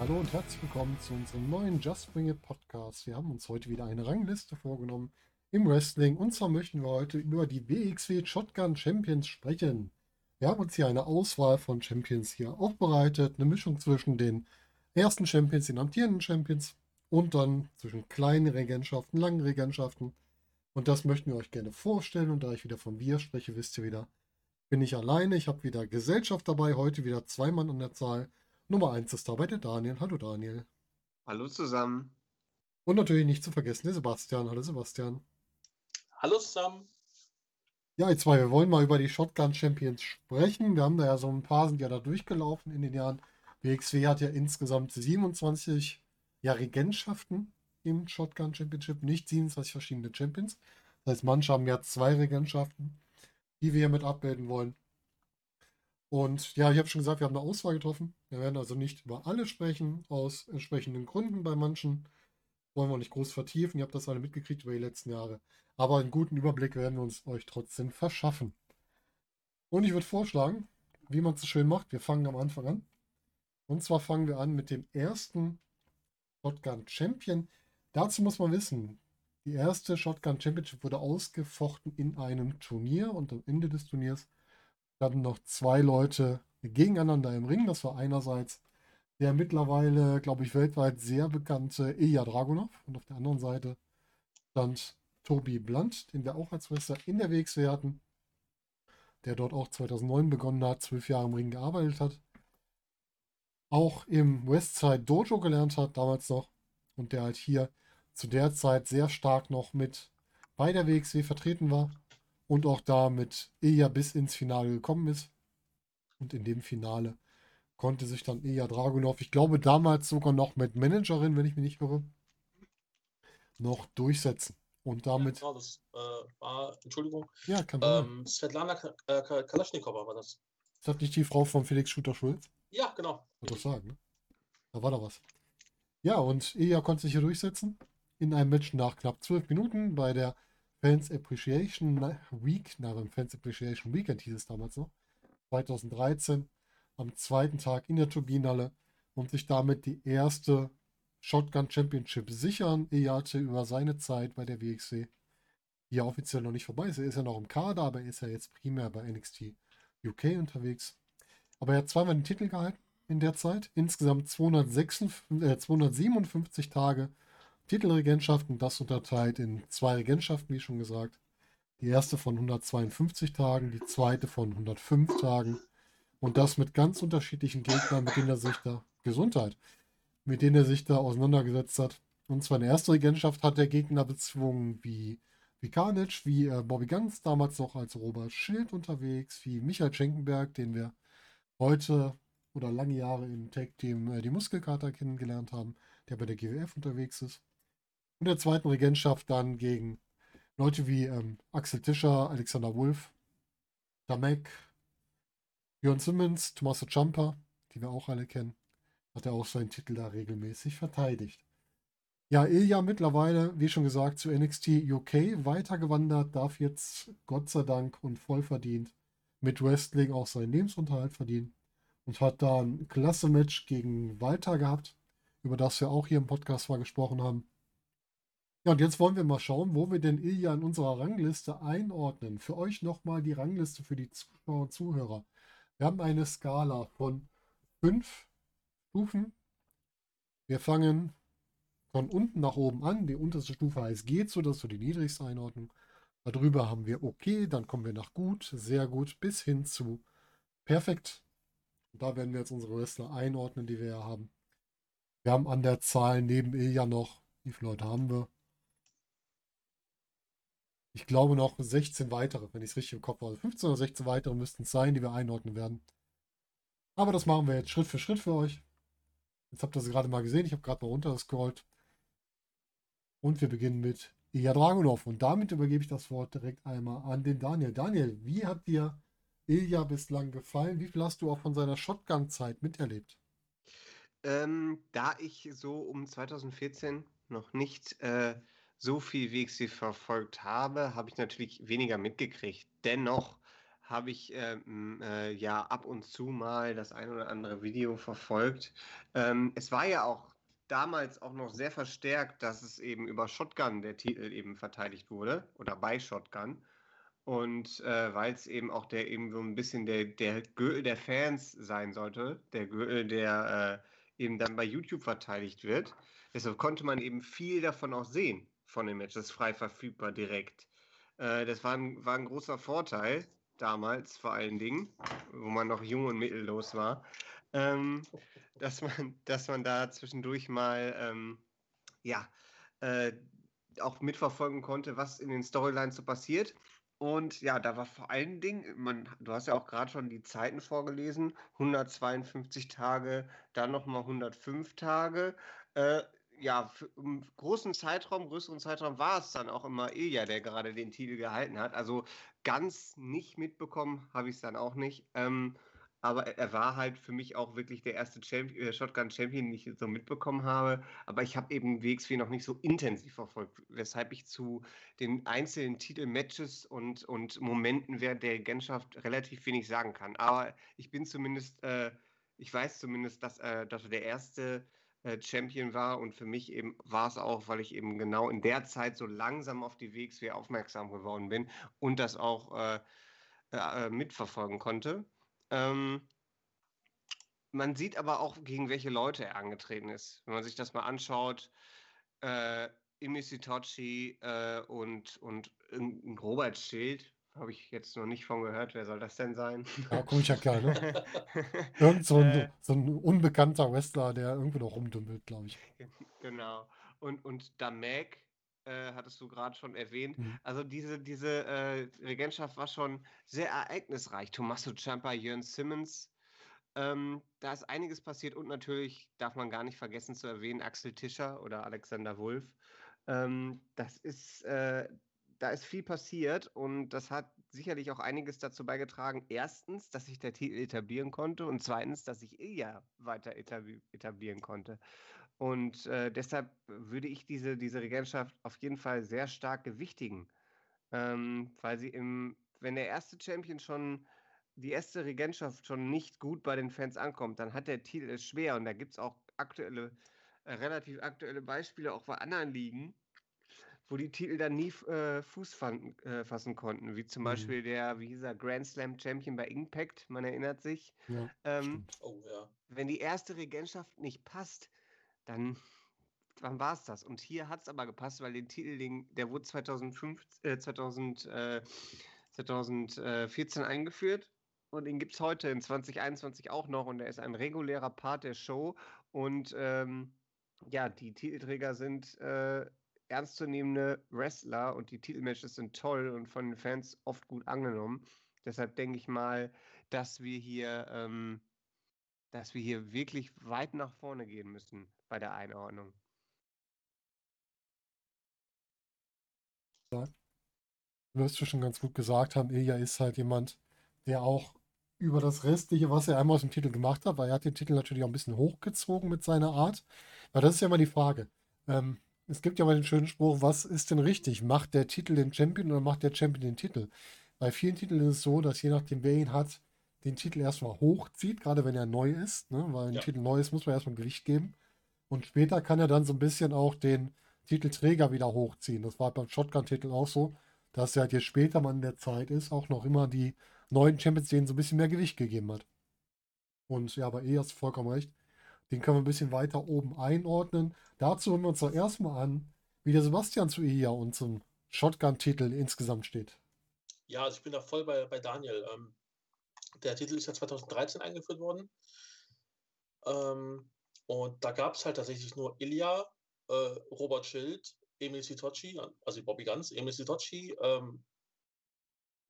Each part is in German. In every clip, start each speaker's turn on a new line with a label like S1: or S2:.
S1: Hallo und herzlich willkommen zu unserem neuen Just Bring It Podcast. Wir haben uns heute wieder eine Rangliste vorgenommen im Wrestling und zwar möchten wir heute über die WXW Shotgun Champions sprechen. Wir haben uns hier eine Auswahl von Champions hier aufbereitet, eine Mischung zwischen den ersten Champions, den amtierenden Champions und dann zwischen kleinen Regentschaften, langen Regentschaften. Und das möchten wir euch gerne vorstellen und da ich wieder von wir spreche, wisst ihr wieder, bin ich alleine. Ich habe wieder Gesellschaft dabei, heute wieder zwei Mann an der Zahl. Nummer 1 ist dabei der Daniel. Hallo Daniel.
S2: Hallo zusammen.
S1: Und natürlich nicht zu vergessen der Sebastian. Hallo Sebastian.
S3: Hallo zusammen.
S1: Ja, jetzt zwei, wir wollen mal über die Shotgun Champions sprechen. Wir haben da ja so ein paar sind ja da durchgelaufen in den Jahren. WXW hat ja insgesamt 27 ja, Regentschaften im Shotgun Championship, nicht 27 verschiedene Champions. Das heißt, manche haben ja zwei Regentschaften, die wir hier mit abbilden wollen. Und ja, ich habe schon gesagt, wir haben eine Auswahl getroffen. Wir werden also nicht über alle sprechen, aus entsprechenden Gründen. Bei manchen wollen wir nicht groß vertiefen. Ihr habt das alle mitgekriegt über die letzten Jahre. Aber einen guten Überblick werden wir uns euch trotzdem verschaffen. Und ich würde vorschlagen, wie man es so schön macht, wir fangen am Anfang an. Und zwar fangen wir an mit dem ersten Shotgun Champion. Dazu muss man wissen, die erste Shotgun Championship wurde ausgefochten in einem Turnier und am Ende des Turniers hatten noch zwei Leute gegeneinander im Ring. Das war einerseits der mittlerweile, glaube ich, weltweit sehr bekannte Ilya Dragunov und auf der anderen Seite stand Tobi Blunt, den wir auch als Wrestler in der WXW hatten, der dort auch 2009 begonnen hat, zwölf Jahre im Ring gearbeitet hat, auch im Westside Dojo gelernt hat, damals noch, und der halt hier zu der Zeit sehr stark noch mit bei der WXW vertreten war und auch da mit Ilya bis ins Finale gekommen ist. Und in dem Finale konnte sich dann Ilya Dragunov, ich glaube damals sogar noch mit Managerin, wenn ich mich nicht irre, noch durchsetzen. Und damit. Ja,
S3: genau, das äh, war, Entschuldigung.
S1: Ja, kann
S3: ähm, Svetlana äh, Kalaschnikova war das.
S1: Ist das nicht die Frau von Felix Schutter-Schulz?
S3: Ja, genau.
S1: Würde ich sagen, ne? Da war da was. Ja, und Ilya konnte sich hier durchsetzen. In einem Match nach knapp zwölf Minuten bei der Fans Appreciation Week, na, beim Fans Appreciation Weekend hieß es damals noch, 2013, am zweiten Tag in der Turbinenhalle und sich damit die erste Shotgun Championship sichern. Er hatte über seine Zeit bei der WXW, die ja offiziell noch nicht vorbei ist. Er ist ja noch im Kader, aber er ist ja jetzt primär bei NXT UK unterwegs. Aber er hat zweimal den Titel gehalten in der Zeit. Insgesamt 256, äh, 257 Tage Titelregentschaften, das unterteilt in zwei Regentschaften, wie schon gesagt. Die erste von 152 Tagen, die zweite von 105 Tagen. Und das mit ganz unterschiedlichen Gegnern, mit denen er sich da Gesundheit, mit denen er sich da auseinandergesetzt hat. Und zwar in der ersten Regentschaft hat der Gegner bezwungen wie, wie Carnage, wie äh, Bobby Ganz, damals noch als Robert Schild unterwegs, wie Michael Schenkenberg, den wir heute oder lange Jahre im Tag Team äh, die Muskelkater kennengelernt haben, der bei der GWF unterwegs ist und der zweiten Regentschaft dann gegen Leute wie ähm, Axel Tischer, Alexander Wolf, Damek, Björn Simmons, Tommaso Ciampa, die wir auch alle kennen, hat er auch seinen Titel da regelmäßig verteidigt. Ja, Ilja mittlerweile, wie schon gesagt, zu NXT UK weitergewandert, darf jetzt Gott sei Dank und voll verdient mit Wrestling auch seinen Lebensunterhalt verdienen und hat da ein klasse Match gegen Walter gehabt, über das wir auch hier im Podcast mal gesprochen haben. Ja, und jetzt wollen wir mal schauen, wo wir denn Ilja in unserer Rangliste einordnen. Für euch nochmal die Rangliste für die Zuschauer und Zuhörer. Wir haben eine Skala von fünf Stufen. Wir fangen von unten nach oben an. Die unterste Stufe heißt geht, so das ist so die niedrigste Einordnung. Darüber haben wir okay, dann kommen wir nach gut, sehr gut, bis hin zu perfekt. Da werden wir jetzt unsere Wrestler einordnen, die wir ja haben. Wir haben an der Zahl neben Ilja noch, wie viele Leute haben wir? ich glaube noch 16 weitere, wenn ich es richtig im Kopf habe. 15 oder 16 weitere müssten es sein, die wir einordnen werden. Aber das machen wir jetzt Schritt für Schritt für euch. Jetzt habt ihr sie gerade mal gesehen. Ich habe gerade mal runtergescrollt. Und wir beginnen mit Ilya Dragunov. Und damit übergebe ich das Wort direkt einmal an den Daniel. Daniel, wie hat dir Ilya bislang gefallen? Wie viel hast du auch von seiner Shotgun-Zeit miterlebt?
S2: Ähm, da ich so um 2014 noch nicht äh, so viel WXW verfolgt habe, habe ich natürlich weniger mitgekriegt. Dennoch habe ich ähm, äh, ja ab und zu mal das ein oder andere Video verfolgt. Ähm, es war ja auch damals auch noch sehr verstärkt, dass es eben über Shotgun der Titel eben verteidigt wurde oder bei Shotgun. Und äh, weil es eben auch der eben so ein bisschen der, der Gürtel der Fans sein sollte, der Gürtel, der äh, eben dann bei YouTube verteidigt wird. Deshalb konnte man eben viel davon auch sehen, von dem Match. Das ist frei verfügbar direkt. Äh, das war ein, war ein großer Vorteil damals vor allen Dingen, wo man noch jung und mittellos war, ähm, dass, man, dass man da zwischendurch mal ähm, ja, äh, auch mitverfolgen konnte, was in den Storylines so passiert. Und ja, da war vor allen Dingen, man, du hast ja auch gerade schon die Zeiten vorgelesen, 152 Tage, dann nochmal 105 Tage. Äh, ja, für, im großen Zeitraum, größeren Zeitraum war es dann auch immer Ilja, der gerade den Titel gehalten hat. Also ganz nicht mitbekommen habe ich es dann auch nicht. Ähm, aber er war halt für mich auch wirklich der erste Champion, äh, Shotgun Champion, den ich so mitbekommen habe. Aber ich habe eben WXW noch nicht so intensiv verfolgt, weshalb ich zu den einzelnen Titelmatches und, und Momenten während der Regentschaft relativ wenig sagen kann. Aber ich bin zumindest, äh, ich weiß zumindest, dass, äh, dass er der erste äh, Champion war und für mich eben war es auch, weil ich eben genau in der Zeit so langsam auf die WXW aufmerksam geworden bin und das auch äh, äh, mitverfolgen konnte. Ähm, man sieht aber auch, gegen welche Leute er angetreten ist. Wenn man sich das mal anschaut, äh, Imi Sitochi äh, und, und Robert Schild, habe ich jetzt noch nicht von gehört. Wer soll das denn sein?
S1: Ja, komischer Kerl, ne? Irgend so ein, äh, so ein unbekannter Wrestler, der irgendwo noch rumdümpelt, glaube ich.
S2: Genau. Und, und Damek, äh, hattest du gerade schon erwähnt. Mhm. Also diese, diese äh, Regentschaft war schon sehr ereignisreich. Tommaso Ciampa, Jörn Simmons, ähm, da ist einiges passiert und natürlich darf man gar nicht vergessen zu erwähnen, Axel Tischer oder Alexander Wulff. Ähm, das ist, äh, da ist viel passiert und das hat sicherlich auch einiges dazu beigetragen. Erstens, dass sich der Titel etablieren konnte und zweitens, dass sich Ilya weiter etablieren konnte. Und äh, deshalb würde ich diese, diese Regentschaft auf jeden Fall sehr stark gewichtigen, ähm, weil sie im, wenn der erste Champion schon, die erste Regentschaft schon nicht gut bei den Fans ankommt, dann hat der Titel es schwer und da gibt es auch aktuelle, äh, relativ aktuelle Beispiele auch bei anderen Ligen, wo die Titel dann nie äh, Fuß fanden, äh, fassen konnten, wie zum mhm. Beispiel der, wie hieß er, Grand Slam Champion bei Impact, man erinnert sich. Ja, ähm, oh, ja. Wenn die erste Regentschaft nicht passt, dann, dann war es das. Und hier hat es aber gepasst, weil den Titel, der wurde 2005, äh, 2000, äh, 2014 eingeführt. Und den gibt es heute in 2021 auch noch. Und er ist ein regulärer Part der Show. Und ähm, ja, die Titelträger sind äh, ernstzunehmende Wrestler. Und die Titelmatches sind toll und von den Fans oft gut angenommen. Deshalb denke ich mal, dass wir hier, ähm, dass wir hier wirklich weit nach vorne gehen müssen bei der Einordnung.
S1: Ja. Wirst du schon ganz gut gesagt haben, Ilya ist halt jemand, der auch über das Restliche, was er einmal aus dem Titel gemacht hat, weil er hat den Titel natürlich auch ein bisschen hochgezogen mit seiner Art. Weil das ist ja immer die Frage. Ähm, es gibt ja mal den schönen Spruch, was ist denn richtig? Macht der Titel den Champion oder macht der Champion den Titel? Bei vielen Titeln ist es so, dass je nachdem, wer ihn hat, den Titel erstmal hochzieht, gerade wenn er neu ist. Ne? Weil ein ja. Titel neu ist, muss man erstmal Gewicht geben. Und später kann er dann so ein bisschen auch den Titelträger wieder hochziehen. Das war beim Shotgun-Titel auch so, dass er halt je später man in der Zeit ist, auch noch immer die neuen Champions denen so ein bisschen mehr Gewicht gegeben hat. Und ja, aber eh hast du vollkommen recht. Den können wir ein bisschen weiter oben einordnen. Dazu hören wir uns doch erstmal an, wie der Sebastian zu Elia und zum Shotgun-Titel insgesamt steht.
S3: Ja, also ich bin da voll bei, bei Daniel. Ähm, der Titel ist ja 2013 eingeführt worden. Ähm, und da gab es halt tatsächlich nur Ilya, äh, Robert Schild, Emil Sitochi, also Bobby Ganz, Emil Sitochi. Ähm,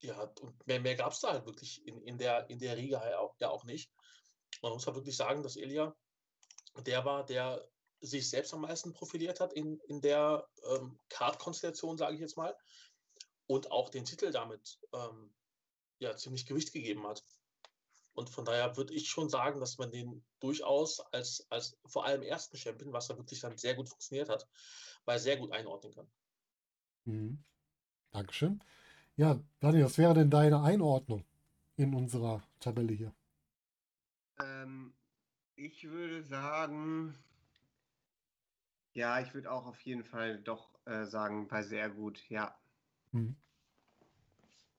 S3: ja, und mehr, mehr gab es da halt wirklich in, in, der, in der Riege ja auch, ja auch nicht. Man muss halt wirklich sagen, dass Ilya der war, der sich selbst am meisten profiliert hat in, in der ähm, Card-Konstellation, sage ich jetzt mal, und auch den Titel damit ähm, ja, ziemlich Gewicht gegeben hat. Und von daher würde ich schon sagen, dass man den durchaus als, als vor allem ersten Champion, was da wirklich dann sehr gut funktioniert hat, weil sehr gut einordnen kann.
S1: Mhm. Dankeschön. Ja, Daniel, was wäre denn deine Einordnung in unserer Tabelle hier?
S2: Ähm, ich würde sagen, ja, ich würde auch auf jeden Fall doch äh, sagen, bei sehr gut, ja.
S1: Mhm.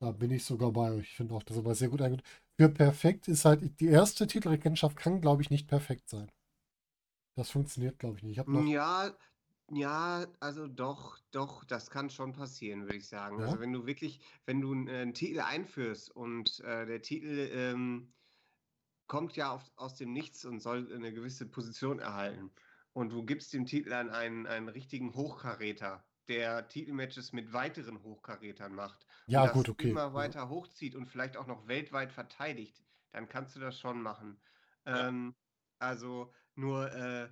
S1: Da bin ich sogar bei euch. Ich finde auch, das ist aber sehr gut eingeordnet. Für perfekt ist halt, die erste Titelregentschaft kann, glaube ich, nicht perfekt sein. Das funktioniert, glaube ich, nicht. Ich noch.
S2: Ja, ja, also doch, doch, das kann schon passieren, würde ich sagen.
S1: Ja?
S2: Also wenn du wirklich, wenn du einen, einen Titel einführst und äh, der Titel ähm, kommt ja auf, aus dem Nichts und soll eine gewisse Position erhalten. Und du gibst den Titel an einen, einen richtigen Hochkaräter, der Titelmatches mit weiteren Hochkarätern macht.
S1: Ja,
S2: und das
S1: gut, okay.
S2: immer
S1: Ja.
S2: weiter hochzieht und vielleicht auch noch weltweit verteidigt, dann kannst du das schon machen.
S3: Ja.
S2: Ähm, also nur, äh,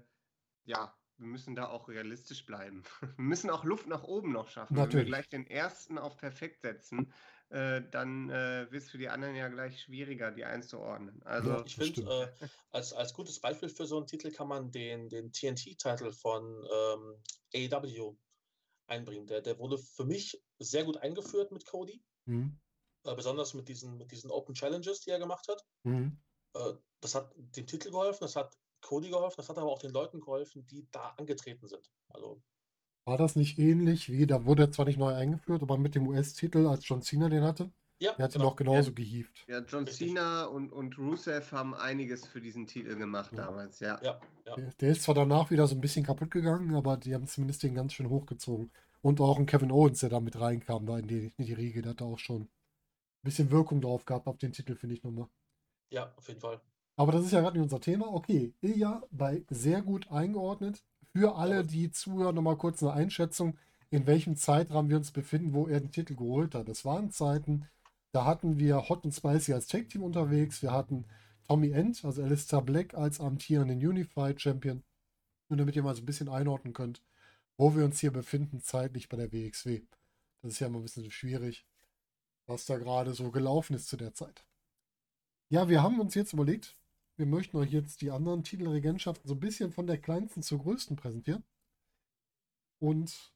S2: ja, wir müssen da auch realistisch bleiben. Wir müssen auch Luft nach oben noch schaffen. Wenn wir
S1: Natürlich.
S2: gleich den ersten auf perfekt setzen, äh, dann äh, wird es für die anderen ja gleich schwieriger, die einzuordnen. Also,
S1: Ja.
S3: Ich finde, äh, als, als gutes Beispiel für so einen Titel kann man den, den TNT-Titel von ähm, AEW einbringen. Der, der wurde für mich sehr gut eingeführt mit Cody,
S1: Mhm.
S3: äh, besonders mit diesen, mit diesen Open Challenges, die er gemacht hat.
S1: Mhm.
S3: Äh, das hat dem Titel geholfen, das hat Cody geholfen, das hat aber auch den Leuten geholfen, die da angetreten sind. Also,
S1: War das nicht ähnlich wie, da wurde er zwar nicht neu eingeführt, aber mit dem US-Titel, als John Cena den hatte?
S3: ja,
S1: Der hat ihn
S3: genau.
S1: auch genauso gehievt.
S2: ja, John
S3: Richtig.
S2: Cena und, und Rusev haben einiges für diesen Titel gemacht
S1: Ja.
S2: damals, ja.
S3: Ja, ja.
S1: Der, der ist zwar danach wieder so ein bisschen kaputt gegangen, aber die haben zumindest den ganz schön hochgezogen. Und auch ein Kevin Owens, der da mit reinkam, da in die, in die Riege, der hat da auch schon ein bisschen Wirkung drauf gehabt auf den Titel, finde ich nochmal.
S3: ja, auf jeden Fall.
S1: Aber das ist ja gerade nicht unser Thema. Okay, Ilja bei sehr gut eingeordnet. Für alle, die zuhören, nochmal kurz eine Einschätzung, in welchem Zeitrahmen wir uns befinden, wo er den Titel geholt hat. Das waren Zeiten, da hatten wir Hot und Spicy als Tag-Team unterwegs. Wir hatten Tommy End, also Alistair Black, als amtierenden Unified Champion. Nur damit ihr mal so ein bisschen einordnen könnt, wo wir uns hier befinden, zeitlich bei der WXW. Das ist ja immer ein bisschen schwierig, was da gerade so gelaufen ist zu der Zeit. Ja, wir haben uns jetzt überlegt, wir möchten euch jetzt die anderen Titelregentschaften so ein bisschen von der kleinsten zur größten präsentieren. Und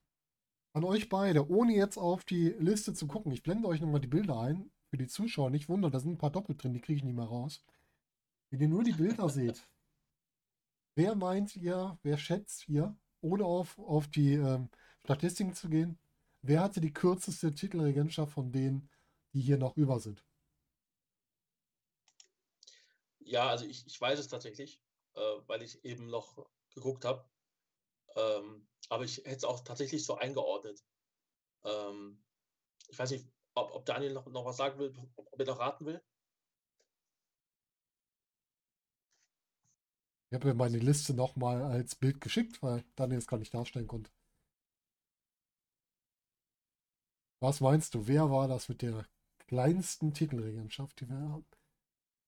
S1: an euch beide, ohne jetzt auf die Liste zu gucken, ich blende euch nochmal die Bilder ein. Für die Zuschauer nicht wundern, da sind ein paar doppelt drin, die kriege ich nicht mehr raus. Wenn ihr nur die Bilder seht, wer meint ihr, wer schätzt ihr, ohne auf, auf die ähm, Statistiken zu gehen, wer hatte die kürzeste Titelregentschaft von denen, die hier noch über sind?
S3: Ja, also ich, ich weiß es tatsächlich, äh, weil ich eben noch geguckt habe. Ähm, aber ich hätte es auch tatsächlich so eingeordnet. Ähm, ich weiß nicht, ob, ob Daniel noch, noch was sagen will, ob, er noch raten will.
S1: Ich habe mir meine Liste nochmal als Bild geschickt, weil Daniel es gar nicht darstellen konnte. Was meinst du, wer war das mit der kleinsten Titelregentschaft, die wir haben?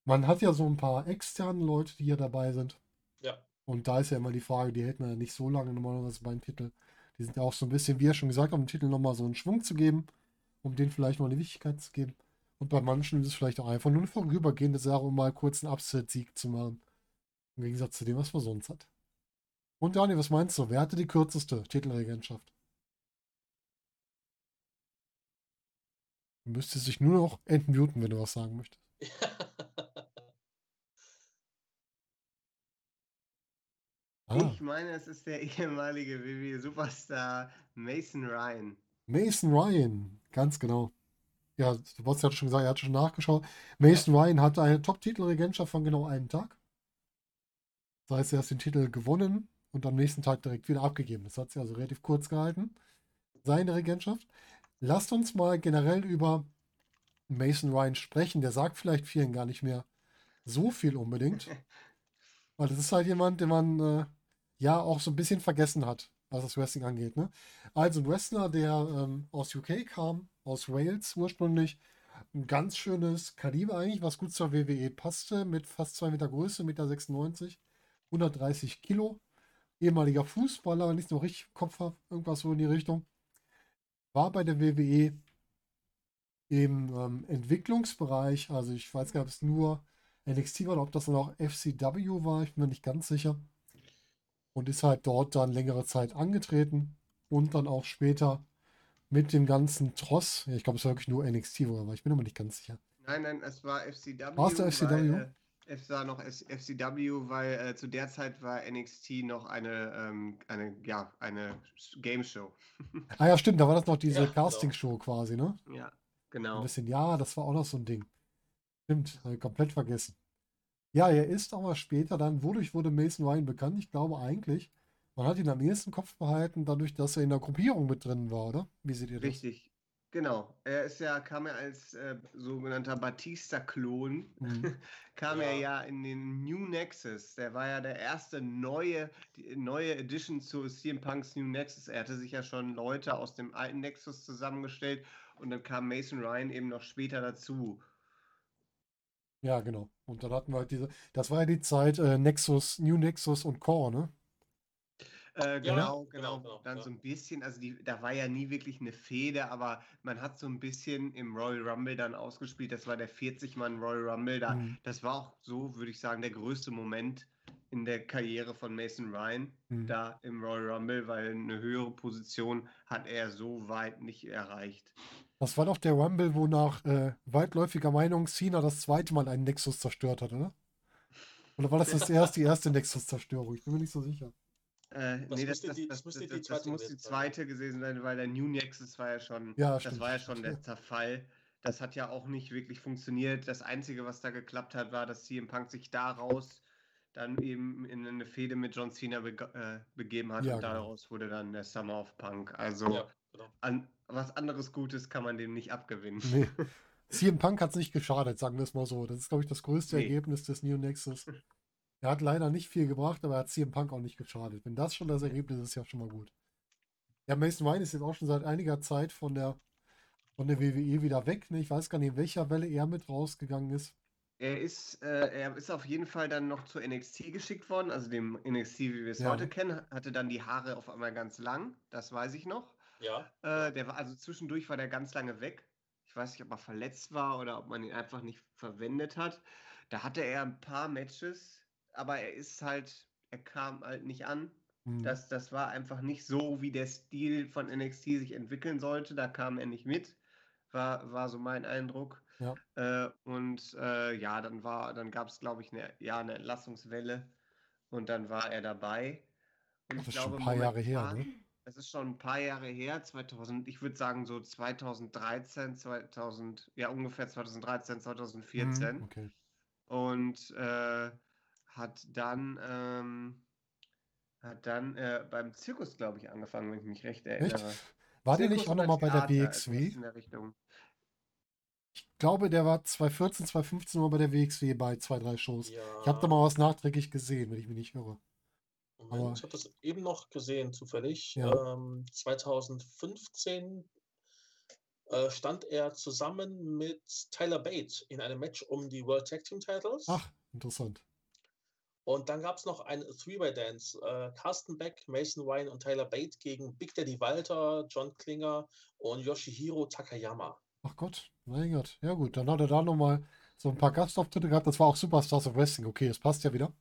S1: Man hat ja so ein paar externe Leute, die hier dabei sind.
S3: Ja,
S1: Und da ist ja immer die Frage, die hält man ja nicht so lange normalerweise beim Titel. Die sind ja auch so ein bisschen, wie er schon gesagt hat, um dem Titel nochmal so einen Schwung zu geben, um denen vielleicht noch eine Wichtigkeit zu geben. Und bei manchen ist es vielleicht auch einfach nur eine vorübergehende Sache, um mal kurz einen Upset-Sieg zu machen. Im Gegensatz zu dem, was man sonst hat. Und Daniel, was meinst du? Wer hatte die kürzeste Titelregentschaft? Du müsstest dich nur noch entmuten, wenn du was sagen möchtest. Ah,
S2: Ich meine, es ist der ehemalige WWE-Superstar Mason Ryan.
S1: Mason Ryan, ganz genau. Ja, du hast ja schon gesagt, er hat schon nachgeschaut. Mason Ryan hatte eine Top-Titelregentschaft von genau einem Tag. Das heißt, er hat den Titel gewonnen und am nächsten Tag direkt wieder abgegeben. Das hat sich also relativ kurz gehalten, seine Regentschaft. Lasst uns mal generell über Mason Ryan sprechen. Der sagt vielleicht vielen gar nicht mehr so viel unbedingt. Weil das ist halt jemand, den man äh, ja auch so ein bisschen vergessen hat, was das Wrestling angeht. Ne? Also ein Wrestler, der ähm, aus UK kam, aus Wales ursprünglich. Ein ganz schönes Kaliber eigentlich, was gut zur WWE passte, mit fast 2 Meter Größe, 1,96 Meter, 130 Kilo. Ehemaliger Fußballer, wenn ich es noch richtig im Kopf habe, irgendwas so in die Richtung. War bei der WWE im ähm, Entwicklungsbereich, also ich weiß gar nicht, ob es nur NXT war oder ob das dann auch FCW war, ich bin mir nicht ganz sicher. Und ist halt dort dann längere Zeit angetreten und dann auch später mit dem ganzen Tross. Ich glaube, es war wirklich nur NXT, wo er war. Ich bin aber nicht ganz sicher.
S2: Nein, nein, es war FCW.
S1: War es der FCW?
S2: Weil, äh, es war noch FCW, weil äh, zu der Zeit war NXT noch eine, ähm, eine, ja, eine Game Show.
S1: Ah ja, stimmt, da war das noch diese
S3: Ja, genau.
S1: Casting-Show quasi, ne?
S2: ja,
S1: Ein
S2: genau.
S1: bisschen, ja, das war auch noch so ein Ding. Stimmt, hab ich komplett vergessen. Ja, er ist aber später dann, wodurch wurde Mason Ryan bekannt? Ich glaube eigentlich, man hat ihn am ehesten Kopf behalten, dadurch, dass er in der Gruppierung mit drin war, oder? Wie seht ihr das?
S2: Richtig. Genau. Er ist ja, kam er als äh, sogenannter Batista-Klon,
S1: Mhm.
S2: kam er
S3: Ja.
S2: ja in den New Nexus. Der war ja der erste neue, die neue Edition zu CM Punks New Nexus. Er hatte sich ja schon Leute aus dem alten Nexus zusammengestellt und dann kam Mason Ryan eben noch später dazu.
S1: Ja, genau. Und dann hatten wir halt diese, das war ja die Zeit äh, Nexus, New Nexus und Core, ne?
S2: Äh,
S3: Ja,
S2: genau,
S3: genau,
S2: genau.
S3: genau,
S2: Dann
S3: ja.
S2: so ein bisschen, also die, da war ja nie wirklich eine Fehde, aber man hat so ein bisschen im Royal Rumble dann ausgespielt. Das war der 40-Mann Royal Rumble. Da,
S1: Mhm.
S2: Das war auch so, würde ich sagen, der größte Moment in der Karriere von Mason Ryan,
S1: Mhm.
S2: da im Royal Rumble, weil eine höhere Position hat er so weit nicht erreicht.
S1: Das war doch der Rumble, wo nach äh, weitläufiger Meinung Cena das zweite Mal einen Nexus zerstört hat, oder? Oder war das das erste, die erste Nexus-Zerstörung? Ich bin mir nicht so sicher.
S2: Äh,
S3: Das
S2: nee, das,
S3: müsste
S2: das,
S3: die-
S2: das,
S3: das die
S2: das,
S3: zweite
S2: muss die
S3: gewesen sein.
S2: zweite gewesen sein, weil der New Nexus war ja schon,
S1: Ja,
S2: das
S1: stimmt,
S2: war ja schon der Zerfall. Das hat ja auch nicht wirklich funktioniert. Das Einzige, was da geklappt hat, war, dass CM Punk sich daraus dann eben in eine Fehde mit John Cena bege äh, begeben hat
S1: Ja,
S2: und
S1: genau.
S2: daraus wurde dann der Summer of Punk. Also
S3: Ja, genau.
S2: an, was anderes Gutes kann man dem nicht abgewinnen.
S1: Nee. CM Punk hat es nicht geschadet, sagen wir es mal so. Das ist, glaube ich, das größte
S2: Nee.
S1: Ergebnis des New Nexus. Er hat leider nicht viel gebracht, aber er hat CM Punk auch nicht geschadet. Wenn das schon das Ergebnis ist, ist ja schon mal gut. Ja, Mason Ryan ist jetzt auch schon seit einiger Zeit von der, von der WWE wieder weg. Ne? Ich weiß gar nicht, in welcher Welle er mit rausgegangen ist.
S2: Er ist, äh, er ist auf jeden Fall dann noch zu NXT geschickt worden, also dem NXT, wie wir es
S1: Ja.
S2: heute kennen, hatte dann die Haare auf einmal ganz lang, das weiß ich noch.
S3: Ja.
S2: Äh, der war, also zwischendurch war der ganz lange weg. Ich weiß nicht, ob er verletzt war oder ob man ihn einfach nicht verwendet hat. Da hatte er ein paar Matches, aber er ist halt, er kam halt nicht an.
S1: Hm.
S2: Das, das war einfach nicht so, wie der Stil von NXT sich entwickeln sollte. Da kam er nicht mit. War, war so mein Eindruck.
S1: Ja.
S2: Äh, und äh, ja, dann war, dann gab es, glaube ich, eine, ja, eine Entlassungswelle und dann war er dabei. Und
S1: Das
S2: ich
S1: ist schon
S2: glaube,
S1: ein paar Jahre her, ne?
S2: Das ist schon ein paar Jahre her, 2000, ich würde sagen so 2013, 2000, ja ungefähr 2013, 2014
S1: Hm, okay.
S2: und äh, hat dann ähm, hat dann äh, beim Zirkus, glaube ich, angefangen, wenn ich mich recht erinnere.
S1: War der nicht auch nochmal bei der WXW?
S2: irgendwas in der Richtung.
S1: Ich glaube, der war 2014, 2015 mal bei der WXW bei zwei, drei Shows.
S3: ja.
S1: Ich habe da mal was nachträglich gesehen, wenn ich mich nicht irre.
S3: Moment,
S1: aber-
S3: ich habe das eben noch gesehen, zufällig.
S1: Ja.
S3: Ähm, 2015 äh, stand er zusammen mit Tyler Bate in einem Match um die World Tag Team Titles.
S1: Ach, interessant.
S3: Und dann gab es noch ein Three-Way-Dance. Äh, Carsten Beck, Mason Ryan und Tyler Bate gegen Big Daddy Walter, John Klinger und Yoshihiro Takayama.
S1: Ach Gott, mein Gott. Ja gut, dann hat er da nochmal so ein paar Gastauftritte gehabt. Das war auch Superstars of Wrestling. Okay, das passt ja wieder.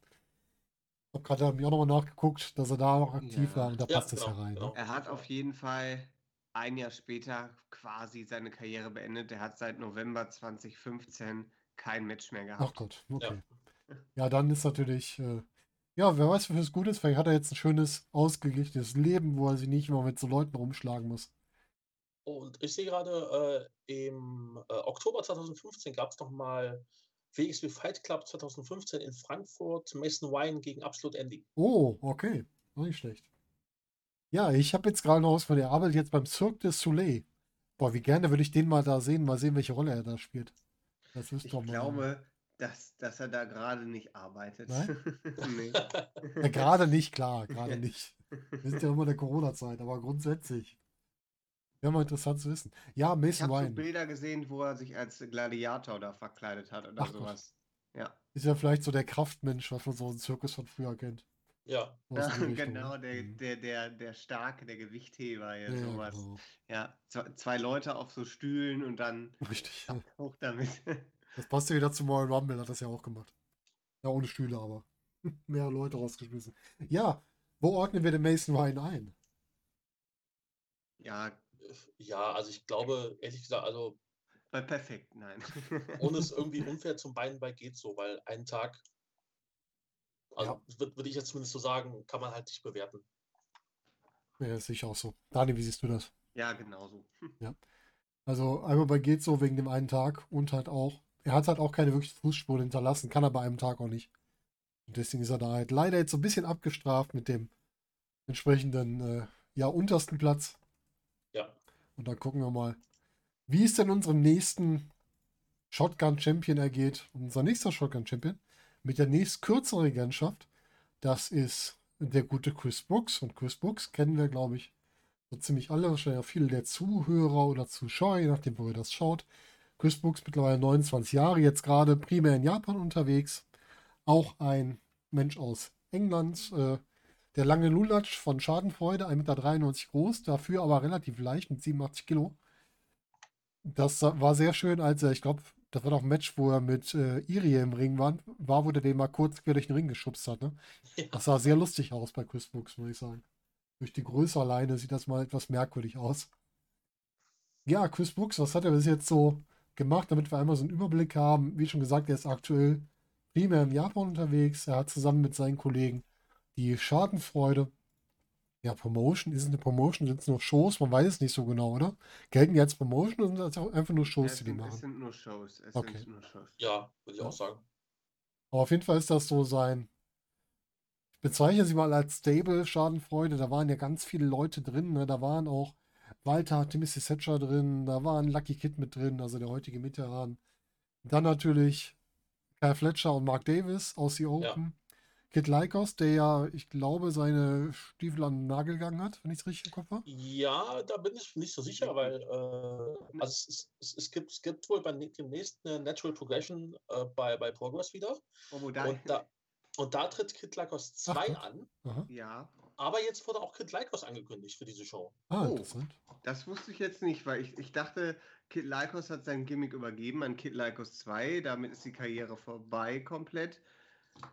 S1: Ich habe gerade mir auch nochmal nachgeguckt, dass er da noch aktiv
S2: Ja.
S1: war und da
S3: Ja,
S1: passt es ja
S3: genau,
S1: rein.
S3: genau.
S1: Ne?
S2: Er hat auf jeden Fall ein Jahr später quasi seine Karriere beendet. Er hat seit November 2015 kein Match mehr
S1: Ach
S2: gehabt.
S1: Gott, okay. Ja, dann ist natürlich, äh, ja, wer weiß, wofür es gut ist. Vielleicht hat er jetzt ein schönes, ausgeglichenes Leben, wo er sich nicht immer mit so Leuten rumschlagen muss.
S3: Und ich sehe gerade, äh, im äh, Oktober 2015 gab es nochmal WXW Fight Club 2015 in Frankfurt, Mason Ryan gegen Absolute Andy.
S1: Oh, okay. Nicht schlecht. Ja, ich habe jetzt gerade noch was von der Arbeit jetzt beim Cirque du Soleil. Boah, wie gerne würde ich den mal da sehen, mal sehen, welche Rolle er da spielt. Das ist
S2: Ich
S1: doch mal.
S2: glaube, dass, dass er da gerade nicht arbeitet.
S1: Nein?
S2: nee.
S1: Ja, gerade nicht, klar, gerade nicht. Wir sind ja immer in der Corona-Zeit, aber grundsätzlich. Wäre mal interessant zu wissen. Ja,
S2: Ich
S1: Mason
S2: habe so
S1: Ryan.
S2: Bilder gesehen, wo er sich als Gladiator da verkleidet hat oder
S1: Ach Gott.
S2: sowas. Ja,
S1: Ist ja vielleicht so der Kraftmensch, was man so im Zirkus von früher kennt.
S3: Ja,
S1: Richtung,
S2: genau,
S1: ne?
S2: der,
S1: Mhm.
S2: der, der, der Starke, der Gewichtheber, ja,
S1: Ja, ja,
S2: sowas.
S1: genau.
S2: Ja, zwei, Leute auf so Stühlen und dann
S1: Richtig. ja.
S2: hoch damit.
S1: Das passt ja wieder zum Royal Rumble, hat das ja auch gemacht. Ja, ohne Stühle, aber mehr Leute rausgeschmissen. Ja, wo ordnen wir den Mason Ryan ein?
S2: Ja,
S3: Ja, also ich glaube, ehrlich gesagt, also
S2: bei perfekt, nein.
S3: ohne es irgendwie unfair zum Beinen bei geht so, weil einen Tag, also würde würd ich jetzt zumindest so sagen, kann man halt nicht bewerten.
S1: Ja, sehe ich auch so. Dani, wie siehst du das?
S2: Ja, genauso.
S1: Also einmal bei geht so wegen dem einen Tag und halt auch, er hat halt auch keine wirkliche Fußspuren hinterlassen, kann er bei einem Tag auch nicht. Und deswegen ist er da halt leider jetzt so ein bisschen abgestraft mit dem entsprechenden, äh, ja, untersten Platz. Und dann gucken wir mal, wie es denn unserem nächsten Shotgun Champion ergeht. Unser nächster Shotgun Champion mit der nächst kürzeren Regentschaft, das ist der gute Chris Brooks. Und Chris Brooks kennen wir, glaube ich, so ziemlich alle, wahrscheinlich auch viele der Zuhörer oder Zuschauer, je nachdem, wo ihr das schaut. Chris Brooks mittlerweile 29 Jahre, jetzt gerade primär in Japan unterwegs. Auch ein Mensch aus England, äh, der lange Lulatsch von Schadenfreude, 1,93 Meter groß, dafür aber relativ leicht mit 87 Kilo. Das war sehr schön, als er, ich glaube, das war doch ein Match, wo er mit äh, Irie im Ring war, war, wo der den mal kurz quer durch den Ring geschubst hat. Ne?
S3: Ja.
S1: Das sah sehr lustig aus bei Chris Brooks, muss ich sagen. Durch die Größe alleine sieht das mal etwas merkwürdig aus. Ja, Chris Brooks, was hat er bis jetzt so gemacht, damit wir einmal so einen Überblick haben? Wie schon gesagt, er ist aktuell primär in Japan unterwegs. Er hat zusammen mit seinen Kollegen die Schadenfreude. Ja, Promotion, ist es eine Promotion? Sind es nur Shows? Man weiß es nicht so genau, oder? Gelten die als Promotion oder sind das auch einfach nur Shows,
S2: es,
S1: die die
S2: sind, es
S1: machen?
S2: sind nur Shows. Es
S1: Okay.
S2: sind nur Shows.
S3: Ja, würde ich
S1: Ja.
S3: auch sagen.
S1: Aber auf jeden Fall ist das so sein. Ich bezeichne sie mal als Stable Schadenfreude. Da waren ja ganz viele Leute drin. Ne? Da waren auch Walter, Timothy Thatcher drin. Da war ein Lucky Kid mit drin, also der heutige Veteran. Dann natürlich Kyle Fletcher und Mark Davis aus The Open. Kid Lycos, der ja, ich glaube, seine Stiefel an den Nagel gegangen hat, wenn ich es richtig im Kopf habe.
S3: Ja, da bin ich nicht so sicher, weil äh, also es, es, es, gibt, es gibt wohl bei ne- dem nächsten äh, Natural Progression äh, bei, bei Progress wieder.
S2: Oh, da,
S3: Und da, und da tritt Kid Lycos 2
S1: gut.
S3: an.
S1: Aha.
S2: ja,
S3: Aber jetzt wurde auch Kid Lycos angekündigt für diese Show.
S1: Ah,
S2: Oh.
S1: interessant.
S2: das wusste ich jetzt nicht, weil ich, ich dachte, Kid Lycos hat sein Gimmick übergeben an Kid Lycos 2. Damit ist die Karriere vorbei komplett,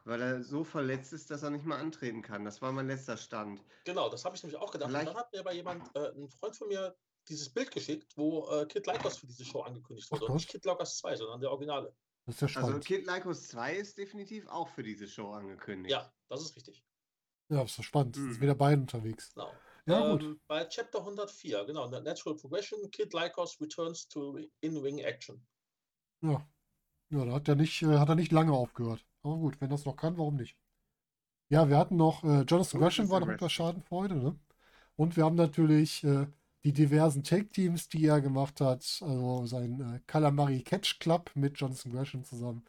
S2: weil er so verletzt ist, dass er nicht mehr antreten kann. Das war mein letzter Stand.
S3: Genau, das habe ich nämlich auch gedacht. Und
S2: Vielleicht-
S3: dann hat mir aber jemand, äh, ein Freund von mir, dieses Bild geschickt, wo äh, Kid Lycos für diese Show angekündigt wurde. Und nicht. Kid Lycos 2, sondern der Originale.
S1: Das ist ja
S2: Also
S1: spannend.
S2: Kid Lycos 2 ist definitiv auch für diese Show angekündigt.
S3: Ja, das ist richtig.
S1: ja, ist doch spannend. Sind
S2: Mhm.
S1: wieder beide unterwegs.
S3: Genau.
S1: Ja, gut.
S3: Ähm, bei Chapter 104, genau, Natural Progression, Kid Lycos returns to in-ring action.
S1: Ja. Ja, da hat er nicht, äh, hat er nicht lange aufgehört. Aber gut, wenn das noch kann, warum nicht? Ja, wir hatten noch, äh, Jonathan Gresham war noch unter. Schadenfreude, ne? Und wir haben natürlich äh, die diversen Tag-Teams, die er gemacht hat. Also sein äh, Calamari Catch Club mit Jonathan Gresham zusammen.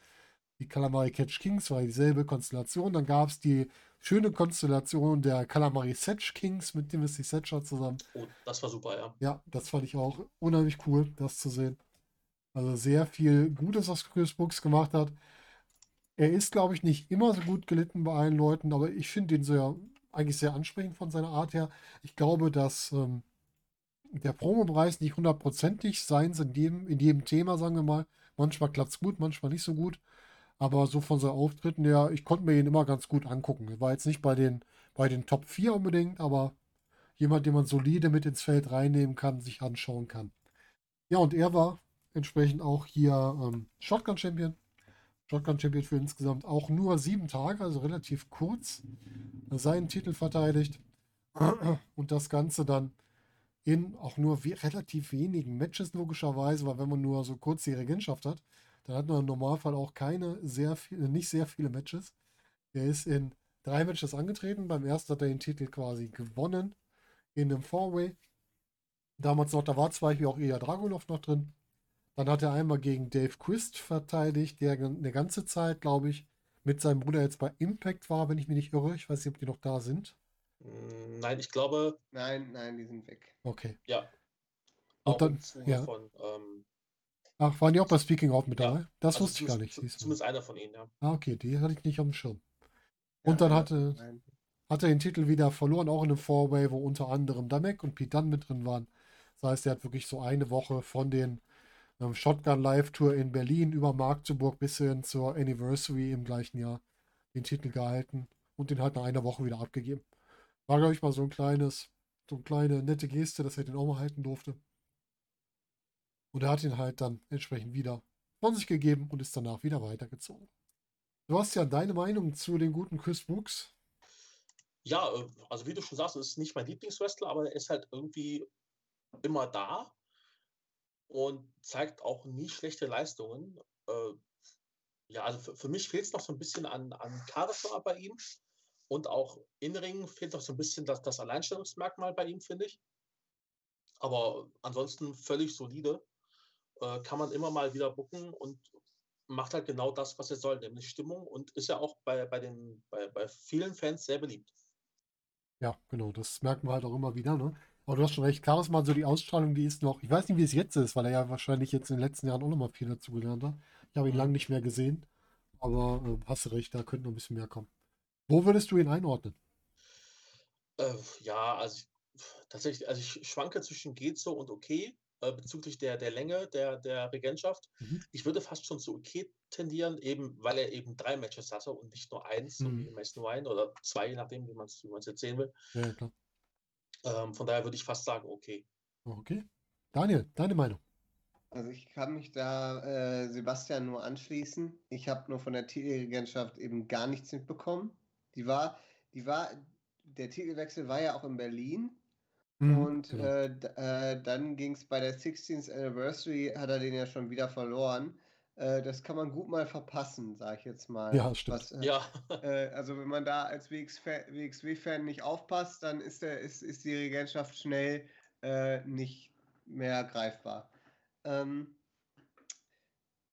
S1: Die Calamari Catch Kings war dieselbe Konstellation. Dann gab es die schöne Konstellation der Calamari Setch Kings mit Timothy Thatcher zusammen.
S3: Oh, das war super, ja.
S1: Ja, das fand ich auch unheimlich cool, das zu sehen. Also sehr viel Gutes, was Chris Brooks gemacht hat. Er ist, glaube ich, nicht immer so gut gelitten bei allen Leuten, aber ich finde ihn sehr, eigentlich sehr ansprechend von seiner Art her. Ich glaube, dass ähm, der Promopreis nicht hundertprozentig sein in jedem, in jedem Thema, sagen wir mal. Manchmal klappt es gut, manchmal nicht so gut. Aber so von seinen Auftritten her, ich konnte mir ihn immer ganz gut angucken. Er war jetzt nicht bei den, bei den Top 4 unbedingt, aber jemand, den man solide mit ins Feld reinnehmen kann, sich anschauen kann. Ja, und er war entsprechend auch hier ähm, Shotgun Champion. Shotgun Champion für insgesamt auch nur sieben Tage, also relativ kurz, seinen Titel verteidigt. Und das Ganze dann in auch nur we relativ wenigen Matches logischerweise, weil wenn man nur so kurz die Regentschaft hat, dann hat man im Normalfall auch keine sehr viele, nicht sehr viele Matches. Er ist in drei Matches angetreten. Beim ersten hat er den Titel quasi gewonnen in einem Four-Way. Damals noch, da war zwar wie auch Ilya Dragunov noch drin. Dann hat er einmal gegen Dave Quist verteidigt, der eine ganze Zeit, glaube ich, mit seinem Bruder jetzt bei Impact war, wenn ich mich nicht irre. Ich weiß nicht, ob die noch da sind.
S3: Mm, Nein, ich glaube,
S2: Nein, nein, die sind weg.
S1: Okay.
S3: ja.
S1: Und
S3: Auch
S1: dann- ja.
S3: von, ähm,
S1: Ach, waren die auch bei Speaking Out mit
S3: Ja,
S1: dabei? Das
S3: also
S1: wusste ich gar nicht.
S3: zumindest- einer von ihnen, ja.
S1: Ah, okay, die hatte ich nicht auf dem Schirm. Und
S2: Ja,
S1: dann hatte,
S2: nein.
S1: hat er den Titel wieder verloren, auch in einem Four-Way, wo unter anderem Damek und Pete Dunne mit drin waren. Das heißt, er hat wirklich so eine Woche von den Shotgun Live Tour in Berlin über Magdeburg bis hin zur Anniversary im gleichen Jahr den Titel gehalten und den halt nach einer Woche wieder abgegeben. War, glaube ich, mal so ein kleines, so eine kleine nette Geste, dass er den auch mal halten durfte. Und er hat ihn halt dann entsprechend wieder von sich gegeben und ist danach wieder weitergezogen. Du hast ja deine Meinung zu dem guten Chris Brooks.
S3: Ja, äh, also wie du schon sagst, ist nicht mein Lieblingswrestler, aber er ist halt irgendwie immer da und zeigt auch nie schlechte Leistungen. Äh, ja, also für, für mich fehlt es noch so ein bisschen an, an Charisma bei ihm und auch in Ringen fehlt noch so ein bisschen das, das Alleinstellungsmerkmal bei ihm, finde ich. Aber ansonsten völlig solide. Äh, kann man immer mal wieder bucken und macht halt genau das, was er soll, nämlich Stimmung und ist ja auch bei, bei, den, bei, bei vielen Fans sehr beliebt.
S1: Ja, genau, das merken wir halt auch immer wieder, ne? Aber du hast schon recht, Charisma, so die Ausstrahlung, die ist noch, ich weiß nicht, wie es jetzt ist, weil er ja wahrscheinlich jetzt in den letzten Jahren auch noch mal viel dazugelernt hat. Ich habe ihn lange nicht mehr gesehen, aber äh, hast du recht, da könnte noch ein bisschen mehr kommen. Wo würdest du ihn einordnen?
S3: Äh, ja, also ich, tatsächlich, also ich schwanke zwischen geht so und okay äh, bezüglich der, der Länge der, der Regentschaft.
S1: Mhm.
S3: Ich würde fast schon zu okay tendieren, eben weil er eben drei Matches hatte und nicht nur eins, so
S1: Mhm.
S3: wie Mason Ryan oder zwei, je nachdem, wie man es wie man's jetzt sehen will.
S1: Ja, ja, klar.
S3: Ähm, von daher würde ich fast sagen, okay.
S1: Okay. Daniel, deine Meinung?
S2: Also ich kann mich da äh, Sebastian nur anschließen. Ich habe nur von der Titelregentschaft eben gar nichts mitbekommen. Die war, die war, der Titelwechsel war ja auch in Berlin.
S1: Mhm,
S2: Und
S1: genau.
S2: äh, äh, dann ging es bei der 16th Anniversary, hat er den ja schon wieder verloren. Äh, das kann man gut mal verpassen, sage ich jetzt mal.
S1: Ja, stimmt.
S2: Was, äh,
S3: Ja,
S2: äh, also wenn man da als WXW-Fan nicht aufpasst, dann ist, der, ist, ist die Regentschaft schnell äh, nicht mehr greifbar. Ähm,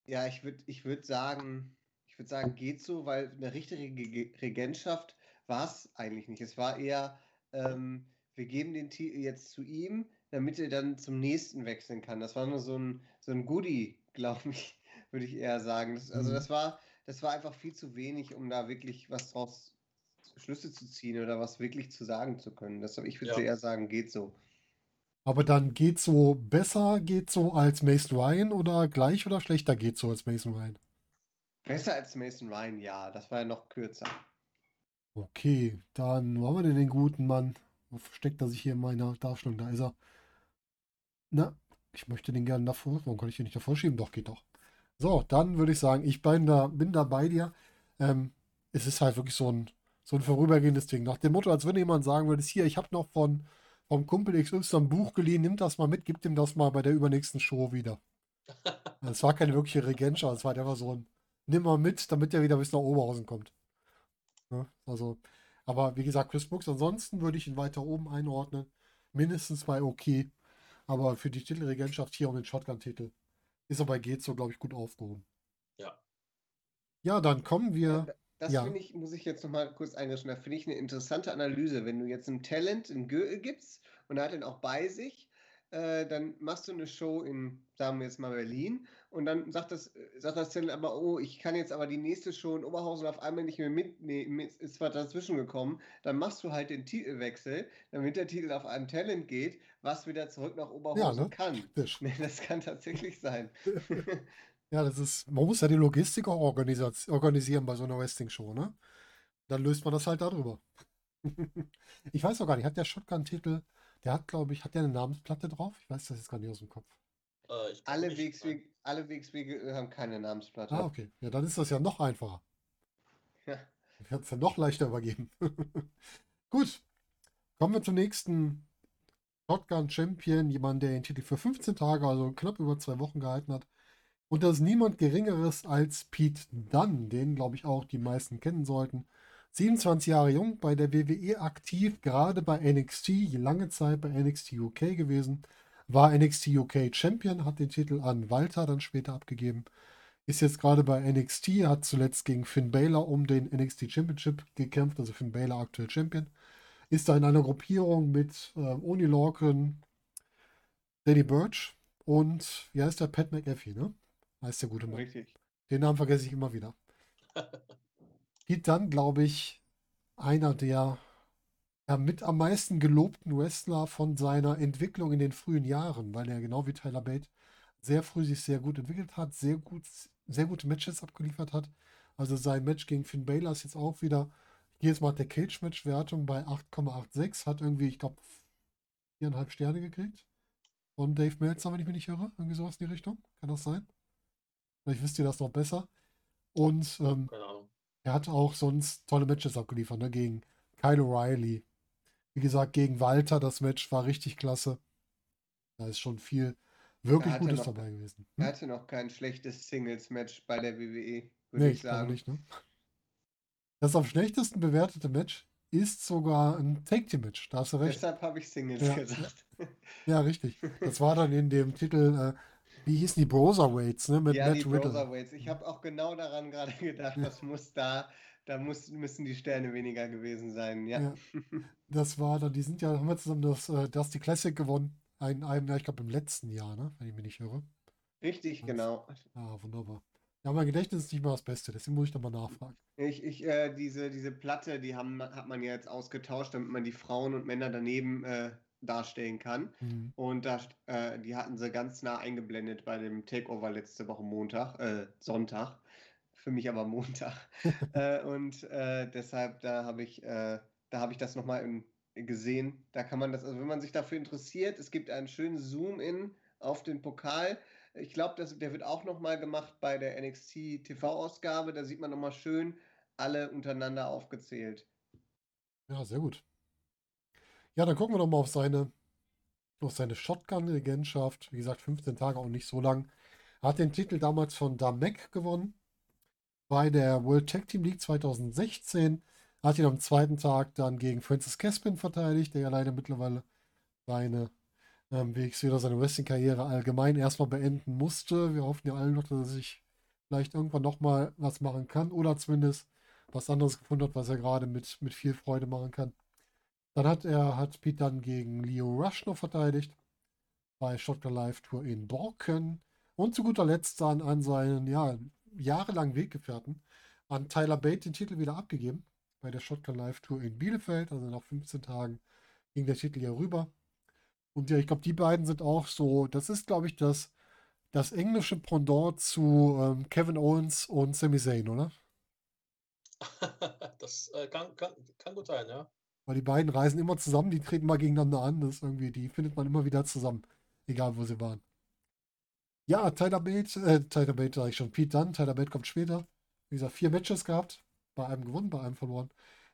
S2: ja, ich würde ich würd sagen, ich würde sagen, geht so, weil eine richtige Ge- Regentschaft war es eigentlich nicht. Es war eher, ähm, wir geben den Titel jetzt zu ihm, damit er dann zum nächsten wechseln kann. Das war nur so ein, so ein Goodie, glaube ich, würde ich eher sagen. Das, also
S1: Mhm.
S2: das war, das war einfach viel zu wenig, um da wirklich was draus Schlüsse zu ziehen oder was wirklich zu sagen zu können. Deshalb, ich würde
S3: Ja.
S2: eher sagen, geht so.
S1: Aber dann geht so besser, geht so als Mason Ryan oder gleich oder schlechter geht so als Mason Ryan?
S2: Besser als Mason Ryan, ja. Das war ja noch kürzer.
S1: Okay, dann wo haben wir denn den guten Mann? Wo versteckt er sich hier in meiner Darstellung? Da ist er. Na, ich möchte den gerne davor. Warum kann ich den nicht davor schieben? Doch, geht doch. So, dann würde ich sagen, ich bin da, bin da bei dir. Ähm, es ist halt wirklich so ein, so ein vorübergehendes Ding. Nach dem Motto, als wenn jemand sagen würde, hier, ich habe noch von vom Kumpel XY ein Buch geliehen, nimm das mal mit, gib dem das mal bei der übernächsten Show wieder. Es war keine wirkliche Regentschaft, es war halt einfach so ein, nimm mal mit, damit er wieder bis nach Oberhausen kommt. Ne? Also, aber wie gesagt, Chris Brooks, ansonsten würde ich ihn weiter oben einordnen. Mindestens bei okay. Aber für die Titelregentschaft hier um den Shotgun-Titel ist er bei Gezo, glaube ich, gut aufgehoben.
S3: Ja.
S1: Ja, dann kommen wir.
S2: Das
S1: Ja.
S2: finde ich, muss ich jetzt nochmal kurz da finde ich eine interessante Analyse. Wenn du jetzt einem Talent einen Gürtel gibst und er hat ihn auch bei sich, äh, dann machst du eine Show in, sagen wir jetzt mal Berlin, und dann sagt das, sagt das Talent aber, oh, ich kann jetzt aber die nächste Show in Oberhausen auf einmal nicht mehr mitnehmen, ist ist was dazwischen gekommen, dann machst du halt den Titelwechsel, damit der Titel auf einem Talent geht, was wieder zurück nach Oberhausen
S1: ne?
S2: kann.
S1: Praktisch.
S2: Nee, das kann tatsächlich sein.
S1: Ja, das ist, man muss ja die Logistik auch organisieren bei so einer Wrestling-Show, ne? Dann löst man das halt darüber. Ich weiß auch gar nicht, hat der Shotgun-Titel, der hat, glaube ich, hat der eine Namensplatte drauf? Ich weiß das jetzt gar nicht aus dem Kopf.
S3: Äh,
S2: Alle Wegswege, alle Wegswege haben keine Namensplatte.
S1: Ah, okay. Ja, dann ist das ja noch einfacher.
S2: Ja.
S1: Ich werde es dann noch leichter übergeben. Gut. Kommen wir zum nächsten Shotgun Champion. Jemand, der den Titel für 15 Tage, also knapp über zwei Wochen gehalten hat. Und das ist niemand Geringeres als Pete Dunne, den, glaube ich, auch die meisten kennen sollten. 27 Jahre jung, bei der WWE aktiv, gerade bei NXT, lange Zeit bei NXT UK gewesen. War NXT UK Champion, hat den Titel an Walter dann später abgegeben. Ist jetzt gerade bei NXT, hat zuletzt gegen Finn Balor um den NXT Championship gekämpft, also Finn Balor aktuell Champion. Ist da in einer Gruppierung mit äh, Oni Lorcan, Danny Birch und wie heißt der? Pat McAfee, ne? Heißt der gute Mann.
S2: Richtig.
S1: Den Namen vergesse ich immer wieder. Geht dann, glaube ich, einer der ja, mit am meisten gelobten Wrestler von seiner Entwicklung in den frühen Jahren, weil er genau wie Tyler Bate sehr früh sich sehr gut entwickelt hat, sehr gut, sehr gute Matches abgeliefert hat. Also sein Match gegen Finn Balor ist jetzt auch wieder, hier ist mal der Cage-Match-Wertung bei 8,86, hat irgendwie, ich glaube, viereinhalb Sterne gekriegt. Von Dave Meltzer, wenn ich mich nicht irre. Irgendwie sowas in die Richtung. Kann das sein? Vielleicht wisst ihr das noch besser. Und ähm,
S3: Ahnung.
S1: Er hat auch sonst tolle Matches abgeliefert, ne? Gegen Kyle O'Reilly. Wie gesagt, gegen Walter, das Match war richtig klasse. Da ist schon viel wirklich Gutes
S2: noch-
S1: dabei gewesen.
S2: Er
S1: Hm?
S2: hatte noch kein schlechtes Singles-Match bei der WWE, würde
S1: Nee,
S2: ich sagen.
S1: nicht, ne? Das am schlechtesten bewertete Match ist sogar ein Take-Team-Match. Da hast du recht.
S2: Deshalb habe ich Singles
S1: Ja.
S2: gesagt.
S1: Ja, richtig. Das war dann in dem Titel, äh, wie hießen die Broserweights, ne? Mit
S2: Ja,
S1: Matt
S2: die
S1: Riddle.
S2: Brotherweights. Ich habe auch genau daran gerade gedacht, was muss da, da muss, müssen die Sterne weniger gewesen sein. Ja.
S1: Ja. Das war dann, die sind ja, haben wir zusammen das äh, Dusty Classic gewonnen. Ein, einem, ja, ich glaube im letzten Jahr, ne? Wenn ich mich nicht irre.
S2: Richtig,
S1: Was?
S2: genau.
S1: Ah, wunderbar. Ja, mein Gedächtnis ist nicht mal das Beste, deswegen muss ich nochmal nachfragen.
S2: Ich, ich, äh, diese, diese Platte, die haben, hat man ja jetzt ausgetauscht, damit man die Frauen und Männer daneben äh, darstellen kann.
S1: Mhm.
S2: Und da, äh, die hatten sie ganz nah eingeblendet bei dem Takeover letzte Woche Montag, äh, Sonntag. Für mich aber Montag. äh, und äh, deshalb, da habe ich, äh, da habe ich das nochmal gesehen. Da kann man das, also wenn man sich dafür interessiert, es gibt einen schönen Zoom-In auf den Pokal. Ich glaube, der wird auch nochmal gemacht bei der NXT TV-Ausgabe. Da sieht man nochmal schön alle untereinander aufgezählt.
S1: Ja, sehr gut. Ja, dann gucken wir doch mal auf seine, auf seine Shotgun-Regentschaft. Wie gesagt, 15 Tage auch nicht so lang. Hat den Titel damals von Damek gewonnen. Bei der World Tag Team League 2016. Hat ihn am zweiten Tag dann gegen Francis Caspin verteidigt, der ja leider mittlerweile seine, ähm, wie ich sehe, seine Wrestling-Karriere allgemein erstmal beenden musste. Wir hoffen ja alle noch, dass er sich vielleicht irgendwann nochmal was machen kann oder zumindest was anderes gefunden hat, was er gerade mit, mit viel Freude machen kann. Dann hat er, hat Pete dann gegen Leo Rush noch verteidigt bei Shotgun Live Tour in Borken und zu guter Letzt dann an seinen, ja, jahrelangen Weggefährten an Tyler Bate den Titel wieder abgegeben bei der Shotgun Live Tour in Bielefeld, also nach 15 Tagen ging der Titel ja rüber. Und ja, ich glaube, die beiden sind auch so, das ist, glaube ich, das, das englische Pendant zu ähm, Kevin Owens und Sami Zayn, oder?
S3: das äh, kann, kann, kann gut sein, ja.
S1: Weil die beiden reisen immer zusammen, die treten mal gegeneinander an. Das irgendwie, die findet man immer wieder zusammen. Egal, wo sie waren. Ja, Tyler Bate, äh, Tyler Bate sage ich schon, Pete Dunne, Tyler Bate kommt später. Wie gesagt, vier Matches gehabt, bei einem gewonnen, bei einem verloren.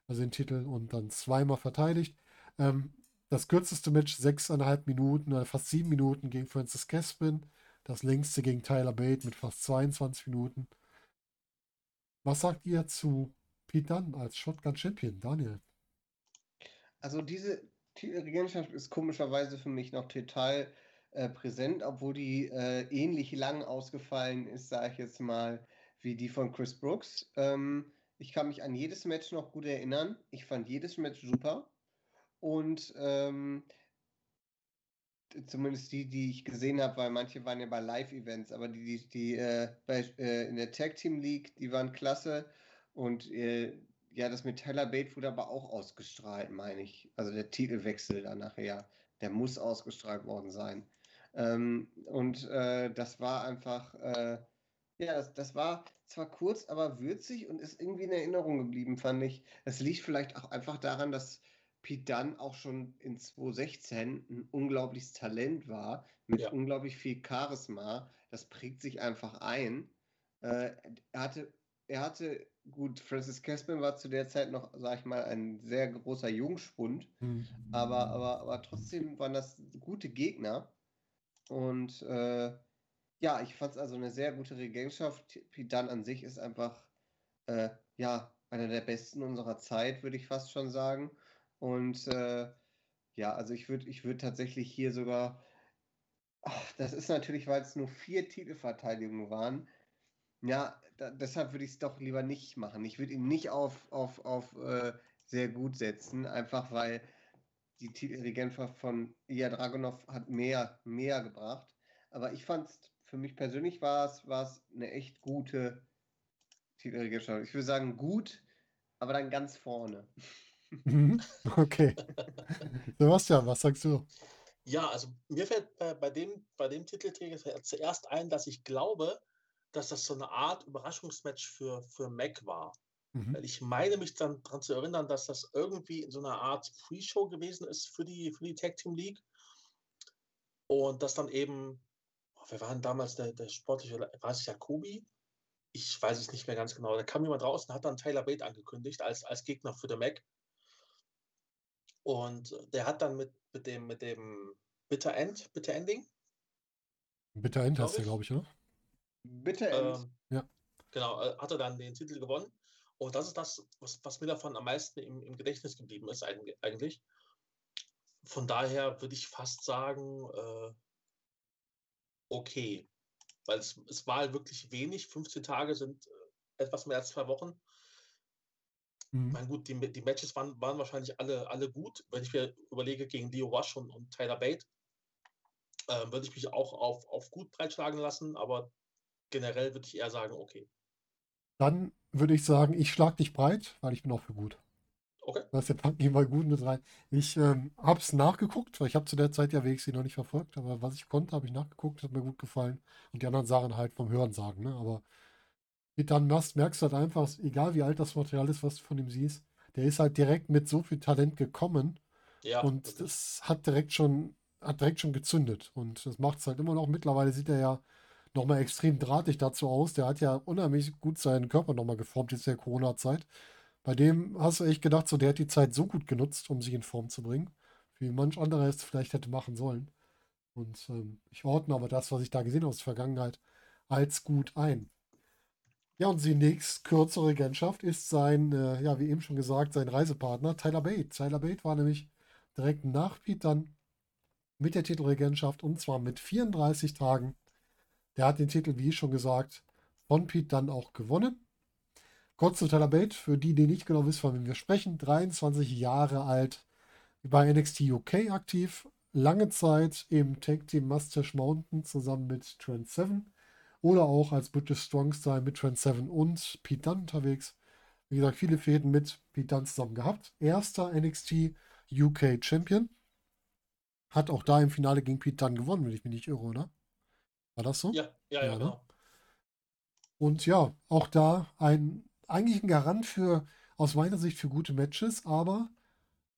S1: Also den Titel und dann zweimal verteidigt. Ähm, das kürzeste Match, sechseinhalb Minuten oder fast sieben Minuten gegen Francis Caspin. Das längste gegen Tyler Bate mit fast 22 Minuten. Was sagt ihr zu Pete Dunne als Shotgun Champion, Daniel?
S2: Also diese Titelregentschaft ist komischerweise für mich noch total äh, präsent, obwohl die äh, ähnlich lang ausgefallen ist, sage ich jetzt mal, wie die von Chris Brooks. Ähm, ich kann mich an jedes Match noch gut erinnern. Ich fand jedes Match super. Und ähm, zumindest die, die ich gesehen habe, weil manche waren ja bei Live-Events, aber die, die, die äh, bei, äh, in der Tag Team League, die waren klasse. Und äh, ja, das mit Tyler Bate wurde aber auch ausgestrahlt, meine ich. Also der Titelwechsel dann nachher, der muss ausgestrahlt worden sein. Ähm, und äh, das war einfach, äh, ja, das, das war zwar kurz, aber würzig und ist irgendwie in Erinnerung geblieben, fand ich. Es liegt vielleicht auch einfach daran, dass Pete Dunne auch schon in 2016 ein unglaubliches Talent war, mit
S3: Ja.
S2: unglaublich viel Charisma. Das prägt sich einfach ein. Äh, er hatte, er hatte, gut, Francis Caspin war zu der Zeit noch, sag ich mal, ein sehr großer Jungspund,
S1: Hm.
S2: aber, aber, aber trotzdem waren das gute Gegner. Und äh, ja, ich fand es also eine sehr gute Regentschaft. Dunne an sich ist einfach, äh, ja, einer der besten unserer Zeit, würde ich fast schon sagen. Und äh, ja, also ich würde ich würd tatsächlich hier sogar, ach, das ist natürlich, weil es nur vier Titelverteidigungen waren. Ja, da, deshalb würde ich es doch lieber nicht machen. Ich würde ihn nicht auf, auf, auf äh, sehr gut setzen, einfach weil die Titelregentschaft von Ilya Dragunov hat mehr, mehr gebracht. Aber ich fand es, für mich persönlich war es, war es eine echt gute Titelregentschaft. Ich würde sagen gut, aber dann ganz vorne.
S1: Mhm. Okay. Sebastian, was sagst du?
S3: Ja, also mir fällt bei, bei dem, bei dem Titelträger zuerst ein, dass ich glaube, dass das so eine Art Überraschungsmatch für, für Mac war.
S1: Mhm.
S3: Weil ich meine mich dann daran zu erinnern, dass das irgendwie in so einer Art Pre-Show gewesen ist für die, für die Tag Team League. Und das dann eben, oh, wer war denn damals der, der sportliche, war es Jacobi? Ich weiß es nicht mehr ganz genau. Da kam jemand raus und hat dann Tyler Bate angekündigt als, als Gegner für den Mac. Und der hat dann mit, mit dem, mit dem Bitter End, Bitter Ending.
S1: Bitter End hast du, glaube ich, oder?
S2: Bitte.
S3: Ähm,
S1: Ja.
S3: Genau, äh, hat er dann den Titel gewonnen. Und das ist das, was, was mir davon am meisten im, im Gedächtnis geblieben ist, eig- eigentlich. Von daher würde ich fast sagen, äh, okay. Weil es, es war halt wirklich wenig. 15 Tage sind äh, etwas mehr als zwei Wochen. Ich
S1: Mhm.
S3: meine, gut, die, die Matches waren, waren wahrscheinlich alle, alle gut. Wenn ich mir überlege, gegen Leo Rush und, und Tyler Bate, äh, würde ich mich auch auf, auf gut breitschlagen lassen, aber generell würde ich eher sagen, okay.
S1: Dann würde ich sagen, ich schlag dich breit, weil ich bin auch für gut.
S3: Okay.
S1: Das packt mich mal gut mit rein. Ich ähm, habe es nachgeguckt, weil ich habe zu der Zeit ja WXW noch nicht verfolgt, aber was ich konnte, habe ich nachgeguckt, hat mir gut gefallen. Und die anderen Sachen halt vom Hören sagen, ne? Aber dann merkst, merkst du halt einfach, egal wie alt das Material ist, was du von ihm siehst, der ist halt direkt mit so viel Talent gekommen
S3: Ja,
S1: und das hat direkt schon, hat direkt schon gezündet. Und das macht es halt immer noch. Mittlerweile sieht er ja nochmal extrem drahtig dazu aus. Der hat ja unheimlich gut seinen Körper nochmal geformt jetzt in der Corona-Zeit. Bei dem hast du echt gedacht, so der hat die Zeit so gut genutzt, um sich in Form zu bringen, wie manch anderer es vielleicht hätte machen sollen. Und ähm, ich ordne aber das, was ich da gesehen habe aus der Vergangenheit, als gut ein. Ja, und die nächstkürzere Regentschaft ist sein, äh, ja, wie eben schon gesagt, sein Reisepartner Tyler Bate. Tyler Bate war nämlich direkt nach Pete dann mit der Titelregentschaft und zwar mit 34 Tagen. Der hat den Titel, wie schon gesagt, von Pete dann auch gewonnen. Kurz zu Tyler für die, die nicht genau wissen, von wem wir sprechen, 23 Jahre alt, bei NXT UK aktiv, lange Zeit im Tag Team Mustache Mountain zusammen mit Trent Seven oder auch als British Strong Style mit Trent Seven und Pete Dunne unterwegs. Wie gesagt, viele Fäden mit Pete Dunne zusammen gehabt. Erster NXT UK Champion. Hat auch da im Finale gegen Pete Dunne gewonnen, wenn ich mich nicht irre, oder? War das so?
S3: Ja, ja, ja,
S1: Ja, ne?
S3: genau.
S1: Und ja, auch da ein eigentlich ein Garant für, aus meiner Sicht, für gute Matches, aber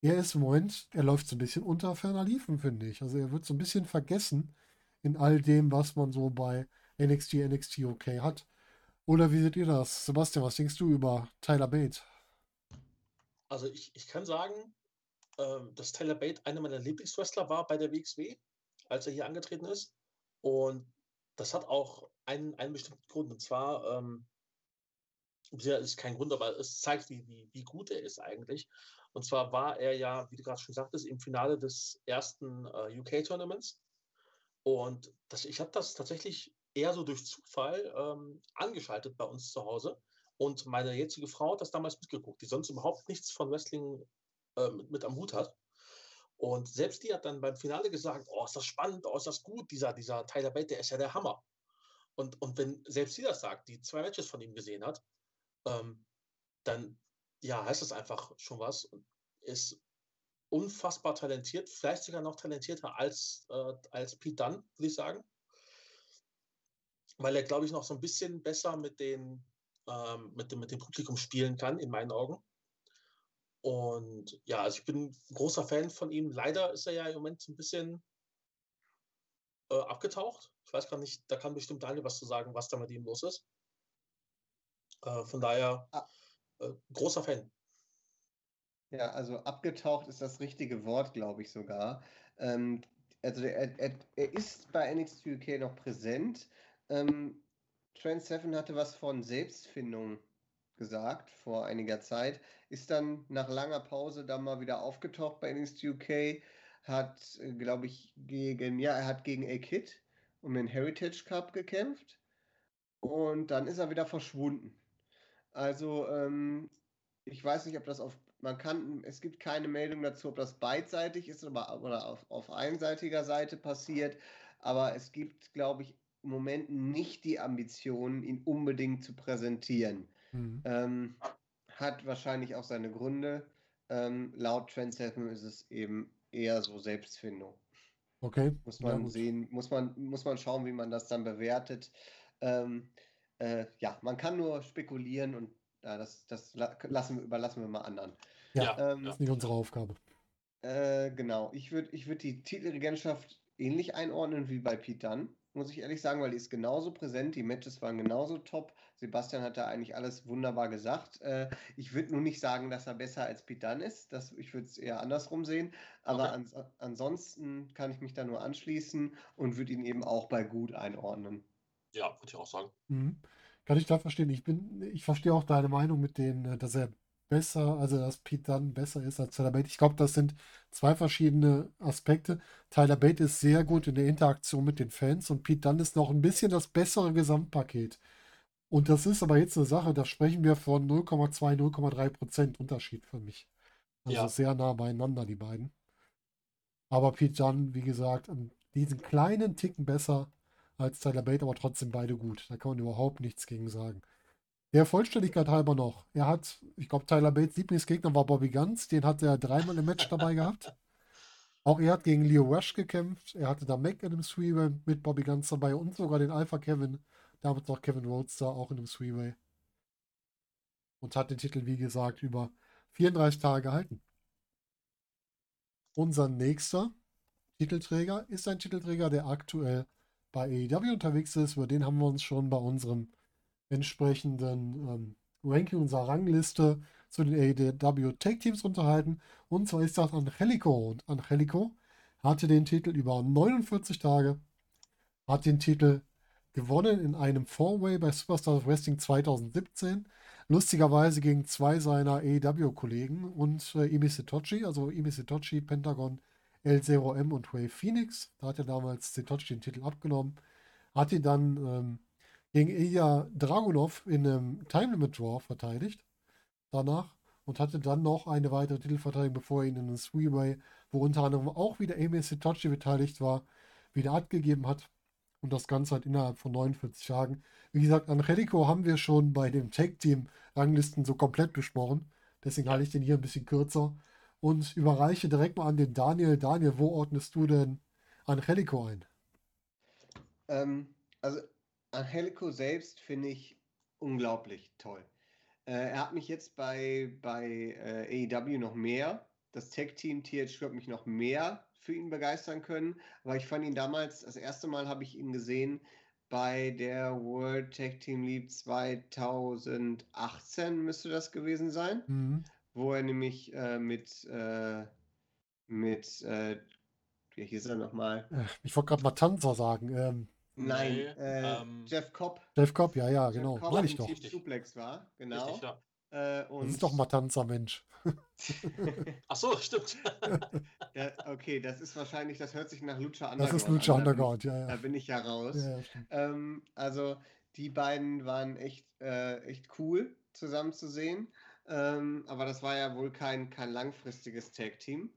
S1: er ist im Moment, er läuft so ein bisschen unter ferner Liefen, finde ich. Also er wird so ein bisschen vergessen in all dem, was man so bei NXT, NXT UK hat. Oder wie seht ihr das? Sebastian, was denkst du über Tyler Bate?
S3: Also ich, ich kann sagen, ähm, dass Tyler Bate einer meiner Lieblingswrestler war bei der WXW, als er hier angetreten ist. Und das hat auch einen, einen bestimmten Grund. Und zwar, ähm, ist kein Grund, aber es zeigt, wie, wie, wie gut er ist eigentlich. Und zwar war er ja, wie du gerade schon sagtest, im Finale des ersten äh, UK-Tournaments. Und das, ich habe das tatsächlich eher so durch Zufall ähm, angeschaltet bei uns zu Hause. Und meine jetzige Frau hat das damals mitgeguckt, die sonst überhaupt nichts von Wrestling äh, mit, mit am Hut hat. Und selbst die hat dann beim Finale gesagt, oh, ist das spannend, oh, ist das gut, dieser, dieser Tyler Bate, der ist ja der Hammer. Und, und wenn selbst sie das sagt, die zwei Matches von ihm gesehen hat, ähm, dann ja, heißt das einfach schon was. Ist unfassbar talentiert, vielleicht sogar noch talentierter als, äh, als Pete Dunne, würde ich sagen. Weil er, glaube ich, noch so ein bisschen besser mit, den, ähm, mit, dem, mit dem Publikum spielen kann, in meinen Augen. Und ja, also ich bin ein großer Fan von ihm. Leider ist er ja im Moment so ein bisschen äh, abgetaucht. Ich weiß gar nicht, da kann bestimmt Daniel was zu sagen, was da mit ihm los ist. Äh, von daher
S2: Ah.
S3: äh, großer Fan.
S2: Ja, also abgetaucht ist das richtige Wort, glaube ich sogar. Ähm, also er, er, er ist bei NXT UK noch präsent. Ähm, Trent Seven hatte was von Selbstfindung gesagt vor einiger Zeit, ist dann nach langer Pause dann mal wieder aufgetaucht bei NXT UK, hat, äh, glaube ich, gegen, ja, er hat gegen A-Kid um den Heritage Cup gekämpft und dann ist er wieder verschwunden. Also, ähm, ich weiß nicht, ob das auf, man kann, es gibt keine Meldung dazu, ob das beidseitig ist oder, oder auf, auf einseitiger Seite passiert, aber es gibt, glaube ich, im Moment nicht die Ambition, ihn unbedingt zu präsentieren.
S1: Mhm.
S2: Ähm, hat wahrscheinlich auch seine Gründe. Ähm, laut Trend Seven ist es eben eher so Selbstfindung.
S1: Okay.
S2: Muss
S1: Ja,
S2: man
S1: gut.
S2: sehen, muss man, muss man schauen, wie man das dann bewertet. Ähm, äh, ja, man kann nur spekulieren und ja, das, das la- lassen wir, überlassen wir mal anderen.
S1: Ja,
S2: Ähm,
S1: Das ist nicht unsere Aufgabe.
S2: Äh, genau. Ich würde ich würd die Titelregentschaft ähnlich einordnen wie bei Pete Dunne, muss ich ehrlich sagen, weil die ist genauso präsent, die Matches waren genauso top. Sebastian hat da eigentlich alles wunderbar gesagt. Äh, ich würde nur nicht sagen, dass er besser als Dunne ist. Das, ich würde es eher andersrum sehen. Aber
S3: Okay.
S2: ans ansonsten kann ich mich da nur anschließen und würde ihn eben auch bei gut einordnen.
S3: Ja, würde ich auch sagen.
S1: Mhm. Kann ich da verstehen. Ich bin, ich verstehe auch deine Meinung mit denen, äh, dass er besser, also dass Pete Dunne besser ist als Tyler Bate. Ich glaube, das sind zwei verschiedene Aspekte. Tyler Bate ist sehr gut in der Interaktion mit den Fans und Pete Dunne ist noch ein bisschen das bessere Gesamtpaket. Und das ist aber jetzt eine Sache, da sprechen wir von 0,2, 0,3 Prozent Unterschied für mich. Also
S3: Ja.
S1: sehr nah beieinander, die beiden. Aber Pete Dunne, wie gesagt, an diesen kleinen Ticken besser als Tyler Bate, aber trotzdem beide gut. Da kann man überhaupt nichts gegen sagen. Der Vollständigkeit halber noch. Er hat, ich glaube, Tyler Bates Lieblingsgegner war Bobby Guns. Den hat er dreimal im Match dabei gehabt. Auch er hat gegen Leo Rush gekämpft. Er hatte da Mac in einem Three-Way mit Bobby Guns dabei und sogar den Alpha Kevin, damals noch Kevin Roadster, auch in einem Three-Way. Und hat den Titel, wie gesagt, über 34 Tage gehalten. Unser nächster Titelträger ist ein Titelträger, der aktuell bei AEW unterwegs ist. Über den haben wir uns schon bei unserem entsprechenden ähm, Ranking unserer Rangliste zu den AEW Tag Teams unterhalten. Und zwar ist das Angelico. Und Angelico hatte den Titel über 49 Tage, hat den Titel gewonnen in einem Four-Way bei Superstars Wrestling 2017. Lustigerweise gegen zwei seiner AEW-Kollegen und äh, Imi Sitochi, also Imi Sitochi, Pentagon, El Zero M und Ray Phoenix. Da hat er damals Sitochi den Titel abgenommen. Hat ihn dann ähm, gegen Ilya Dragunov in einem Time Limit Draw verteidigt. Danach. Und hatte dann noch eine weitere Titelverteidigung, bevor er ihn in einem Three-Way, wo unter anderem auch wieder Amy Sitochi beteiligt war, wieder abgegeben hat. Und das Ganze halt innerhalb von 49 Tagen. Wie gesagt, Angelico haben wir schon bei dem Tag-Team-Ranglisten so komplett besprochen. Deswegen halte ich den hier ein bisschen kürzer. Und überreiche direkt mal an den Daniel. Daniel, wo ordnest du denn Angelico ein?
S2: Ähm, also Angelico selbst finde ich unglaublich toll. Äh, er hat mich jetzt bei, bei äh, AEW noch mehr, das Tag-Team THQ hat mich noch mehr für ihn begeistern können, aber ich fand ihn damals, das erste Mal habe ich ihn gesehen bei der World Tag Team League 2018 müsste das gewesen sein,
S1: Mhm.
S2: wo er nämlich äh, mit, äh, mit, äh, wie hieß er nochmal?
S1: Ich wollte gerade mal Tanzer sagen. Ähm,
S2: Nein,
S3: Nee,
S2: äh,
S3: ähm,
S2: Jeff Cobb.
S1: Jeff Cobb, ja, ja,
S2: Jeff
S1: genau.
S2: Cobb
S1: Meine ich doch.
S2: Team. Suplex war, genau.
S3: Richtig, ja.
S2: Äh,
S1: Das ist doch mal Tanzer, Mensch.
S3: Ach so, stimmt.
S2: ja, okay, das ist wahrscheinlich, das hört sich nach Lucha
S1: Das
S2: Underground
S1: ist Lucha
S2: an, da bin
S1: Underground, ja,
S2: Ich, da
S1: ja.
S2: bin ich ja raus.
S1: Ja, ja.
S2: Ähm, also die beiden waren echt, äh, echt cool zusammen zu sehen. Ähm, aber das war ja wohl kein, kein langfristiges Tag-Team.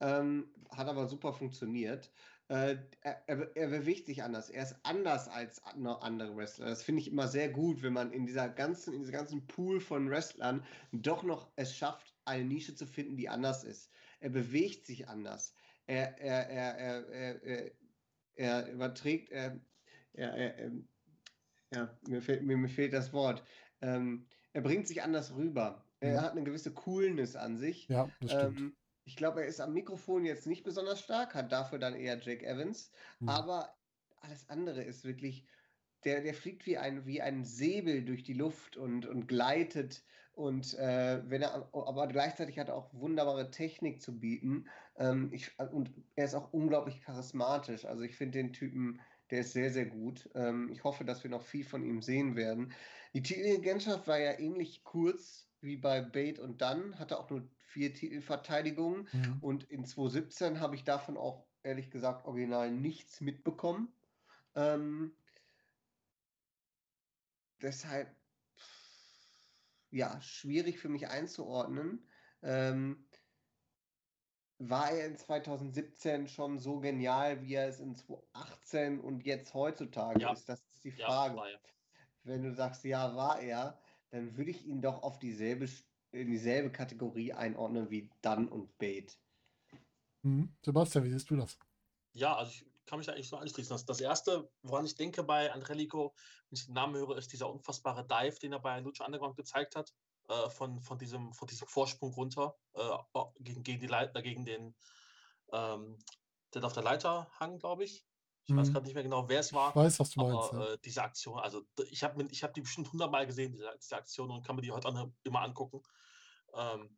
S2: Ähm, hat aber super funktioniert. Äh, er, er, bewegt sich anders. Er ist anders als an- andere Wrestler. Das finde ich immer sehr gut, wenn man in dieser ganzen, in diesem ganzen Pool von Wrestlern doch noch es schafft, eine Nische zu finden, die anders ist. Er bewegt sich anders. Er, er, er, er, er, er, er überträgt, er, er, er, ja, mir fehlt, mir, mir fehlt das Wort. Ähm, er bringt sich anders rüber. Er
S1: Mhm.
S2: hat eine gewisse Coolness an sich.
S1: Ja, das stimmt.
S2: Ähm, ich glaube, er ist am Mikrofon jetzt nicht besonders stark, hat dafür dann eher Jake Evans.
S1: Mhm.
S2: Aber alles andere ist wirklich, der, der fliegt wie ein, wie ein Säbel durch die Luft und, und gleitet. Und äh, wenn er, aber gleichzeitig hat er auch wunderbare Technik zu bieten. Ähm, ich, und er ist auch unglaublich charismatisch. Also ich finde den Typen, der ist sehr, sehr gut. Ähm, ich hoffe, dass wir noch viel von ihm sehen werden. Die Titelregentschaft war ja ähnlich kurz wie bei Bate und Dunn, hatte auch nur vier Titelverteidigungen.
S1: Mhm.
S2: Und in 2017 habe ich davon auch ehrlich gesagt original nichts mitbekommen. Ähm, deshalb, ja, schwierig für mich einzuordnen. Ähm, war er in 2017 schon so genial, wie er es in 2018 und jetzt heutzutage
S3: Ja.
S2: ist? Das ist die
S3: Ja,
S2: Frage.
S3: er.
S2: Wenn du sagst, ja, war er, dann würde ich ihn doch auf dieselbe, Sch- in dieselbe Kategorie einordnen wie Dunn und Bate.
S1: Mhm. Sebastian, wie siehst du das?
S3: Ja, also ich kann mich da eigentlich so anschließen. Das, das erste, woran ich denke bei Andrelico, wenn ich den Namen höre, ist dieser unfassbare Dive, den er bei Lucha Underground gezeigt hat, äh, von, von, diesem, von diesem Vorsprung runter, äh, gegen, gegen, die Leiter, gegen den, ähm, der auf der Leiter hang, glaube ich. Ich weiß
S1: Mhm.
S3: gerade nicht mehr genau, wer es war.
S1: Ich weiß, was du meinst.
S3: Aber
S1: Ja.
S3: äh, diese Aktion, also ich habe ich hab die bestimmt hundertmal gesehen, diese, diese Aktion, und kann mir die heute noch immer angucken. Ähm,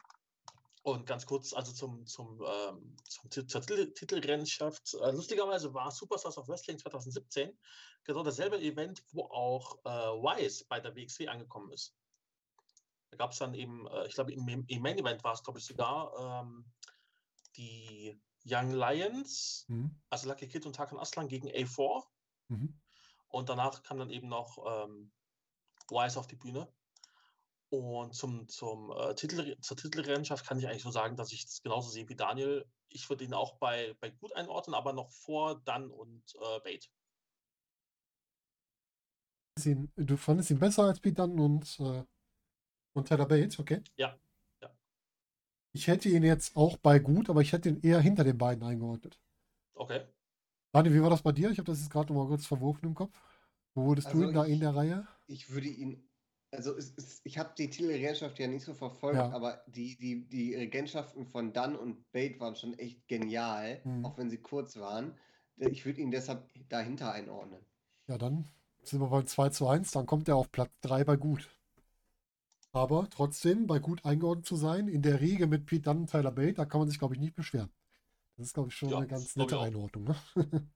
S3: und ganz kurz, also zum, zum, ähm, zum zur Titel, Titelrennschaft. Äh, lustigerweise war Superstars of Wrestling 2017 genau dasselbe Event, wo auch äh, Wise bei der WXW angekommen ist. Da gab es dann eben, äh, ich glaube, im, im Main Event war es, glaube ich, sogar ähm, die Young Lions,
S1: Mhm.
S3: also Lucky Kid und Tarkan Aslan gegen A4.
S1: Mhm.
S3: Und danach kam dann eben noch ähm, Wise auf die Bühne. Und zum, zum, äh, Titel, zur Titelrennschaft kann ich eigentlich nur sagen, dass ich es genauso sehe wie Daniel. Ich würde ihn auch bei, bei gut einordnen, aber noch vor Dann und äh, Bait.
S1: ihn, du fandest ihn besser als Pete Dunne und, äh, und Tyler Bates, okay?
S3: Ja.
S1: Ich hätte ihn jetzt auch bei gut, aber ich hätte ihn eher hinter den beiden eingeordnet.
S3: Okay.
S1: Daniel, wie war das bei dir? Ich habe das jetzt gerade noch mal kurz verworfen im Kopf. Wo wurdest du
S2: Also
S1: ihn da in der Reihe?
S2: Ich würde ihn, also es ist, ich habe die Titelregentschaft ja nicht so verfolgt,
S1: Ja.
S2: aber die, die, die Regentschaften von Dunn und Bate waren schon echt genial,
S1: Mhm.
S2: auch wenn sie kurz waren. Ich würde ihn deshalb dahinter einordnen.
S1: Ja, dann sind wir beim 2 zu 1. Dann kommt er auf Platz 3 bei gut. Aber trotzdem, bei gut eingeordnet zu sein, in der Riege mit Pete Dunne und Tyler Bate, da kann man sich, glaube ich, nicht beschweren. Das ist, glaube ich, schon
S3: Ja,
S1: eine ganz nette. Einordnung. Ne?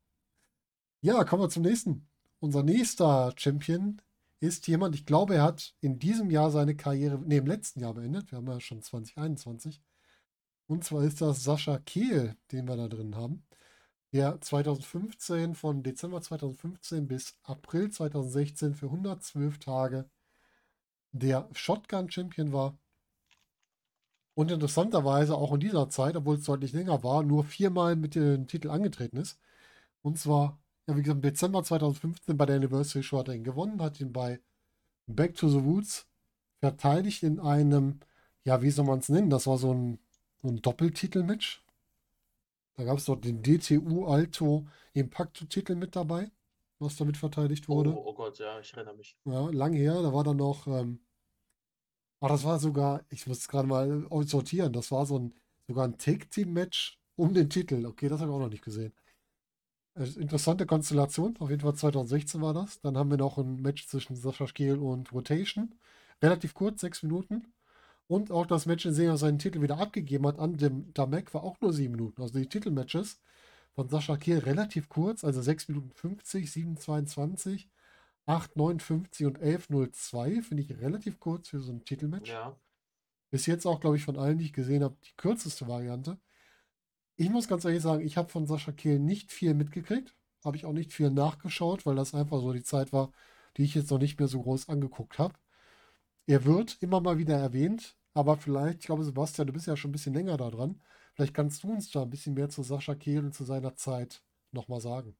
S1: ja, kommen wir zum nächsten. Unser nächster Champion ist jemand, ich glaube, er hat in diesem Jahr seine Karriere, nee, im letzten Jahr beendet. Wir haben ja schon 2021. Und zwar ist das Sascha Kehl, den wir da drin haben der 2015 von Dezember 2015 bis April 2016 für 112 Tage der Shotgun Champion war. Und interessanterweise auch in dieser Zeit, obwohl es deutlich länger war, nur viermal mit dem Titel angetreten ist. Und zwar, ja, wie gesagt, im Dezember 2015 bei der Anniversary Show hat er ihn gewonnen, hat ihn bei Back to the Roots verteidigt in einem, ja, wie soll man es nennen? Das war so ein, so ein Doppeltitel-Match. Da gab es dort den DTU Alto Impacto-Titel mit dabei, was damit verteidigt
S3: Oh,
S1: wurde.
S3: oh Gott, ja, ich erinnere mich.
S1: Ja, lang her, da war dann noch, ähm, ah, das war sogar, ich muss es gerade mal sortieren, das war so ein, sogar ein Take-Team-Match um den Titel. Okay, das habe ich auch noch nicht gesehen. Äh, interessante Konstellation, auf jeden Fall 2016 war das. Dann haben wir noch ein Match zwischen Sascha Kehl und Rotation. Relativ kurz, sechs Minuten. Und auch das Match, in dem er seinen Titel wieder abgegeben hat an dem Damek, war auch nur sieben Minuten. Also die Titelmatches von Sascha Kehl relativ kurz, also 6 Minuten 50, 7,22, 8,59 und 11,02. Finde ich relativ kurz für so ein Titelmatch.
S3: Ja.
S1: Bis jetzt auch, glaube ich, von allen, die ich gesehen habe, die kürzeste Variante. Ich muss ganz ehrlich sagen, ich habe von Sascha Kehl nicht viel mitgekriegt. Habe ich auch nicht viel nachgeschaut, weil das einfach so die Zeit war, die ich jetzt noch nicht mehr so groß angeguckt habe. Er wird immer mal wieder erwähnt, aber vielleicht, ich glaube, Sebastian, du bist ja schon ein bisschen länger da dran. Vielleicht kannst du uns da ein bisschen mehr zu Sascha Kehl und zu seiner Zeit nochmal sagen.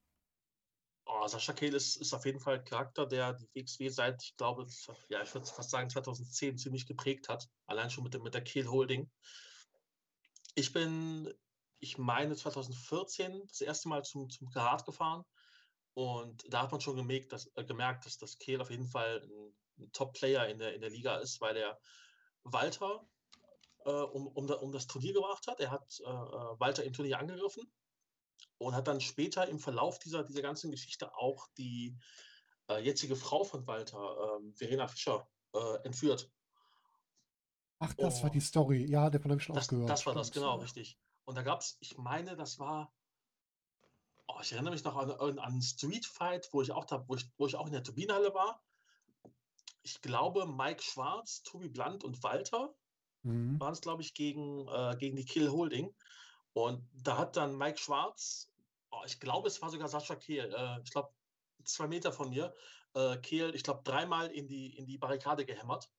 S3: Oh, Sascha Kehl ist, ist auf jeden Fall ein Charakter, der die WXW seit, ich glaube, ja, ich würde fast sagen 2010 ziemlich geprägt hat. Allein schon mit, dem, mit der Kehl Holding. Ich bin, ich meine, 2014 das erste Mal zum, zum Karat gefahren. Und da hat man schon gemerkt, dass, äh, gemerkt, dass das Kehl auf jeden Fall ein, ein Top-Player in der, in der Liga ist, weil er Walter äh, um, um, um das Turnier gebracht hat. Er hat äh, Walter im Turnier angegriffen und hat dann später im Verlauf dieser, dieser ganzen Geschichte auch die äh, jetzige Frau von Walter, ähm, Verena Fischer, äh, entführt.
S1: Ach, das war
S3: Oh.
S1: die Story. Ja, davon habe ich schon
S3: Das,
S1: auch gehört.
S3: das war das, genau, richtig. Und da gab es, ich meine, das war, oh, ich erinnere mich noch an, an, an Street Fight, wo ich auch da, wo ich, wo ich auch in der Turbinenhalle war. Ich glaube, Mike Schwarz, Tobi Blunt und Walter
S1: Mhm.
S3: waren es, glaube ich, gegen, äh, gegen die Kill Holding. Und da hat dann Mike Schwarz, oh, ich glaube, es war sogar Sascha Kehl, äh, ich glaube, zwei Meter von mir, äh, Kehl, ich glaube, dreimal in die, in die Barrikade gehämmert.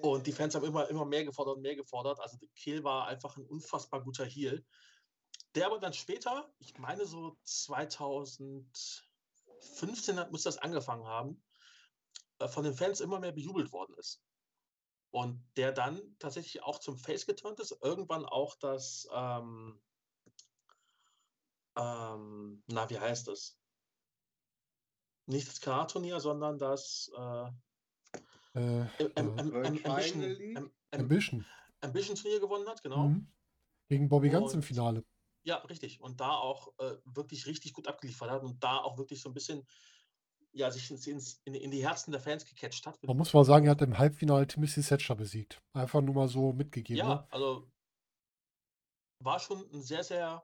S3: Und die Fans haben immer, immer mehr gefordert und mehr gefordert. Also Kehl war einfach ein unfassbar guter Heel. Der aber dann später, ich meine so 2015 hat- muss das angefangen haben, äh, von den Fans immer mehr bejubelt worden ist. Und der dann tatsächlich auch zum Face geturnt ist, irgendwann auch das, ähm, ähm, na, wie heißt es? Nicht das Kanal-Turnier, sondern das äh,
S1: Äh, äh,
S3: Ambition,
S1: Ambition.
S3: Ambition Turnier gewonnen hat, genau.
S1: Mhm. Gegen Bobby Ganz im
S3: Und-
S1: Finale.
S3: Ja, richtig. Und da auch äh, wirklich richtig gut abgeliefert hat und da auch wirklich so ein bisschen ja, sich ins, ins, in, in die Herzen der Fans gecatcht hat.
S1: Man muss mal sagen, er hat im Halbfinale Timothy Thatcher besiegt. Einfach nur mal so mitgegeben.
S3: Ja,
S1: Ne?
S3: also war schon ein sehr, sehr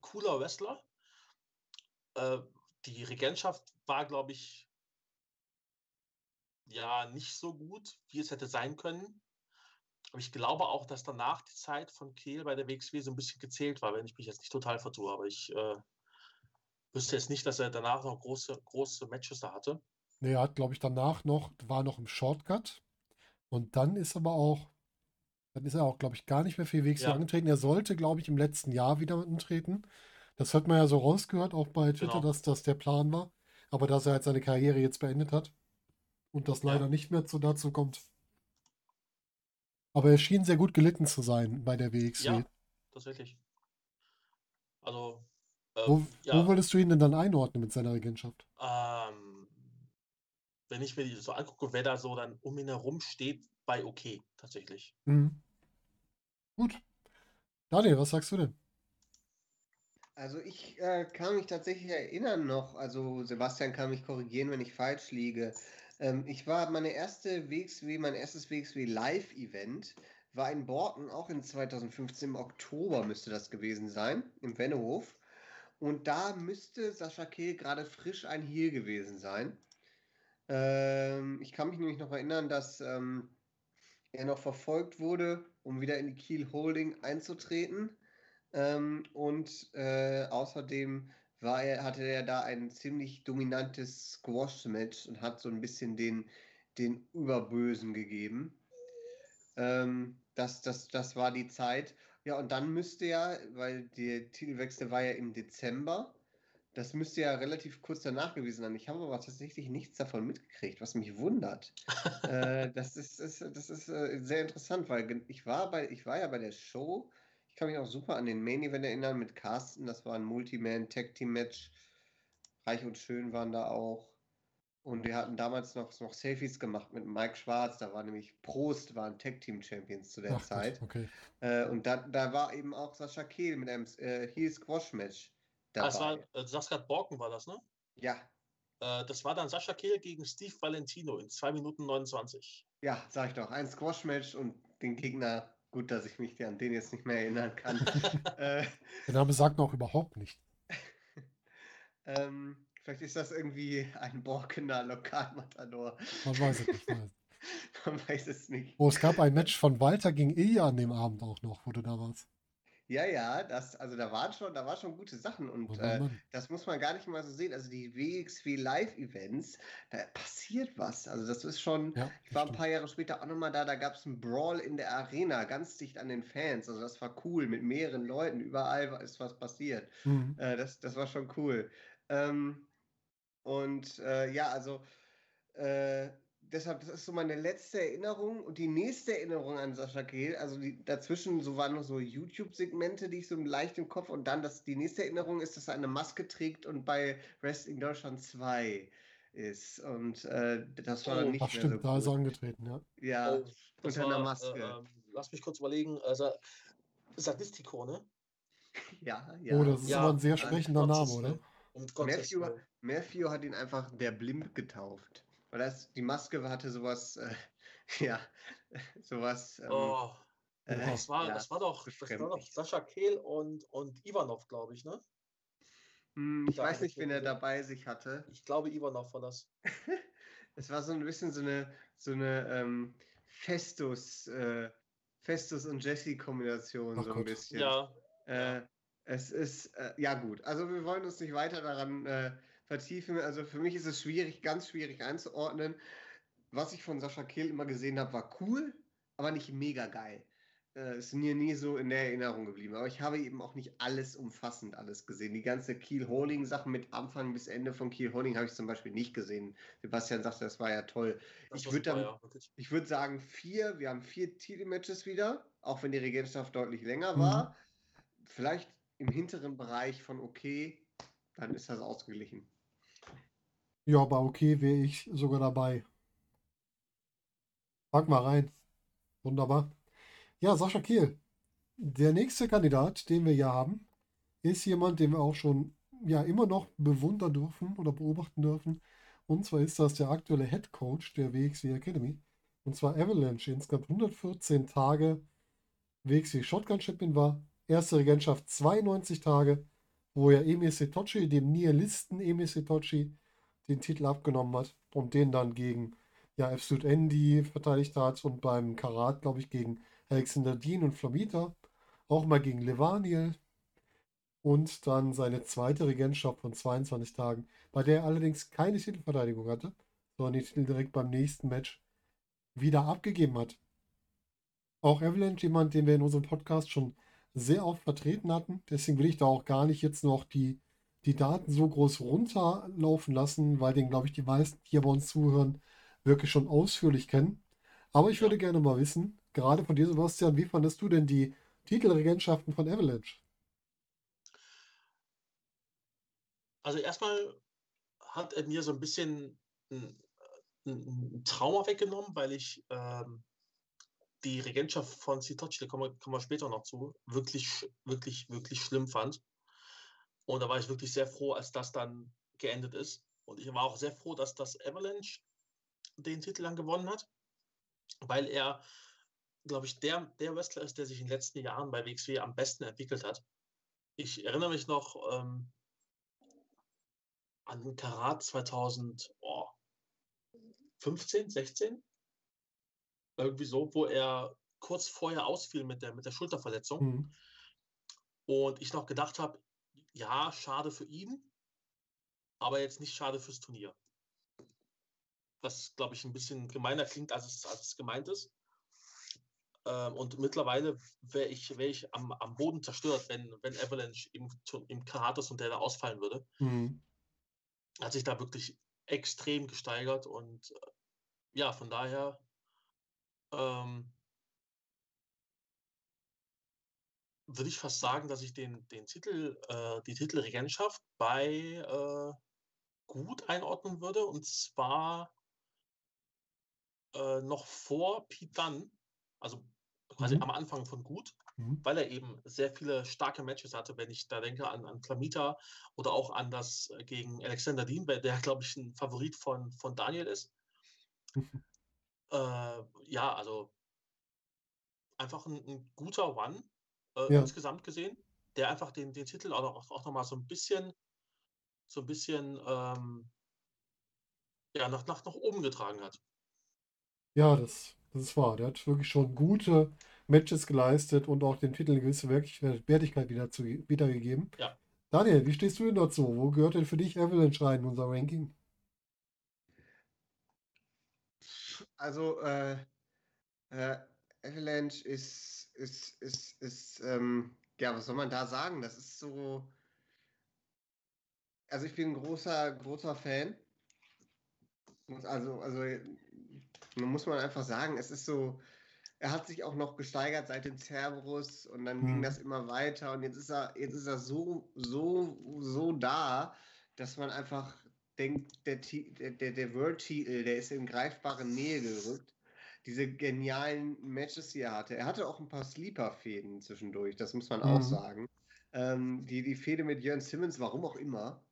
S3: cooler Wrestler. Äh, die Regentschaft war, glaube ich, ja, nicht so gut, wie es hätte sein können. Aber ich glaube auch, dass danach die Zeit von Kehl bei der WXW so ein bisschen gezählt war, wenn ich mich jetzt nicht total vertue. Aber ich äh, wüsste jetzt nicht, dass er danach noch große, große Matches da hatte.
S1: Nee, er hat, glaube ich, danach noch, war noch im Shortcut. Und dann ist aber auch, dann ist er auch, glaube ich, gar nicht mehr für WXW
S3: Ja.
S1: angetreten. Er sollte, glaube ich, im letzten Jahr wieder antreten. Das hat man ja so rausgehört, auch bei Twitter,
S3: Genau.
S1: dass das der Plan war. Aber dass er halt seine Karriere jetzt beendet hat und das
S3: Ja.
S1: leider nicht mehr zu dazu kommt. Aber er schien sehr gut gelitten zu sein bei der WXW.
S3: Ja, tatsächlich. Also, äh,
S1: Wo,
S3: ja,
S1: wo würdest du ihn denn dann einordnen mit seiner Regentschaft?
S3: ähm, wenn ich mir die so angucke, wer da so dann um ihn herum steht, bei okay, tatsächlich.
S1: Mhm. Gut. Daniel, was sagst du denn?
S2: Also ich äh, kann mich tatsächlich erinnern noch, also Sebastian kann mich korrigieren, wenn ich falsch liege. Ähm, ich war meine erste WXW, mein erstes WXW Live-Event war in Borken, auch in 2015 im Oktober müsste das gewesen sein, im Wennehof. Und da müsste Sascha Kehl gerade frisch ein Heel gewesen sein. Ähm, ich kann mich nämlich noch erinnern, dass ähm, er noch verfolgt wurde, um wieder in die Kiel Holding einzutreten. Ähm, und äh, außerdem war er, hatte er da ein ziemlich dominantes Squash-Match und hat so ein bisschen den, den Überbösen gegeben. Ähm, das, das, das war die Zeit. Ja, und dann müsste ja, weil der Titelwechsel war ja im Dezember, das müsste ja relativ kurz danach gewesen sein. Ich habe aber tatsächlich nichts davon mitgekriegt, was mich wundert. äh, das ist, ist, das ist äh, sehr interessant, weil ich war, bei, ich war ja bei der Show. Ich kann mich auch super an den Main Event erinnern mit Carsten. Das war ein Multiman-Tag-Team-Match. Reich und Schön waren da auch. Und wir hatten damals noch, noch Selfies gemacht mit Mike Schwarz. Da war nämlich Prost, waren Tag-Team-Champions zu der
S1: Ach Gott,
S2: Zeit.
S1: okay.
S2: Äh, und da, da war eben auch Sascha Kehl mit einem äh, Heel-Squash-Match
S3: Ah, es war,
S2: dabei.
S3: äh, du sagst gerade Borken war das, ne?
S2: Ja,
S3: Äh, das war dann Sascha Kehl gegen Steve Valentino in 2 Minuten 29.
S2: ja, sag ich doch. Ein Squash-Match und den Gegner. Gut, dass ich mich an den jetzt nicht mehr erinnern kann. äh,
S1: Der Name sagt auch überhaupt nicht.
S2: ähm, vielleicht ist das irgendwie ein Borkener Lokalmatador.
S1: Man weiß es nicht.
S2: Man weiß es nicht.
S1: Oh, es gab ein Match von Walter gegen Ilja an dem Abend auch noch, wo du da warst.
S2: Ja, ja, das, also da waren schon, da waren schon gute Sachen
S1: Oh,
S2: und
S1: Mann,
S2: äh, das muss man gar nicht mal so sehen. Also die WXW Live-Events, da passiert was. Also das ist schon,
S1: Ja,
S2: ich war ein paar Jahre später auch nochmal da, da gab es einen Brawl in der Arena, ganz dicht an den Fans. Also das war cool, mit mehreren Leuten, überall ist was passiert.
S1: Mhm.
S2: Äh, das, das war schon cool. Ähm, und äh, ja, also äh, deshalb, das ist so meine letzte Erinnerung und die nächste Erinnerung an Sascha Kehl, also die, dazwischen so waren noch so YouTube-Segmente, die ich so leicht im Kopf und dann das, die nächste Erinnerung ist, dass er eine Maske trägt und bei Wrestling Deutschland 2 ist und äh, das war dann
S3: Oh.
S2: nicht
S1: Ach
S2: mehr
S1: stimmt,
S2: so
S1: da ist er angetreten, ja.
S2: Ja,
S3: Oh,
S2: unter einer
S3: war,
S2: Maske.
S3: Äh, ähm, lass mich kurz überlegen. Also, Sadistico, ne?
S2: ja, ja.
S1: Oh, das ist
S3: Ja,
S1: aber ein sehr
S3: um
S1: sprechender Name, oder?
S3: Um
S2: Matthew. Matthew hat ihn einfach der Blimp getauft. Weil das, die Maske hatte sowas, äh, ja, sowas. Ähm,
S3: Oh,
S2: äh,
S3: das war,
S2: ja,
S3: das war doch, das war doch. Sascha Kehl und, und Ivanov, glaube ich, ne?
S2: Hm, ich
S3: da
S2: weiß nicht,
S3: ich
S2: wen er dabei sich hatte.
S3: Ich glaube, Ivanov war das.
S2: Es war so ein bisschen so eine, so eine ähm, Festus, äh, Festus und Jesse-Kombination, so ein
S1: Gott.
S2: bisschen.
S3: Ja,
S2: Äh, es ist, äh, ja gut, also wir wollen uns nicht weiter daran äh, vertiefen. Also für mich ist es schwierig, ganz schwierig einzuordnen. Was ich von Sascha Kehl immer gesehen habe, war cool, aber nicht mega geil. Äh, ist mir nie so in der Erinnerung geblieben. Aber ich habe eben auch nicht alles umfassend alles gesehen. Die ganze Kiel-Holding-Sachen mit Anfang bis Ende von Kiel-Holding habe ich zum Beispiel nicht gesehen. Sebastian sagte, das war ja toll.
S3: das
S2: Ich würd dann-
S3: ja,
S2: würde sagen vier. Wir haben vier Titelmatches wieder, auch wenn die Regentschaft deutlich länger
S1: Mhm.
S2: war. Vielleicht im hinteren Bereich von okay, dann ist das ausgeglichen.
S1: Ja, aber okay wäre ich sogar dabei. Pack mal rein. Wunderbar. Ja, Sascha Kiel. Der nächste Kandidat, den wir hier haben, ist jemand, den wir auch schon ja immer noch bewundern dürfen oder beobachten dürfen. Und zwar ist das der aktuelle Head Coach der WXW Academy. Und zwar Avalanche. Insgesamt 114 Tage WXW Shotgun Champion war. Erste Regentschaft 92 Tage, wo er Emi Setochi, dem Nihilisten Emi Setochi, den Titel abgenommen hat und den dann gegen ja, Absolute Andy verteidigt hat und beim Karat, glaube ich, gegen Alexander Dean und Flamita. Auch mal gegen Levaniel. Und dann seine zweite Regentschaft von 22 Tagen, bei der er allerdings keine Titelverteidigung hatte, sondern den Titel direkt beim nächsten Match wieder abgegeben hat. Auch Avalanche, jemand, den wir in unserem Podcast schon sehr oft vertreten hatten. Deswegen will ich da auch gar nicht jetzt noch die, die Daten so groß runterlaufen lassen, weil den, glaube ich, die meisten, die hier bei uns zuhören, wirklich schon ausführlich kennen. Aber ich würde gerne mal wissen, gerade von dir, Sebastian, wie fandest du denn die Titelregentschaften von Avalanche?
S3: Also erstmal hat er mir so ein bisschen ein, ein Trauma weggenommen, weil ich ähm, die Regentschaft von Sitochi, da kommen wir, kommen wir später noch zu, wirklich, wirklich, wirklich schlimm fand. Und da war ich wirklich sehr froh, als das dann geendet ist. Und ich war auch sehr froh, dass das Avalanche den Titel dann gewonnen hat, weil er, glaube ich, der, der Wrestler ist, der sich in den letzten Jahren bei WXW am besten entwickelt hat. Ich erinnere mich noch ähm, an Karat 2015, 16, irgendwie so, wo er kurz vorher ausfiel mit der, mit der Schulterverletzung. Mhm. Und ich noch gedacht habe, ja, schade für ihn, aber jetzt nicht schade fürs Turnier. Was, glaube ich, ein bisschen gemeiner klingt, als es, als es gemeint ist. Ähm, und mittlerweile wäre ich, wär ich am, am Boden zerstört, wenn, wenn Avalanche im, im Karates und der da ausfallen würde. Mhm. Hat sich da wirklich extrem gesteigert und äh, ja, von daher ähm, würde ich fast sagen, dass ich den, den Titel, äh, die Titelregentschaft bei äh, gut einordnen würde. Und zwar äh, noch vor Pete Dunn, also quasi mhm. am Anfang von gut, mhm. weil er eben sehr viele starke Matches hatte, wenn ich da denke an, an Klamita oder auch an das äh, gegen Alexander Dean, der, glaube ich, ein Favorit von, von Daniel ist. Mhm. Äh, ja, also einfach ein, ein guter One äh, ja. insgesamt gesehen, der einfach den, den Titel auch, auch nochmal so ein bisschen, so ein bisschen ähm, ja, nach, nach, nach oben getragen hat.
S1: Ja, das, das ist wahr. Der hat wirklich schon gute Matches geleistet und auch dem Titel eine gewisse Wertigkeit wieder zu, wiedergegeben.
S3: Ja.
S1: Daniel, wie stehst du denn dazu? Wo gehört denn für dich Avalanche rein in unser Ranking?
S2: Also, äh, äh, Avalanche ist, ist, ist, ist, ähm, ja, was soll man da sagen? Das ist so. Also, ich bin ein großer, großer Fan. Also, also, man muss man einfach sagen, es ist so, er hat sich auch noch gesteigert seit dem Cerberus und dann mhm. ging das immer weiter und jetzt ist er, jetzt ist er so, so, so da, dass man einfach denkt, der, der, der World-Titel, der ist in greifbare Nähe gerückt. Diese genialen Matches, die er hatte. Er hatte auch ein paar Sleeper-Fäden zwischendurch, das muss man mhm. auch sagen. Ähm, die, die Fehde mit Jörn Simmons, warum auch immer,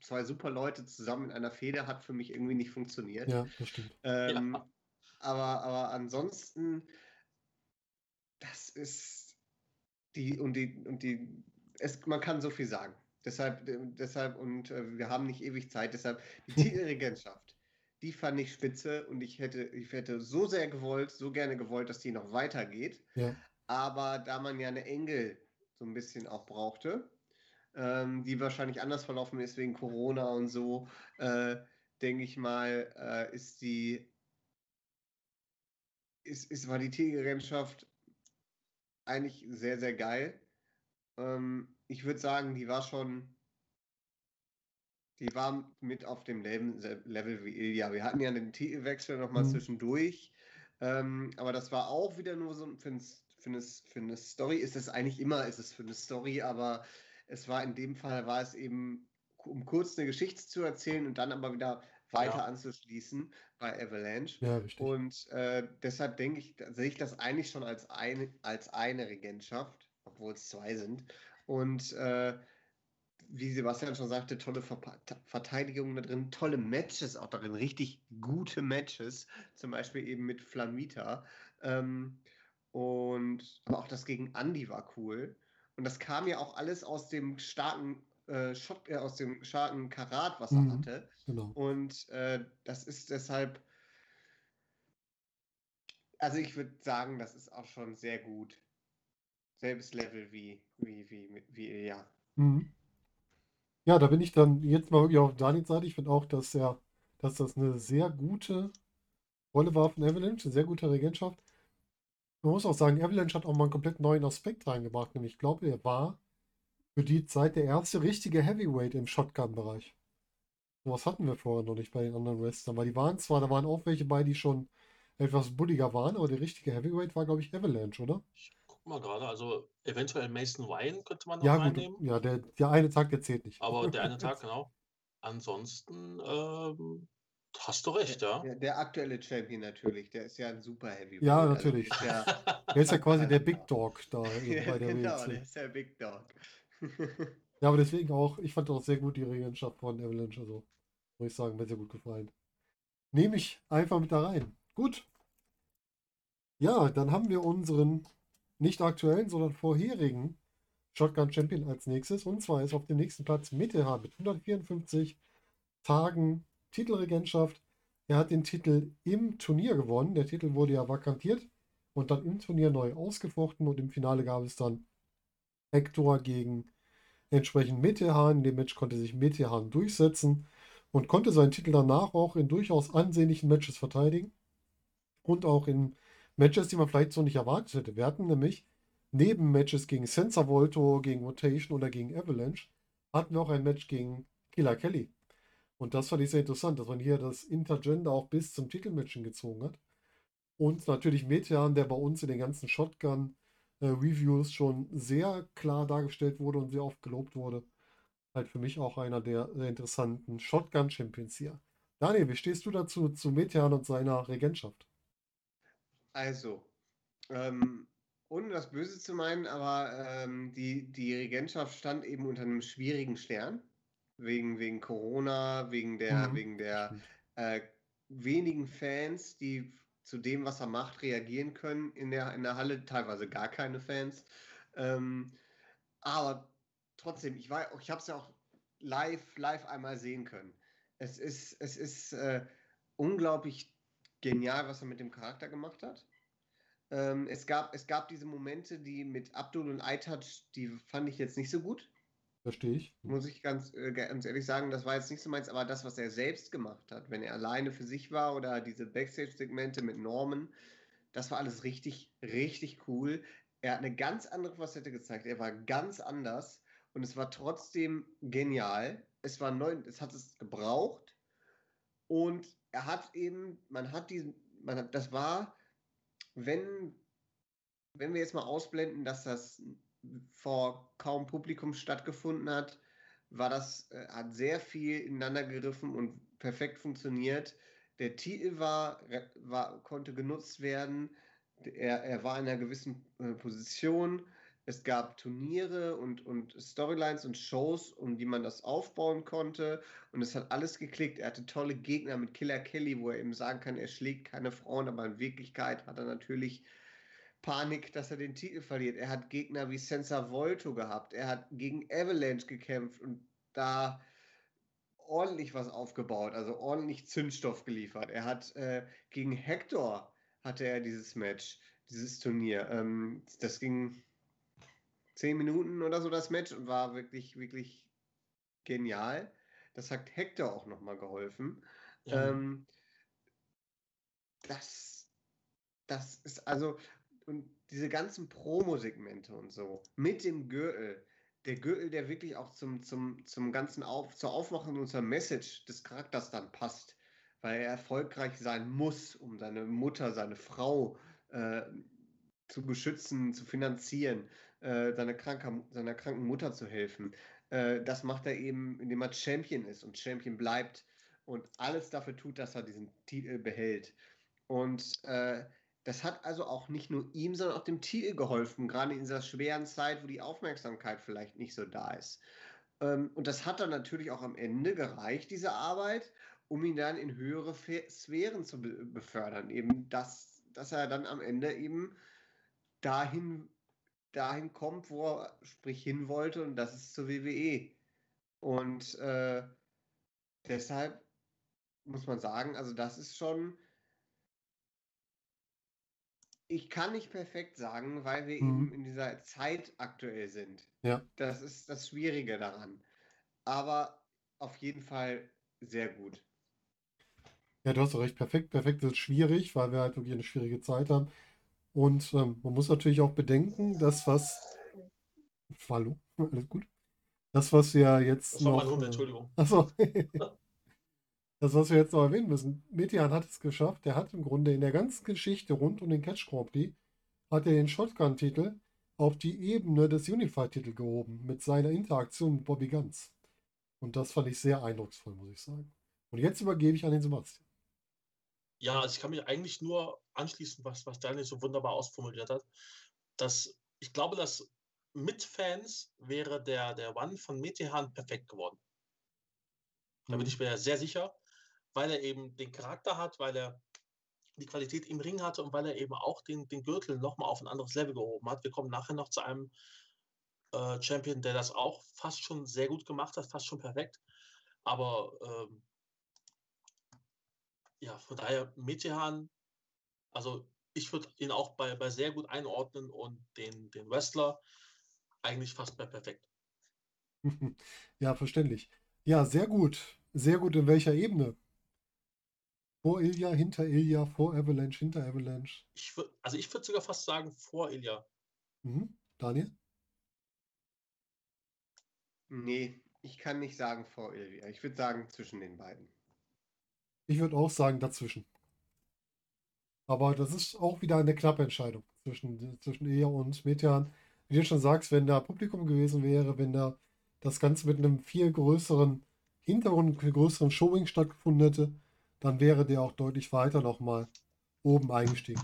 S2: zwei super Leute zusammen in einer Fehde hat für mich irgendwie nicht funktioniert.
S1: Ja, das stimmt.
S2: Ähm, ja. Aber, aber ansonsten, das ist die und die und die, es, man kann so viel sagen. Deshalb, äh, deshalb und äh, wir haben nicht ewig Zeit, deshalb die Titelregentschaft, die fand ich spitze und ich hätte, ich hätte so sehr gewollt, so gerne gewollt, dass die noch weitergeht.
S1: Ja.
S2: Aber da man ja eine Engel so ein bisschen auch brauchte, ähm, die wahrscheinlich anders verlaufen ist wegen Corona und so, äh, denke ich mal, äh, ist die ist, ist, war die Titelregentschaft eigentlich sehr, sehr geil. Ähm, ich würde sagen, die war schon, die war mit auf dem Level, wie Ilya. Wir hatten ja den Titelwechsel nochmal mhm. zwischendurch, ähm, aber das war auch wieder nur so für, ein, für, eine, für eine Story. Ist es eigentlich immer, ist es für eine Story, aber Es war in dem Fall, war es eben, um kurz eine Geschichte zu erzählen und dann aber wieder weiter ja. anzuschließen bei Avalanche.
S1: Ja.
S2: Und äh, deshalb denke ich, sehe ich das eigentlich schon als eine, als eine Regentschaft, obwohl es zwei sind. Und äh, wie Sebastian schon sagte, tolle Ver Verteidigung da drin, tolle Matches auch darin, richtig gute Matches, zum Beispiel eben mit Flamita. Ähm, und aber auch das gegen Andy war cool. Und das kam ja auch alles aus dem starken äh, Shot, äh, aus dem starken Karat, was er mhm, hatte. Genau. Und äh, das ist deshalb, also ich würde sagen, das ist auch schon sehr gut. Selbes Level wie, wie, wie, wie, ja.
S1: Mhm. Ja, da bin ich dann jetzt mal wirklich auf Daniels Seite. Ich finde auch, dass er, dass das eine sehr gute Rolle war von Avalanche, eine sehr gute Regentschaft. Man muss auch sagen, Avalanche hat auch mal einen komplett neuen Aspekt reingebracht. Nämlich, ich glaube, er war für die Zeit der erste richtige Heavyweight im Shotgun-Bereich. Was hatten wir vorher noch nicht bei den anderen Wrestlern. Weil die waren zwar, da waren auch welche bei, die schon etwas bulliger waren, aber der richtige Heavyweight war, glaube ich, Avalanche, oder?
S3: Ich guck mal gerade, also eventuell Mason Wine könnte man noch
S1: ja, reinnehmen. Gut, ja, der, der eine Tag, der zählt nicht.
S3: Aber der eine Tag, genau. Ansonsten ähm, Hast du recht, ja.
S2: Der, der, aktuelle Champion natürlich, der ist ja ein super Heavyweight.
S1: Ja, also natürlich. Also der, der, ist ja quasi der Big Dog da
S2: ja, bei der Genau, WC. der ist der Big Dog.
S1: ja, aber deswegen auch, ich fand auch sehr gut die Regentschaft von Avalanche, also muss ich sagen, mir sehr gut gefallen. Nehme ich einfach mit da rein. Gut. Ja, dann haben wir unseren nicht aktuellen, sondern vorherigen Shotgun Champion als nächstes. Und zwar ist auf dem nächsten Platz Mittelhaar mit 154 Tagen Titelregentschaft. Er hat den Titel im Turnier gewonnen. Der Titel wurde ja vakantiert und dann im Turnier neu ausgefochten und im Finale gab es dann Hector gegen entsprechend Metehan. In dem Match konnte sich Metehan durchsetzen und konnte seinen Titel danach auch in durchaus ansehnlichen Matches verteidigen und auch in Matches, die man vielleicht so nicht erwartet hätte. Wir hatten nämlich neben Matches gegen Sensor Volto, gegen Rotation oder gegen Avalanche, hatten wir auch ein Match gegen Killer Kelly. Und das fand ich sehr interessant, dass man hier das Intergender auch bis zum Titelmatchen gezogen hat. Und natürlich Metean, der bei uns in den ganzen Shotgun-Reviews schon sehr klar dargestellt wurde und sehr oft gelobt wurde. Halt für mich auch einer der sehr interessanten Shotgun-Champions hier. Daniel, wie stehst du dazu, zu Metean und seiner Regentschaft?
S2: Also, ähm, ohne das Böse zu meinen, aber ähm, die, die Regentschaft stand eben unter einem schwierigen Stern wegen, wegen Corona, wegen der, mhm. wegen der äh, wenigen Fans, die zu dem, was er macht, reagieren können in der, in der Halle, teilweise gar keine Fans. Ähm, aber trotzdem, ich, ich habe es ja auch live, live einmal sehen können. Es ist, es ist äh, unglaublich genial, was er mit dem Charakter gemacht hat. Ähm, es, gab, es gab diese Momente, die mit Abdul und iTouch, die fand ich jetzt nicht so gut.
S1: Verstehe ich.
S2: Muss ich ganz, äh, ganz ehrlich sagen, das war jetzt nicht so meins, aber das, was er selbst gemacht hat, wenn er alleine für sich war oder diese Backstage-Segmente mit Norman, das war alles richtig, richtig cool. Er hat eine ganz andere Facette gezeigt. Er war ganz anders und es war trotzdem genial. Es war neu, es hat es gebraucht und er hat eben, man hat diesen, man hat, das war, wenn, wenn wir jetzt mal ausblenden, dass das vor kaum Publikum stattgefunden hat, war das, äh, hat sehr viel ineinander gegriffen und perfekt funktioniert. Der Titel war, war, konnte genutzt werden. Er, er war in einer gewissen äh, Position. Es gab Turniere und, und Storylines und Shows, um die man das aufbauen konnte. Und es hat alles geklickt. Er hatte tolle Gegner mit Killer Kelly, wo er eben sagen kann, er schlägt keine Frauen, aber in Wirklichkeit hat er natürlich Panik, dass er den Titel verliert. Er hat Gegner wie Senza Volto gehabt. Er hat gegen Avalanche gekämpft und da ordentlich was aufgebaut, also ordentlich Zündstoff geliefert. Er hat äh, gegen Hector hatte er dieses Match, dieses Turnier. Ähm, das ging zehn Minuten oder so das Match und war wirklich, wirklich genial. Das hat Hector auch nochmal geholfen. Ja. Ähm, das, das ist also, und diese ganzen Promo-Segmente und so mit dem Gürtel, der Gürtel, der wirklich auch zum, zum, zum ganzen Auf, zur Aufmachung unserer Message des Charakters dann passt, weil er erfolgreich sein muss, um seine Mutter, seine Frau äh, zu beschützen, zu finanzieren. Äh, seiner, kranker, seiner kranken Mutter zu helfen. Äh, das macht er eben, indem er Champion ist und Champion bleibt und alles dafür tut, dass er diesen Titel behält. Und äh, das hat also auch nicht nur ihm, sondern auch dem Titel geholfen, gerade in dieser schweren Zeit, wo die Aufmerksamkeit vielleicht nicht so da ist. Ähm, und das hat dann natürlich auch am Ende gereicht, diese Arbeit, um ihn dann in höhere Sphären zu be befördern. Eben das, dass er dann am Ende eben dahin, dahin kommt, wo er sprich hin wollte, und das ist zur WWE. Und äh, deshalb muss man sagen, also das ist schon. Ich kann nicht perfekt sagen, weil wir mhm. eben in dieser Zeit aktuell sind.
S1: Ja.
S2: Das ist das Schwierige daran. Aber auf jeden Fall sehr gut.
S1: Ja, du hast recht. Perfekt, perfekt ist schwierig, weil wir halt wirklich eine schwierige Zeit haben. Und ähm, man muss natürlich auch bedenken, dass was. Hallo, alles gut. Das, was wir jetzt. Das war noch, mein Hund, Entschuldigung. Achso. das, was wir jetzt noch erwähnen müssen. Metian hat es geschafft. Der hat im Grunde in der ganzen Geschichte rund um den Catch Grand Prix hat er den Shotgun-Titel auf die Ebene des Unified-Titel gehoben mit seiner Interaktion mit Bobby Guns. Und das fand ich sehr eindrucksvoll, muss ich sagen. Und jetzt übergebe ich an den Sebastian.
S3: Ja, also ich kann mich eigentlich nur anschließen, was, was Daniel so wunderbar ausformuliert hat. Dass ich glaube, dass mit Fans wäre der, der One von Metehan perfekt geworden. Da bin mhm. ich mir sehr sicher, weil er eben den Charakter hat, weil er die Qualität im Ring hatte und weil er eben auch den, den Gürtel nochmal auf ein anderes Level gehoben hat. Wir kommen nachher noch zu einem äh, Champion, der das auch fast schon sehr gut gemacht hat, fast schon perfekt. Aber ähm, ja, von daher Metehan, also ich würde ihn auch bei, bei sehr gut einordnen und den, den Wrestler eigentlich fast bei perfekt.
S1: Ja, verständlich. Ja, sehr gut. Sehr gut in welcher Ebene? Vor Ilya, hinter Ilya, vor Avalanche, hinter Avalanche.
S3: Ich würd, also ich würde sogar fast sagen vor Ilya.
S1: Mhm. Daniel?
S2: Nee, ich kann nicht sagen vor Ilya. Ich würde sagen zwischen den beiden.
S1: Ich würde auch sagen dazwischen. Aber das ist auch wieder eine knappe Entscheidung zwischen, zwischen Ilya und Metean. Wie du schon sagst, wenn da Publikum gewesen wäre, wenn da das Ganze mit einem viel größeren Hintergrund, viel größeren Showing stattgefunden hätte, dann wäre der auch deutlich weiter nochmal oben eingestiegen.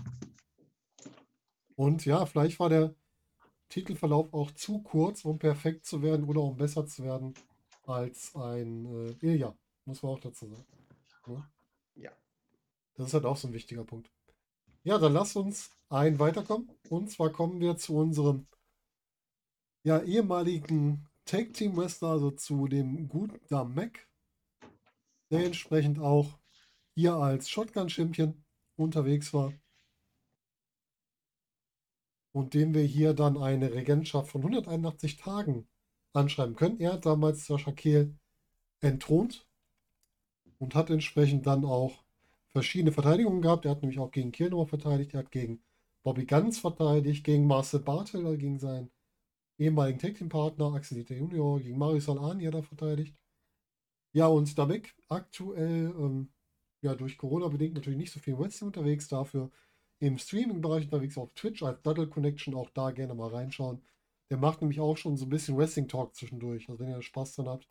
S1: Und ja, vielleicht war der Titelverlauf auch zu kurz, um perfekt zu werden oder um besser zu werden als ein äh, Ilya. Muss man auch dazu sagen.
S2: Ja? ja.
S1: Das ist halt auch so ein wichtiger Punkt. Ja, dann lass uns ein weiterkommen. Und zwar kommen wir zu unserem ja, ehemaligen Tag Team Wrestler, also zu dem guten Mac, der entsprechend auch hier als Shotgun-Champion unterwegs war. Und dem wir hier dann eine Regentschaft von 181 Tagen anschreiben können. Er hat damals Sascha Kehl entthront und hat entsprechend dann auch verschiedene Verteidigungen gehabt. Er hat nämlich auch gegen nochmal verteidigt, er hat gegen Bobby Ganz verteidigt, gegen Marcel Bartel, also gegen seinen ehemaligen Tag Team Partner Axel Dieter Junior, gegen Marisol Ani hat er verteidigt. Ja, und Dabek aktuell ähm, ja durch Corona bedingt natürlich nicht so viel Wrestling unterwegs, dafür im Streaming-Bereich unterwegs auf Twitch als Duddle Connection, auch da gerne mal reinschauen. Der macht nämlich auch schon so ein bisschen Wrestling-Talk zwischendurch. Also wenn ihr Spaß dran habt,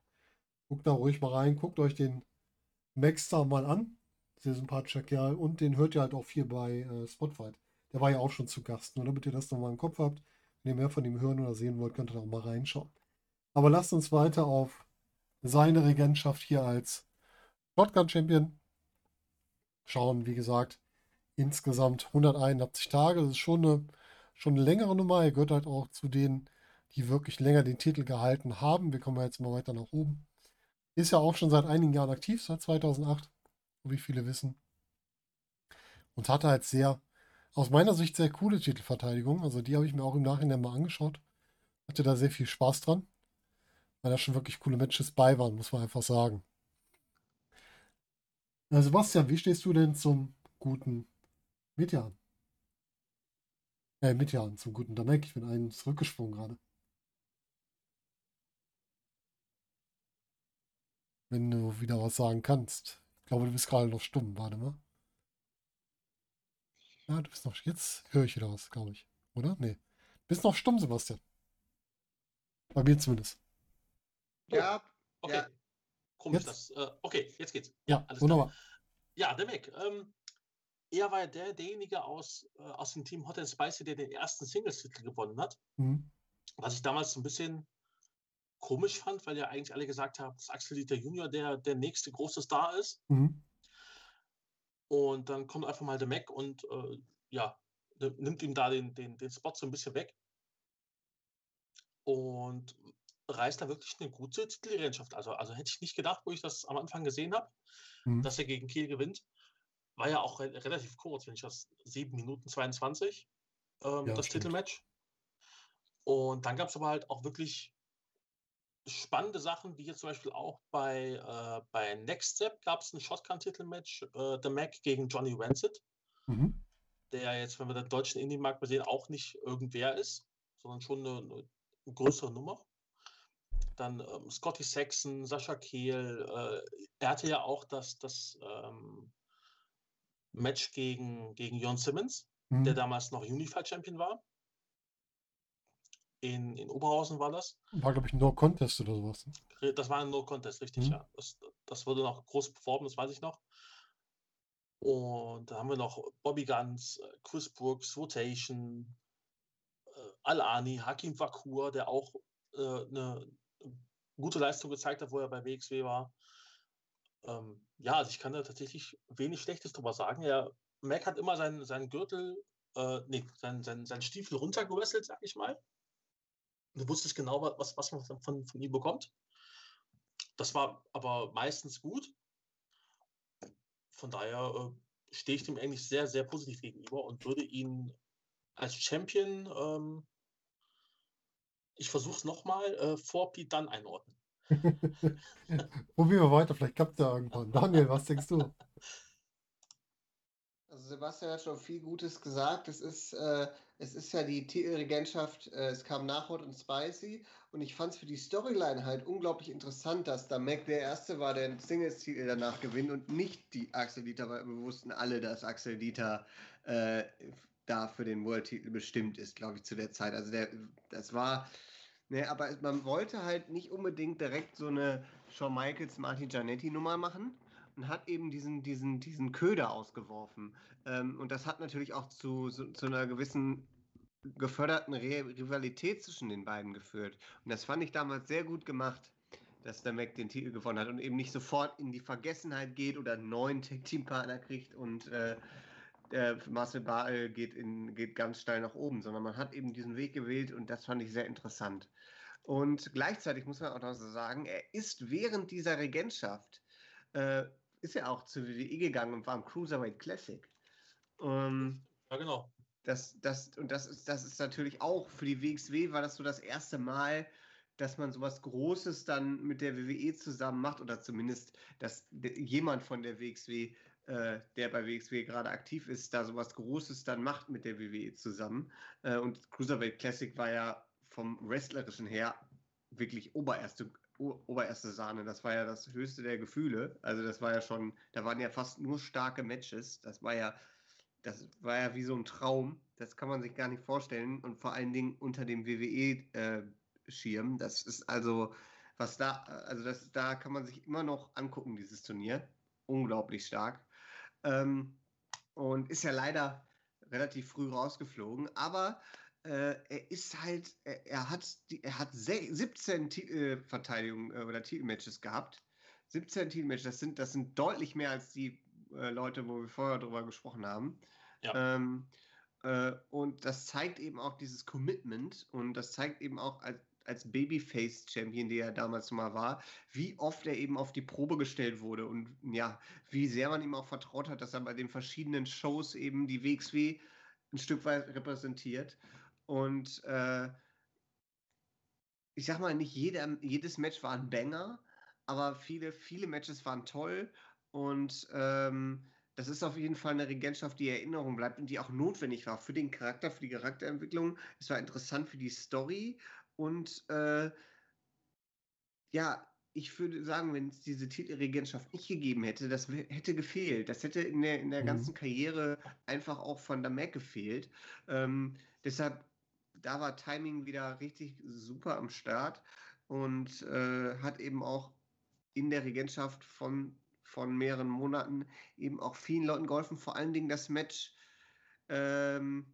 S1: guckt da ruhig mal rein, guckt euch den Maxstar mal an. Sehr sympathischer Kerl. Und den hört ihr halt auch viel bei äh, Spotlight. Der war ja auch schon zu Gast. Nur damit ihr das nochmal im Kopf habt. Wenn ihr mehr von ihm hören oder sehen wollt, könnt ihr da auch mal reinschauen. Aber lasst uns weiter auf seine Regentschaft hier als Shotgun Champion schauen, wie gesagt, insgesamt 181 Tage. Das ist schon eine, schon eine längere Nummer. Er gehört halt auch zu denen, die wirklich länger den Titel gehalten haben. Wir kommen jetzt mal weiter nach oben. Ist ja auch schon seit einigen Jahren aktiv, seit 2008, wie viele wissen. Und hatte halt sehr, aus meiner Sicht, sehr coole Titelverteidigung. Also die habe ich mir auch im Nachhinein mal angeschaut. Hatte da sehr viel Spaß dran, weil da schon wirklich coole Matches bei waren, muss man einfach sagen. Äh, Sebastian, wie stehst du denn zum guten Mitjan? Äh, Mitjan, zum guten Damek. Ich bin einen zurückgesprungen gerade. Wenn du wieder was sagen kannst. Ich glaube, du bist gerade noch stumm. Warte mal. Ja, du bist noch. Jetzt höre ich wieder was, glaube ich. Oder? Nee. Du bist noch stumm, Sebastian. Bei mir zumindest.
S2: Ja,
S3: Okay.
S2: Ja.
S3: Komisch,
S1: Jetzt?
S3: das. Äh, okay, jetzt geht's.
S1: Ja,
S3: alles
S1: wunderbar.
S3: Ja, der Mac. Ähm, er war ja der, derjenige aus, äh, aus dem Team Hot and Spicy, der den ersten Singles-Titel gewonnen hat.
S1: Mhm.
S3: Was ich damals so ein bisschen komisch fand, weil ja eigentlich alle gesagt haben, dass Axel Dieter Junior der, der nächste große Star ist.
S1: Mhm.
S3: Und dann kommt einfach mal der Mac und äh, ja, nimmt ihm da den, den, den Spot so ein bisschen weg. Und reißt da wirklich eine gute Titelregentschaft. Also, also hätte ich nicht gedacht, wo ich das am Anfang gesehen habe,
S1: Mhm.
S3: dass er gegen Kiel gewinnt. War ja auch re relativ kurz, wenn ich das 7 Minuten 22, ähm,
S1: Ja,
S3: das
S1: stimmt.
S3: Titelmatch. Und dann gab es aber halt auch wirklich spannende Sachen, wie jetzt zum Beispiel auch bei, äh, bei Next Step gab es ein Shotgun-Titelmatch, äh, The Mac gegen Johnny Rancid,
S1: Mhm.
S3: der jetzt, wenn wir den deutschen Indie-Markt sehen, auch nicht irgendwer ist, sondern schon eine, eine größere Nummer. Dann ähm, Scotty Saxon, Sascha Kehl, äh, er hatte ja auch das, das ähm, Match gegen, gegen Jon Simmons, der
S1: Mhm.
S3: damals noch Unified Champion war. In, in Oberhausen war das.
S1: War, glaube ich, ein No-Contest oder sowas.
S3: Re- Das war ein No-Contest, richtig,
S1: Mhm.
S3: ja. Das, das wurde noch groß beworben, das weiß ich noch. Und da haben wir noch Bobby Guns, äh, Chris Brooks, Rotation, äh, Al-Ani, Hakim Vakur, der auch äh, eine gute Leistung gezeigt hat, wo er bei WXW war. Ähm, ja, also ich kann da tatsächlich wenig Schlechtes drüber sagen. Er, Mac hat immer seinen, seinen Gürtel, äh, nee, seinen, seinen, seinen Stiefel runtergewesselt, sag ich mal. Du wusstest genau, wa- was, was man von, von, ihm bekommt. Das war aber meistens gut. Von daher äh, stehe ich dem eigentlich sehr, sehr positiv gegenüber und würde ihn als Champion, ähm, ich versuche es nochmal, äh, vor Pete Dunne einordnen.
S1: Probieren wir weiter, vielleicht klappt ja irgendwann. Daniel, was denkst du?
S2: Sebastian hat schon viel Gutes gesagt. Es ist, äh, es ist ja die Titelregentschaft, äh, es kam nach Hot und Spicy und ich fand es für die Storyline halt unglaublich interessant, dass da Mac der Erste war, der den Singles-Titel danach gewinnt und nicht die Axel Dieter, weil wir wussten alle, dass Axel Dieter äh, da für den World-Titel bestimmt ist, glaube ich, zu der Zeit. Also der, das war, ne, aber man wollte halt nicht unbedingt direkt so eine Shawn Michaels, Martin Giannetti Nummer machen und hat eben diesen, diesen, diesen Köder ausgeworfen. Ähm, und das hat natürlich auch zu, zu, zu einer gewissen geförderten Re Rivalität zwischen den beiden geführt. Und das fand ich damals sehr gut gemacht, dass der Mac den Titel gewonnen hat und eben nicht sofort in die Vergessenheit geht oder einen neuen Tag-Team-Partner kriegt und äh, der Marcel Baal geht, in, geht ganz steil nach oben, sondern man hat eben diesen Weg gewählt und das fand ich sehr interessant. Und gleichzeitig muss man auch noch so sagen, er ist während dieser Regentschaft äh, ist er auch zu WWE gegangen und war im Cruiserweight Classic. Ähm,
S3: Ja, genau.
S2: das, das, und das ist, das ist natürlich auch für die WXW war das so das erste Mal, dass man sowas Großes dann mit der WWE zusammen macht oder zumindest, dass jemand von der WXW, äh, der bei WXW gerade aktiv ist, da sowas Großes dann macht mit der WWE zusammen. Äh, und Cruiserweight Classic war ja vom Wrestlerischen her wirklich obererste, obererste Sahne. Das war ja das höchste der Gefühle. Also das war ja schon, da waren ja fast nur starke Matches. Das war ja das war ja wie so ein Traum. Das kann man sich gar nicht vorstellen. Und vor allen Dingen unter dem WWE-Schirm. das ist also, was da, also das, da kann man sich immer noch angucken, dieses Turnier. Unglaublich stark. Ähm, und ist ja leider relativ früh rausgeflogen. Aber äh, er ist halt, er, er hat, die, er hat se- 17 Titelverteidigungen äh, oder Titelmatches gehabt. 17 Titelmatches, das sind, das sind deutlich mehr als die äh, Leute, wo wir vorher drüber gesprochen haben.
S3: Ja.
S2: Ähm, äh, und das zeigt eben auch dieses Commitment und das zeigt eben auch als, als Babyface-Champion, der er damals mal war, wie oft er eben auf die Probe gestellt wurde und ja, wie sehr man ihm auch vertraut hat, dass er bei den verschiedenen Shows eben die WXW ein Stück weit repräsentiert. Und äh, ich sag mal, nicht jeder, jedes Match war ein Banger, aber viele, viele Matches waren toll und ähm, das ist auf jeden Fall eine Regentschaft, die in Erinnerung bleibt und die auch notwendig war für den Charakter, für die Charakterentwicklung. Es war interessant für die Story und äh, ja, ich würde sagen, wenn es diese Titelregentschaft nicht gegeben hätte, das hätte gefehlt. Das hätte in der, in der
S1: Mhm.
S2: ganzen Karriere einfach auch von der Mac gefehlt. Ähm, deshalb da war Timing wieder richtig super am Start und äh, hat eben auch in der Regentschaft von, von mehreren Monaten eben auch vielen Leuten geholfen. Vor allen Dingen das Match ähm,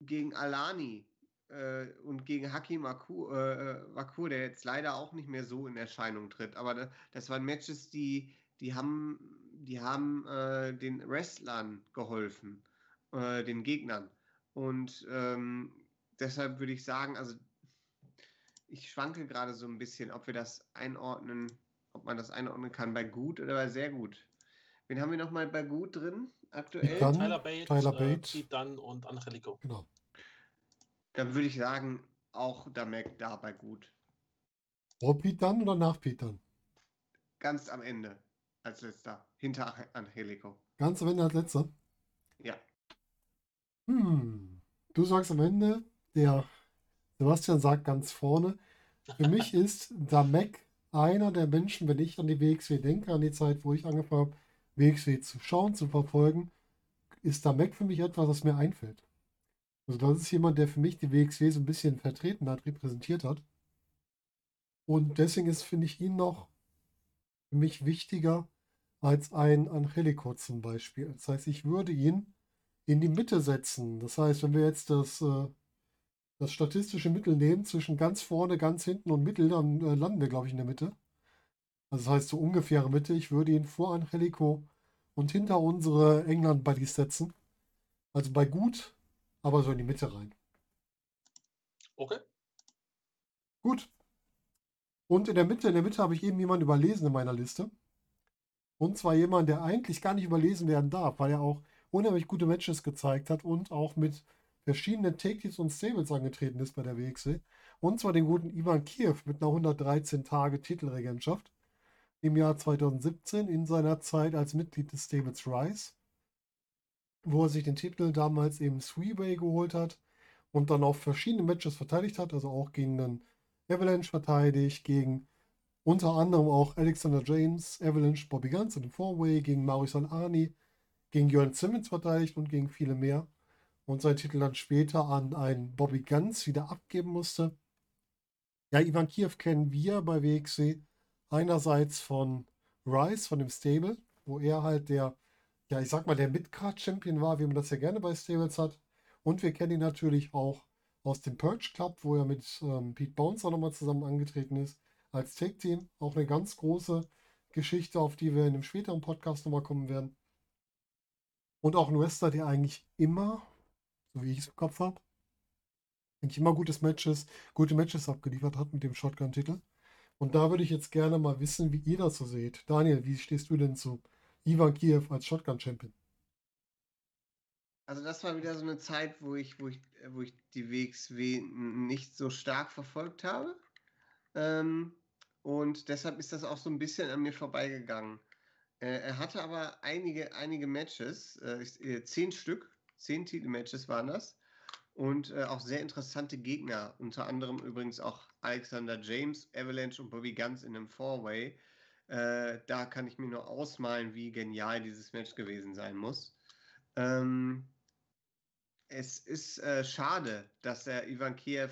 S2: gegen Alani äh, und gegen Hakim Akur, äh, Wakur, der jetzt leider auch nicht mehr so in Erscheinung tritt. Aber da, das waren Matches, die, die haben, die haben äh, den Wrestlern geholfen, äh, den Gegnern. Und ähm, deshalb würde ich sagen, also ich schwanke gerade so ein bisschen, ob wir das einordnen, ob man das einordnen kann bei gut oder bei sehr gut. Wen haben wir nochmal bei gut drin aktuell?
S1: Dann,
S3: Tyler Bates,
S1: Tyler
S3: äh,
S1: Bates.
S3: Pete Dunne und Angelico.
S1: Genau.
S2: Dann würde ich sagen, auch Damek da bei gut.
S1: Vor Pete dann oder nach Pete dann?
S2: Ganz am Ende als letzter, hinter Angelico.
S1: Ganz am Ende als letzter.
S2: Ja.
S1: Hm. Du sagst am Ende, der Sebastian sagt ganz vorne. Für mich ist Damek einer der Menschen, wenn ich an die WXW denke, an die Zeit, wo ich angefangen habe, WXW zu schauen, zu verfolgen, ist Damek für mich etwas, was mir einfällt. Also das ist jemand, der für mich die WXW so ein bisschen vertreten hat, repräsentiert hat. Und deswegen ist, finde ich, ihn noch für mich wichtiger als ein Angelico zum Beispiel. Das heißt, ich würde ihn in die Mitte setzen. Das heißt, wenn wir jetzt das, äh, das statistische Mittel nehmen zwischen ganz vorne, ganz hinten und Mittel, dann äh, landen wir, glaube ich, in der Mitte. Also das heißt, so ungefähre Mitte. Ich würde ihn vor Angelico und hinter unsere England-Buddies setzen. Also bei gut, aber so in die Mitte rein.
S3: Okay.
S1: Gut. Und in der Mitte, in der Mitte habe ich eben jemanden überlesen in meiner Liste. Und zwar jemand, der eigentlich gar nicht überlesen werden darf, weil er auch unheimlich gute Matches gezeigt hat und auch mit verschiedenen Take-Teams und Stables angetreten ist bei der WXW. Und zwar den guten Ivan Kiev mit einer 113 Tage Titelregentschaft im Jahr 2017 in seiner Zeit als Mitglied des Stables Rise, wo er sich den Titel damals im Freeway geholt hat und dann auch verschiedene Matches verteidigt hat, also auch gegen den Avalanche verteidigt, gegen unter anderem auch Alexander James, Avalanche, Bobby Guns in dem Four-Way, gegen Maurice Arni, gegen Jörn Simmons verteidigt und gegen viele mehr. Und seinen Titel dann später an einen Bobby Guns wieder abgeben musste. Ja, Ivan Kiev kennen wir bei WXW einerseits von Rice, von dem Stable, wo er halt der, ja, ich sag mal, der Midcard-Champion war, wie man das ja gerne bei Stables hat. Und wir kennen ihn natürlich auch aus dem Purge Club, wo er mit ähm, Pete Bouncer nochmal zusammen angetreten ist, als Tag-Team. Auch eine ganz große Geschichte, auf die wir in einem späteren Podcast nochmal kommen werden. Und auch ein Wrestler, der eigentlich immer, wie ich es im Kopf habe, eigentlich immer gutes Matches, gute Matches abgeliefert hat mit dem Shotgun-Titel. Und da würde ich jetzt gerne mal wissen, wie ihr das so seht. Daniel, wie stehst du denn zu Ivan Kiev als Shotgun-Champion?
S2: Also das war wieder so eine Zeit, wo ich, wo ich, wo ich die WXW nicht so stark verfolgt habe. Ähm, und deshalb ist das auch so ein bisschen an mir vorbeigegangen. Äh, er hatte aber einige, einige Matches, äh, äh, zehn Stück, zehn Titelmatches waren das. Und äh, auch sehr interessante Gegner, unter anderem übrigens auch Alexander James, Avalanche und Bobby Guns in einem Four-Way. Äh, da kann ich mir nur ausmalen, wie genial dieses Match gewesen sein muss. Ähm, es ist äh, schade, dass der Ivan Kiev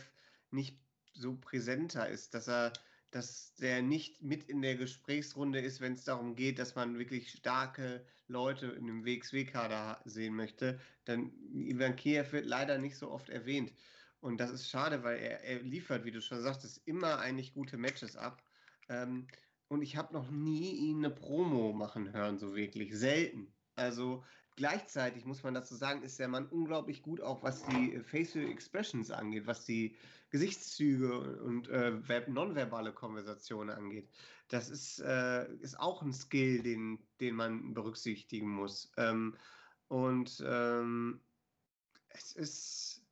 S2: nicht so präsenter ist, dass er, dass der nicht mit in der Gesprächsrunde ist, wenn es darum geht, dass man wirklich starke Leute in dem WXW-Kader sehen möchte. Denn Ivan Kiev wird leider nicht so oft erwähnt. Und das ist schade, weil er, er liefert, wie du schon sagtest, immer eigentlich gute Matches ab. Ähm, und ich habe noch nie ihn eine Promo machen hören, so wirklich. Selten. Also gleichzeitig muss man dazu sagen, ist der Mann unglaublich gut, auch was die Facial Expressions angeht, was die Gesichtszüge und äh, nonverbale Konversationen angeht. Das ist, äh, ist auch ein Skill, den, den man berücksichtigen muss. Ähm, und ähm, es ist.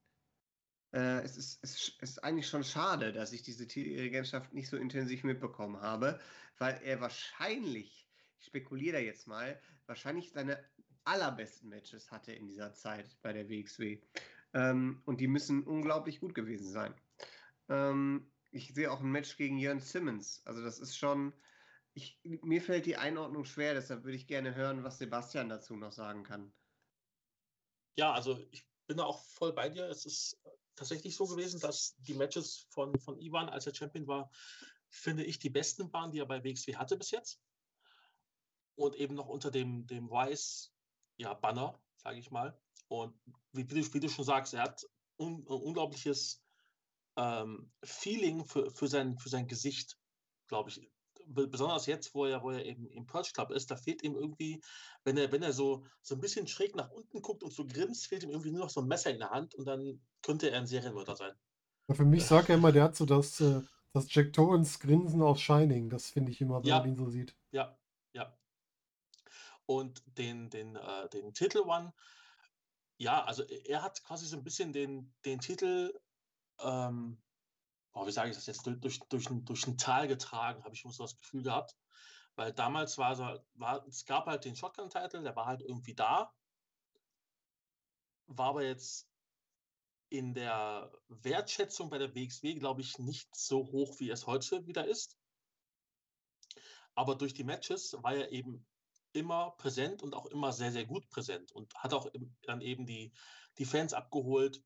S2: Äh, es, ist, es ist eigentlich schon schade, dass ich diese Regentschaft nicht so intensiv mitbekommen habe, weil er wahrscheinlich, ich spekuliere da jetzt mal, wahrscheinlich seine allerbesten Matches hatte in dieser Zeit bei der WXW. Ähm, und die müssen unglaublich gut gewesen sein. Ähm, ich sehe auch ein Match gegen Jörn Simmons. Also das ist schon, ich, mir fällt die Einordnung schwer, deshalb würde ich gerne hören, was Sebastian dazu noch sagen kann.
S3: Ja, also ich bin da auch voll bei dir. Es ist tatsächlich so gewesen, dass die Matches von, von Ivan, als er Champion war, finde ich, die besten waren, die er bei WXW hatte bis jetzt. Und eben noch unter dem, dem Weiß, ja, Banner, sage ich mal. Und wie, wie, du, schon sagst, er hat un, ein unglaubliches ähm, Feeling für, für, sein, für sein Gesicht, glaube ich. Besonders jetzt, wo er, wo er eben im Perch Club ist, da fehlt ihm irgendwie, wenn er, wenn er so, so ein bisschen schräg nach unten guckt und so grinst, fehlt ihm irgendwie nur noch so ein Messer in der Hand und dann könnte er ein Serienmörder sein.
S1: für mich sagt er immer, der hat so das, äh, das Jack Torrance Grinsen aus Shining. Das finde ich immer, wenn ja, man ihn so sieht.
S3: Ja, ja. Und den, den, äh, den Titel One, ja, also er hat quasi so ein bisschen den, den Titel, ähm, oh, wie sage ich das jetzt, durch, durch, durch, ein, durch ein Tal getragen, habe ich so das Gefühl gehabt. Weil damals war, so, war es gab halt den Shotgun-Titel, der war halt irgendwie da, war aber jetzt in der Wertschätzung bei der WXW, glaube ich, nicht so hoch, wie es heute wieder ist. Aber durch die Matches war er eben immer präsent und auch immer sehr, sehr gut präsent und hat auch dann eben die, die Fans abgeholt,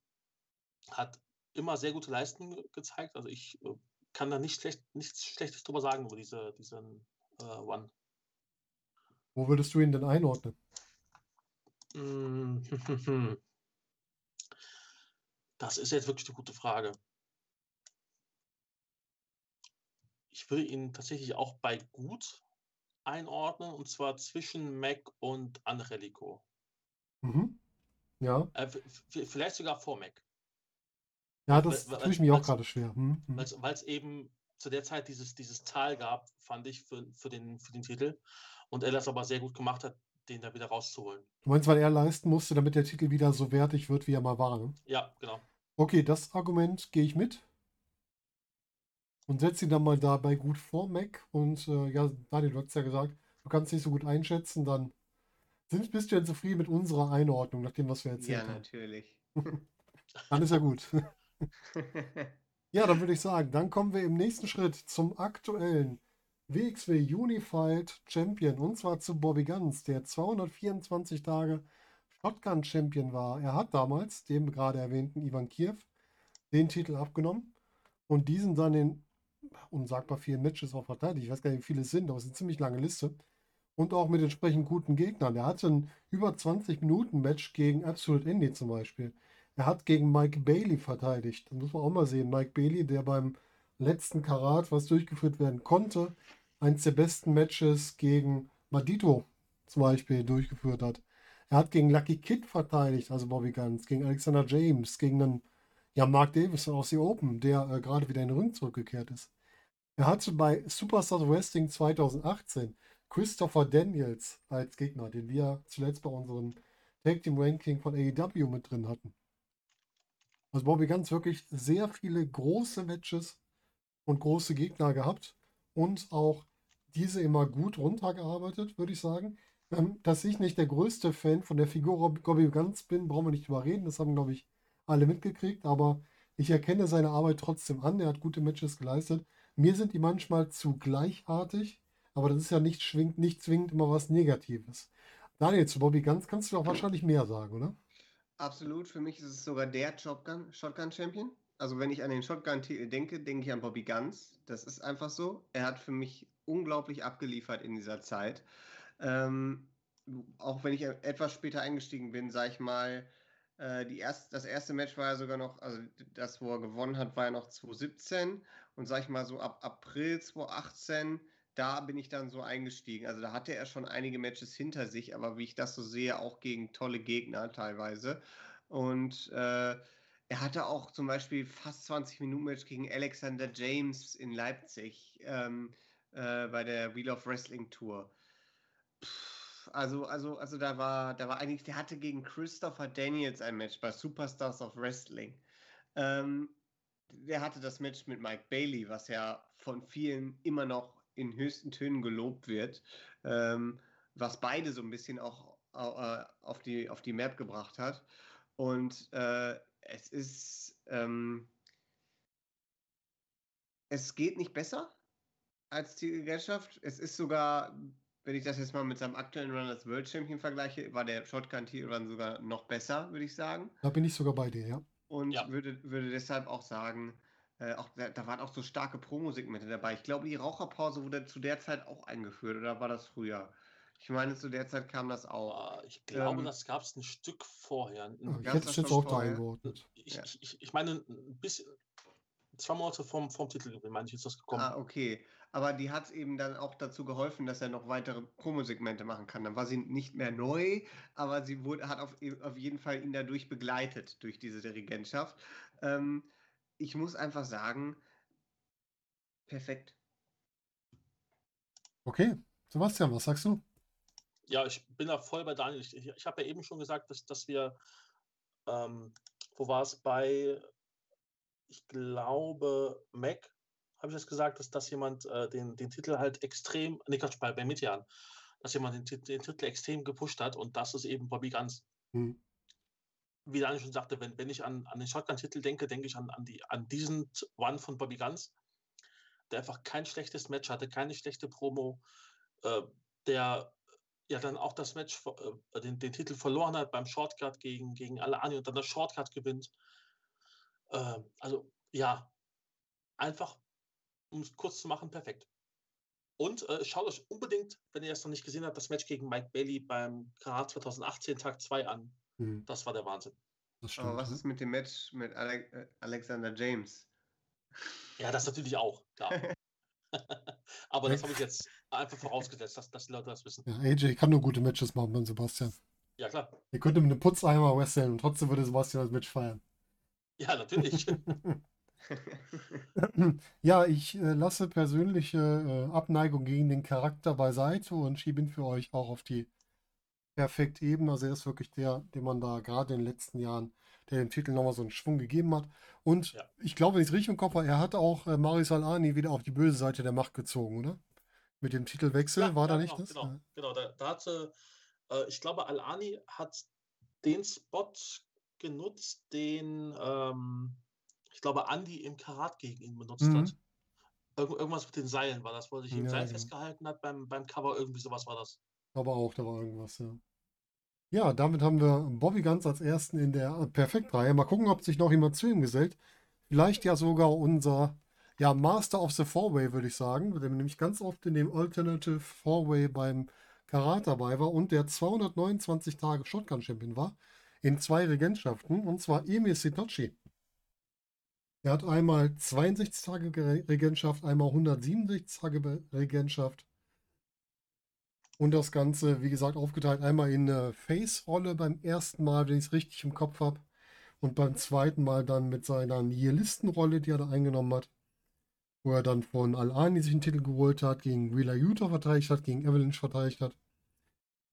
S3: hat immer sehr gute Leistungen gezeigt. Also ich äh, kann da nicht schlecht, nichts Schlechtes drüber sagen über diese, diesen äh, One.
S1: Wo würdest du ihn denn einordnen?
S3: Mm, Das ist jetzt wirklich eine gute Frage. Ich würde ihn tatsächlich auch bei gut einordnen, und zwar zwischen Mac und Angelico.
S1: Mhm. Ja.
S3: Äh, vielleicht sogar vor Mac.
S1: Ja, das tue ich mir auch gerade schwer. Hm,
S3: hm. Weil es eben zu der Zeit dieses, dieses Tal gab, fand ich, für, für, den, für den Titel. Und er das aber sehr gut gemacht hat, den da wieder rauszuholen.
S1: Du meinst, weil er leisten musste, damit der Titel wieder so wertig wird, wie er mal war, ne?
S3: Ja, genau.
S1: Okay, das Argument gehe ich mit. Und setze ihn dann mal dabei gut vor, Mac. Und äh, ja, Daniel, du hast ja gesagt, du kannst nicht so gut einschätzen, dann sind, bist du denn zufrieden mit unserer Einordnung, nach dem, was wir erzählt haben?
S2: Ja, natürlich.
S1: dann ist ja gut. ja, dann würde ich sagen, dann kommen wir im nächsten Schritt zum aktuellen WXW Unified Champion und zwar zu Bobby Guns, der 224 Tage Shotgun-Champion war. Er hat damals dem gerade erwähnten Ivan Kiev den Titel abgenommen und diesen dann in unsagbar vielen Matches auch verteidigt. Ich weiß gar nicht, wie viele es sind, aber es ist eine ziemlich lange Liste. Und auch mit entsprechend guten Gegnern. Er hatte ein über 20 Minuten Match gegen Absolute Indy zum Beispiel. Er hat gegen Mike Bailey verteidigt. Das muss man auch mal sehen. Mike Bailey, der beim letzten Karat, was durchgeführt werden konnte, eins der besten Matches gegen Madito zum Beispiel durchgeführt hat. Er hat gegen Lucky Kid verteidigt, also Bobby Guns, gegen Alexander James, gegen einen, ja, Mark Davis aus The Open, der äh, gerade wieder in den Ring zurückgekehrt ist. Er hatte bei Superstars Wrestling 2018 Christopher Daniels als Gegner, den wir zuletzt bei unserem Tag Team Ranking von AEW mit drin hatten. Also Bobby Guns wirklich sehr viele große Matches und große Gegner gehabt und auch diese immer gut runtergearbeitet, würde ich sagen. Ähm, dass ich nicht der größte Fan von der Figur Bobby Ganz bin, brauchen wir nicht drüber reden. Das haben, glaube ich, alle mitgekriegt. Aber ich erkenne seine Arbeit trotzdem an. Er hat gute Matches geleistet. Mir sind die manchmal zu gleichartig. Aber das ist ja nicht, schwingt, nicht zwingend immer was Negatives. Daniel, zu Bobby Ganz kannst du auch wahrscheinlich mehr sagen, oder?
S2: Absolut. Für mich ist es sogar der Shotgun-Champion. Also wenn ich an den Shotgun-Titel denke, denke ich an Bobby Ganz. Das ist einfach so. Er hat für mich unglaublich abgeliefert in dieser Zeit. Ähm, auch wenn ich etwas später eingestiegen bin, sag ich mal, äh, die erst, das erste Match war ja sogar noch, also das, wo er gewonnen hat, war ja noch 2017 und sag ich mal so ab April 2018, da bin ich dann so eingestiegen. Also da hatte er schon einige Matches hinter sich, aber wie ich das so sehe, auch gegen tolle Gegner teilweise. Und äh, er hatte auch zum Beispiel fast 20 Minuten Match gegen Alexander James in Leipzig ähm, äh, bei der Wheel of Wrestling Tour also, also, also da war, da war eigentlich, der hatte gegen Christopher Daniels ein Match bei Superstars of Wrestling. Ähm, der hatte das Match mit Mike Bailey, was ja von vielen immer noch in höchsten Tönen gelobt wird, ähm, was beide so ein bisschen auch äh, auf, die, auf die Map gebracht hat. Und äh, es ist, ähm, es geht nicht besser als die Gesellschaft. Es ist sogar wenn ich das jetzt mal mit seinem aktuellen Run als World Champion vergleiche, war der Shotgun-Titel Run sogar noch besser, würde ich sagen.
S1: Da bin ich sogar bei dir, ja.
S2: Und
S3: Ja.
S2: würde, würde deshalb auch sagen, äh, auch, da, da waren auch so starke Promosegmente dabei. Ich glaube, die Raucherpause wurde zu der Zeit auch eingeführt, oder war das früher? Ich meine, zu der Zeit kam das auch.
S3: Ah, Ich glaube,
S2: Ähm,
S3: das gab es ein Stück vorher. Ein-
S1: Ich hätte es jetzt auch da eingeordnet.
S3: Ich,
S2: Ja.
S3: ich, ich, meine, ein bisschen, zwei Monate vom, vom Titel, meine ich, ist das gekommen.
S2: Ah, okay. Aber die hat eben dann auch dazu geholfen, dass er noch weitere Promosegmente machen kann. Dann war sie nicht mehr neu, aber sie wurde, hat auf, auf jeden Fall ihn dadurch begleitet, durch diese Dirigentschaft. Ähm, ich muss einfach sagen, perfekt.
S1: Okay, Sebastian, was sagst du?
S3: Ja, ich bin da voll bei Daniel. Ich, ich, ich habe ja eben schon gesagt, dass, dass wir, ähm, wo war es bei, ich glaube, Mac, habe ich das gesagt, dass, dass jemand äh, den, den Titel halt extrem, nee, Quatsch, bei, bei Mitjan, dass jemand den, den Titel extrem gepusht hat und das ist eben Bobby Guns.
S1: Hm.
S3: Wie Daniel schon sagte, wenn, wenn ich an, an den Shotgun-Titel denke, denke ich an, an, die, an diesen One von Bobby Guns, der einfach kein schlechtes Match hatte, keine schlechte Promo, äh, der ja dann auch das Match, äh, den, den Titel verloren hat beim Shortcut gegen, gegen Alani und dann das Shortcut gewinnt. Äh, also ja, einfach, um es kurz zu machen, perfekt. Und äh, schaut euch unbedingt, wenn ihr es noch nicht gesehen habt, das Match gegen Mike Bailey beim Karat 2018 Tag 2 an.
S1: Hm,
S3: Das war der Wahnsinn.
S2: Aber was ist mit dem Match mit Ale äh, Alexander James?
S3: Ja, das natürlich auch, klar. Aber das habe ich jetzt einfach vorausgesetzt, dass, dass die Leute das wissen.
S1: Ja, AJ kann nur gute Matches machen beim Sebastian.
S3: Ja, klar.
S1: Ihr könnt mit einem Putzeimer wresteln und trotzdem würde Sebastian das Match feiern.
S3: Ja, natürlich.
S1: Ja, ich äh, lasse persönliche äh, Abneigung gegen den Charakter beiseite und schiebe ihn für euch auch auf die perfekte Ebene. Also er ist wirklich der, den man da gerade in den letzten Jahren, der dem Titel nochmal so einen Schwung gegeben hat. Und
S3: Ja.
S1: ich glaube, wenn ich es richtig im Kopf habe, er hat auch äh, Maris Alani wieder auf die böse Seite der Macht gezogen, oder? Mit dem Titelwechsel,
S3: Ja,
S1: war
S3: ja,
S1: da nicht
S3: genau,
S1: das?
S3: Genau, genau. Da, da hatte, äh, ich glaube, Al-Ani hat den Spot genutzt, den, ähm, ich glaube, Andy im Karat gegen ihn benutzt
S1: Mhm.
S3: hat. Irgend, irgendwas mit den Seilen war das, wo er sich im Seil festgehalten hat beim, beim Cover, irgendwie sowas war das.
S1: Aber auch, da war irgendwas, ja. Ja, damit haben wir Bobby ganz als ersten in der Perfektreihe. Mal gucken, ob sich noch jemand zu ihm gesellt. Vielleicht ja sogar unser ja, Master of the Four-Way, würde ich sagen, der nämlich ganz oft in dem Alternative Four-Way beim Karat dabei war und der 229 Tage Shotgun-Champion war in zwei Regentschaften, und zwar Emil Sitochi. Er hat einmal 62 Tage Ge- Regentschaft, einmal 167 Tage Regentschaft. Und das Ganze, wie gesagt, aufgeteilt einmal in eine Face-Rolle beim ersten Mal, wenn ich es richtig im Kopf habe. Und beim zweiten Mal dann mit seiner Nihilistenrolle, die er da eingenommen hat. Wo er dann von Al-Ani sich einen Titel geholt hat, gegen Wheeler Utah verteidigt hat, gegen Avalanche verteidigt hat.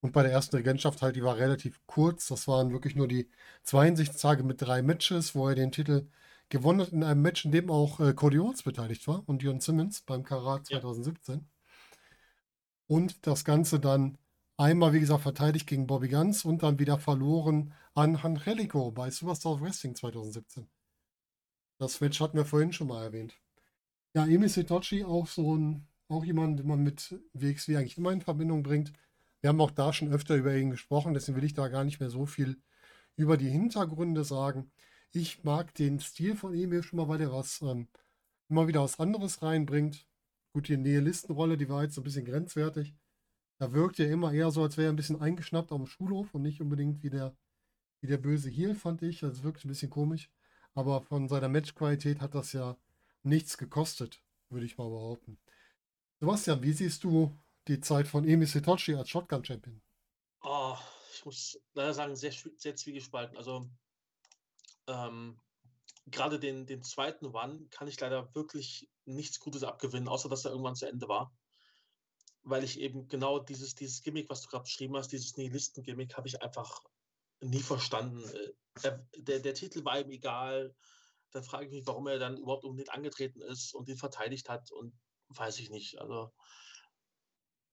S1: Und bei der ersten Regentschaft halt, die war relativ kurz. Das waren wirklich nur die 62 Tage mit drei Matches, wo er den Titel gewonnen hat in einem Match, in dem auch äh, Cody Rhodes beteiligt war und Dion Simmons beim Karat
S3: Ja.
S1: 2017. Und das Ganze dann einmal, wie gesagt, verteidigt gegen Bobby Guns und dann wieder verloren an Angelico bei Superstar Wrestling 2017. Das Match hatten wir vorhin schon mal erwähnt. Ja, Emi Setochi auch so ein, auch jemand, den man mit WXW eigentlich immer in Verbindung bringt. Wir haben auch da schon öfter über ihn gesprochen, deswegen will ich da gar nicht mehr so viel über die Hintergründe sagen. Ich mag den Stil von Emil schon mal, weil er was ähm, immer wieder was anderes reinbringt. Gut, die Nihilistenrolle, die war jetzt so ein bisschen grenzwertig. Da wirkt er immer eher so, als wäre er ein bisschen eingeschnappt auf dem Schulhof und nicht unbedingt wie der, wie der böse Heel, fand ich. Das wirkt ein bisschen komisch. Aber von seiner Matchqualität hat das ja nichts gekostet, würde ich mal behaupten. Sebastian, wie siehst du die Zeit von Emi Sitochi als Shotgun-Champion?
S3: Oh, ich muss leider sagen, sehr, sehr zwiegespalten. Also, ähm, gerade den, den zweiten One kann ich leider wirklich nichts Gutes abgewinnen, außer dass er irgendwann zu Ende war. Weil ich eben genau dieses, dieses Gimmick, was du gerade beschrieben hast, dieses Nihilisten-Gimmick, habe ich einfach nie verstanden. Äh, Er, der, der Titel war ihm egal. Dann frage ich mich, warum er dann überhaupt unbedingt angetreten ist und ihn verteidigt hat und weiß ich nicht. Also,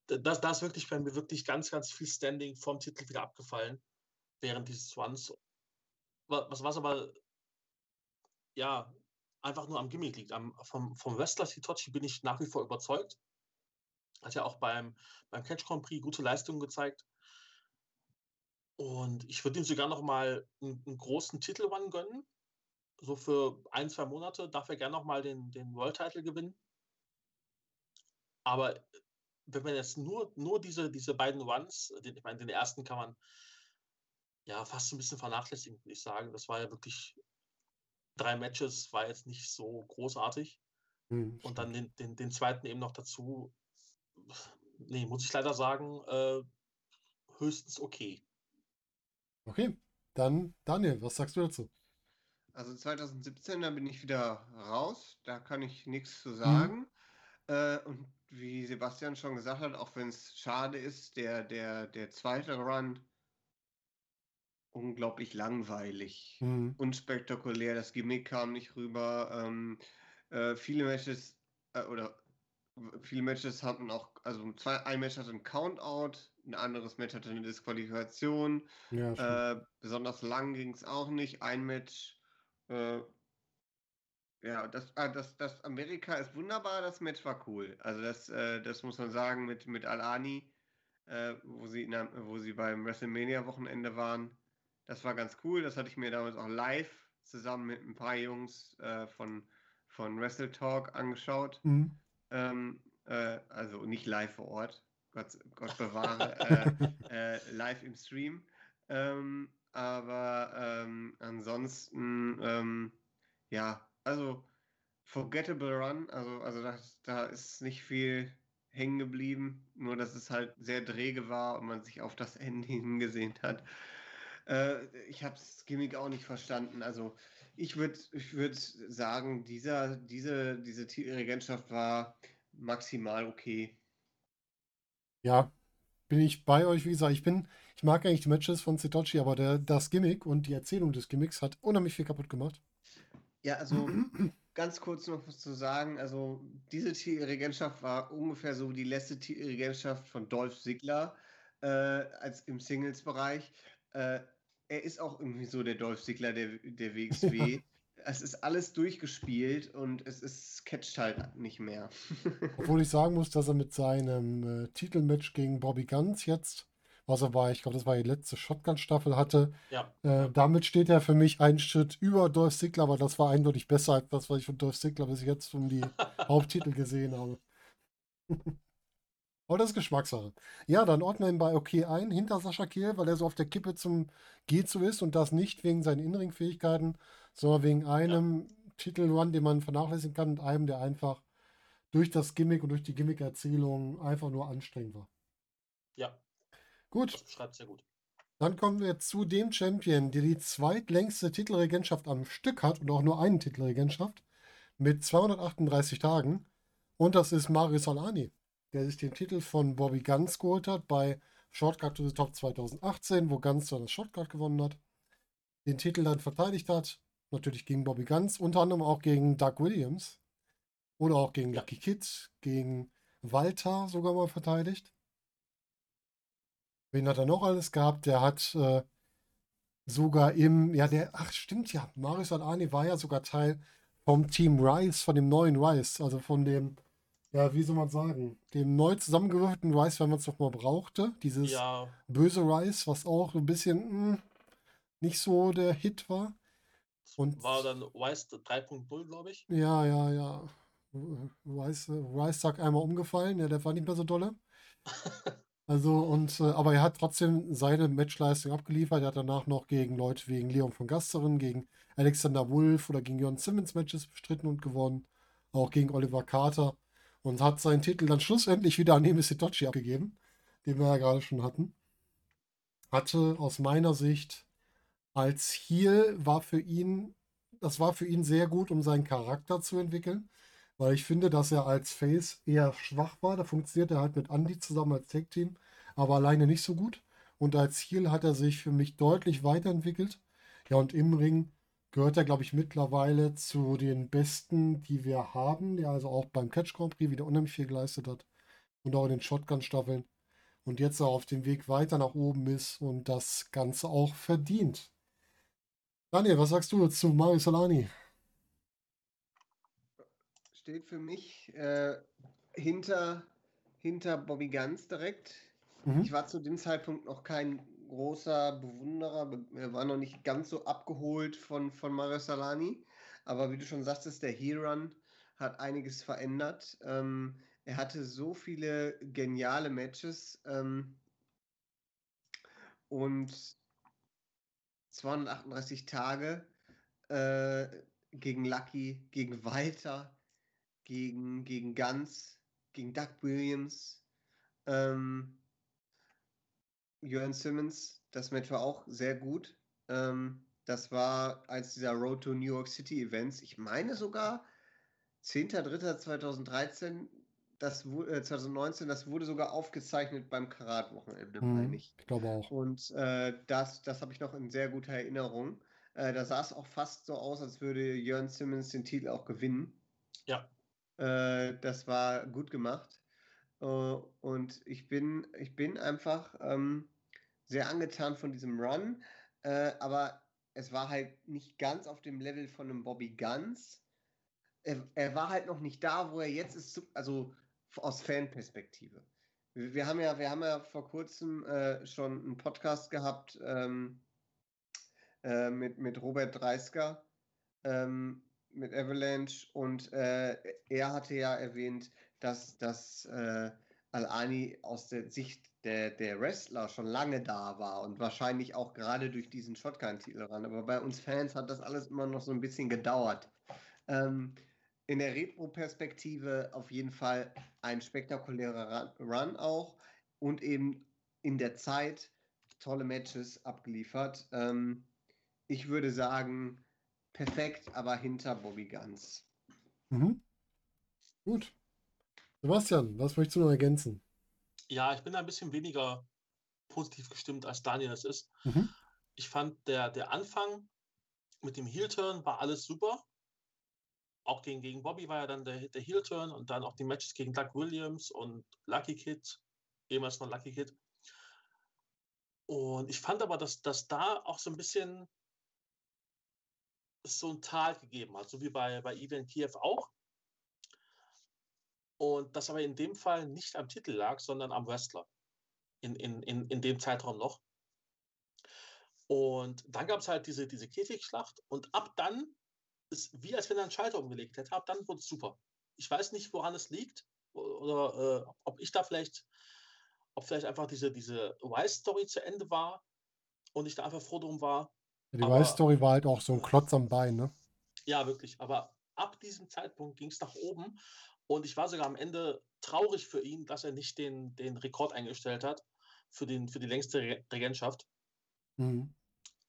S3: da- das, da ist wirklich bei mir wirklich ganz, ganz viel Standing vom Titel wieder abgefallen während dieses. Wa- Was, was aber ja einfach nur am Gimmick liegt. Am, vom, vom Wrestler Hitochi bin ich nach wie vor überzeugt. Hat ja auch beim, beim Catch Grand Prix gute Leistungen gezeigt. Und ich würde ihm sogar noch mal einen, einen großen Titel-One gönnen. so für ein, zwei Monate darf er gerne nochmal den, den World Title gewinnen. Aber wenn man jetzt nur, nur diese, diese beiden Runs, den, ich meine, den ersten kann man ja fast ein bisschen vernachlässigen, würde ich sagen. Das war ja wirklich drei Matches, war jetzt nicht so großartig.
S1: Hm,
S3: Und dann den, den, den zweiten eben noch dazu. Nee, muss ich leider sagen, äh, höchstens okay.
S1: Okay, dann Daniel, was sagst du dazu?
S2: Also 2017, da bin ich wieder raus, da kann ich nichts zu sagen. Äh, und wie Sebastian schon gesagt hat, auch wenn es schade ist, der, der, der zweite Run unglaublich langweilig,
S1: Hm,
S2: unspektakulär, das Gimmick kam nicht rüber. Ähm, äh, viele Matches äh, oder viele Matches hatten auch, also zwei, ein Match hatte einen Countout, ein anderes Match hatte eine Disqualifikation.
S1: ja.
S2: Äh, besonders lang ging es auch nicht. Ein Match. Äh, ja, das, ah, das, das Amerika ist wunderbar, das Match war cool. Also das, äh, das muss man sagen mit, mit Al-Ani, äh, wo sie, in wo sie beim WrestleMania-Wochenende waren. Das war ganz cool. Das hatte ich mir damals auch live zusammen mit ein paar Jungs äh, von, von Wrestle Talk angeschaut.
S1: Hm.
S2: Ähm, äh, also nicht live vor Ort, Gott, Gott bewahre, äh, äh, live im Stream. Ähm, aber ähm, ansonsten, ähm, ja, also forgettable run, also, also da, da ist nicht viel hängen geblieben, nur dass es halt sehr drege war und man sich auf das Ende hingesehen hat. Äh, ich habe das Gimmick auch nicht verstanden. Also ich würde ich würd sagen, dieser, diese, diese Titelregentschaft war maximal okay.
S1: Ja, bin ich bei euch, wie gesagt, ich bin, ich mag eigentlich die Matches von Sitochi, aber der, das Gimmick und die Erzählung des Gimmicks hat unheimlich viel kaputt gemacht.
S2: Ja, also ganz kurz noch was zu sagen. Also diese Titelregentschaft war ungefähr so die letzte Titelregentschaft von Dolph Ziggler äh, als im Singles-Bereich. Äh, er ist auch irgendwie so der Dolph Ziggler der, der WXW. es ist alles durchgespielt und es ist catcht halt nicht mehr.
S1: Obwohl ich sagen muss, dass er mit seinem äh, Titelmatch gegen Bobby Guns jetzt, was er war, ich glaube, das war die letzte Shotgun-Staffel hatte,
S3: Ja,
S1: äh, damit steht er für mich einen Schritt über Dolph Ziggler, aber das war eindeutig besser als das, was ich von Dolph Ziggler bis jetzt um die Haupttitel gesehen habe. Aber das ist Geschmackssache. Ja, dann ordne ihn bei OK ein, hinter Sascha Kehl, weil er so auf der Kippe zum Geht so ist und das nicht wegen seinen Innenringfähigkeiten, sondern wegen einem Titelrun, den man vernachlässigen kann und einem, der einfach durch das Gimmick und durch die Gimmick-Erzählung einfach nur anstrengend war.
S3: ja,
S1: Gut,
S3: das beschreibt sehr gut.
S1: dann kommen wir zu dem Champion, der die zweitlängste Titelregentschaft am Stück hat und auch nur eine Titelregentschaft mit 238 Tagen. Und das ist Mario Salani, der sich den Titel von Bobby Guns geholt hat bei Shortcut to the Top 2018, wo Guns dann das Shortcut gewonnen hat. Den Titel dann verteidigt hat, natürlich gegen Bobby Guns, unter anderem auch gegen Doug Williams oder auch gegen. Lucky Kid, gegen Walter sogar mal verteidigt. Wen hat er noch alles gehabt? Der hat äh, sogar im, ja, der, ach stimmt ja, Marius Alani war ja sogar Teil vom Team Rice, von dem neuen Rice, also von dem, ja, wie soll man sagen, dem neu zusammengewürfelten Rice, wenn man es noch mal brauchte. Dieses
S3: Ja,
S1: böse Rice, was auch ein bisschen mh, nicht so der Hit war. Und
S3: war dann Wise 3.0, glaube ich.
S1: ja, ja, ja. Rice, Rice sagt einmal umgefallen, ja, der war nicht mehr so dolle. Also, und, äh, aber er hat trotzdem seine Matchleistung abgeliefert. Er hat danach noch gegen Leute wegen Leon von Gasteren, gegen Alexander Wolf oder gegen Jon Simmons Matches bestritten und gewonnen. Auch gegen Oliver Carter. Und hat seinen Titel dann schlussendlich wieder an Nemesis Sitochi abgegeben, den wir ja gerade schon hatten. Hatte aus meiner Sicht als Heel war für ihn, das war für ihn sehr gut, um seinen Charakter zu entwickeln. Weil ich finde, dass er als Face eher schwach war. Da funktioniert er halt mit Andy zusammen als Tag-Team, aber alleine nicht so gut. Und als Heel hat er sich für mich deutlich weiterentwickelt. Ja, und im Ring gehört er, glaube ich, mittlerweile zu den Besten, die wir haben. Der also auch beim Catch Grand Prix wieder unheimlich viel geleistet hat. Und auch in den Shotgun-Staffeln. Und jetzt auch auf dem Weg weiter nach oben ist und das Ganze auch verdient. Daniel, was sagst du zu Mario Solani?
S2: Steht für mich äh, hinter, hinter Bobby Guns direkt.
S1: Mhm.
S2: Ich war zu dem Zeitpunkt noch kein großer Bewunderer, be- er war noch nicht ganz so abgeholt von, von Mario Salani. aber wie du schon sagtest, der Heel Run hat einiges verändert. Ähm, er hatte so viele geniale Matches ähm, und 238 Tage äh, gegen Lucky, gegen Walter, gegen, gegen Guns, gegen Doug Williams, ähm, Jörn Simmons. Das Match war auch sehr gut. Ähm, das war als dieser Road to New York City Events. Ich meine sogar 10.3.2013 das äh, 2019, das wurde sogar aufgezeichnet beim Karat-Wochenende,
S1: Hm,
S2: meine ich.
S1: ich glaube auch.
S2: Und äh, das, das habe ich noch in sehr guter Erinnerung. Äh, da sah es auch fast so aus, als würde Jörn Simmons den Titel auch gewinnen.
S3: Ja.
S2: Äh, das war gut gemacht. Äh, und ich bin, ich bin einfach ähm, sehr angetan von diesem Run. Äh, aber es war halt nicht ganz auf dem Level von einem Bobby Guns. Er, er war halt noch nicht da, wo er jetzt ist. Also aus Fanperspektive. Wir, wir, haben ja, wir haben ja vor kurzem äh, schon einen Podcast gehabt ähm, äh, mit, mit Robert Dreisker, ähm, mit Avalanche und äh, er hatte ja erwähnt, dass, dass äh, Al-Ani aus der Sicht der, der Wrestler schon lange da war und wahrscheinlich auch gerade durch diesen Shotgun-Titel ran. Aber bei uns Fans hat das alles immer noch so ein bisschen gedauert. Ähm, in der Retro-Perspektive auf jeden Fall ein spektakulärer Run auch und eben in der Zeit tolle Matches abgeliefert. Ähm, ich würde sagen, perfekt, aber hinter Bobby Guns.
S1: Mhm. Gut. Sebastian, was möchtest du noch ergänzen?
S3: Ja, ich bin ein bisschen weniger positiv gestimmt, als Daniel es ist.
S1: Mhm.
S3: Ich fand, der, der Anfang mit dem Heel-Turn war alles super auch gegen, gegen Bobby war ja dann der, der Heel-Turn und dann auch die Matches gegen Doug Williams und Lucky Kid, ehemals noch Lucky Kid. Und ich fand aber, dass, dass da auch so ein bisschen so ein Tal gegeben hat, so wie bei, bei Event Kiev auch. Und das aber in dem Fall nicht am Titel lag, sondern am Wrestler. In, in, in, in dem Zeitraum noch. Und dann gab es halt diese, diese Käfigschlacht und ab dann ist wie als wenn er einen Schalter umgelegt hätte, ab dann wurde es super. Ich weiß nicht, woran es liegt oder äh, ob ich da vielleicht, ob vielleicht einfach diese, diese Wise-Story zu Ende war und ich da einfach froh drum war.
S1: Die Wise-Story war halt auch so ein Klotz am Bein, ne?
S3: Ja, wirklich. Aber ab diesem Zeitpunkt ging es nach oben und ich war sogar am Ende traurig für ihn, dass er nicht den, den Rekord eingestellt hat für, den, für die längste Regentschaft. Mhm.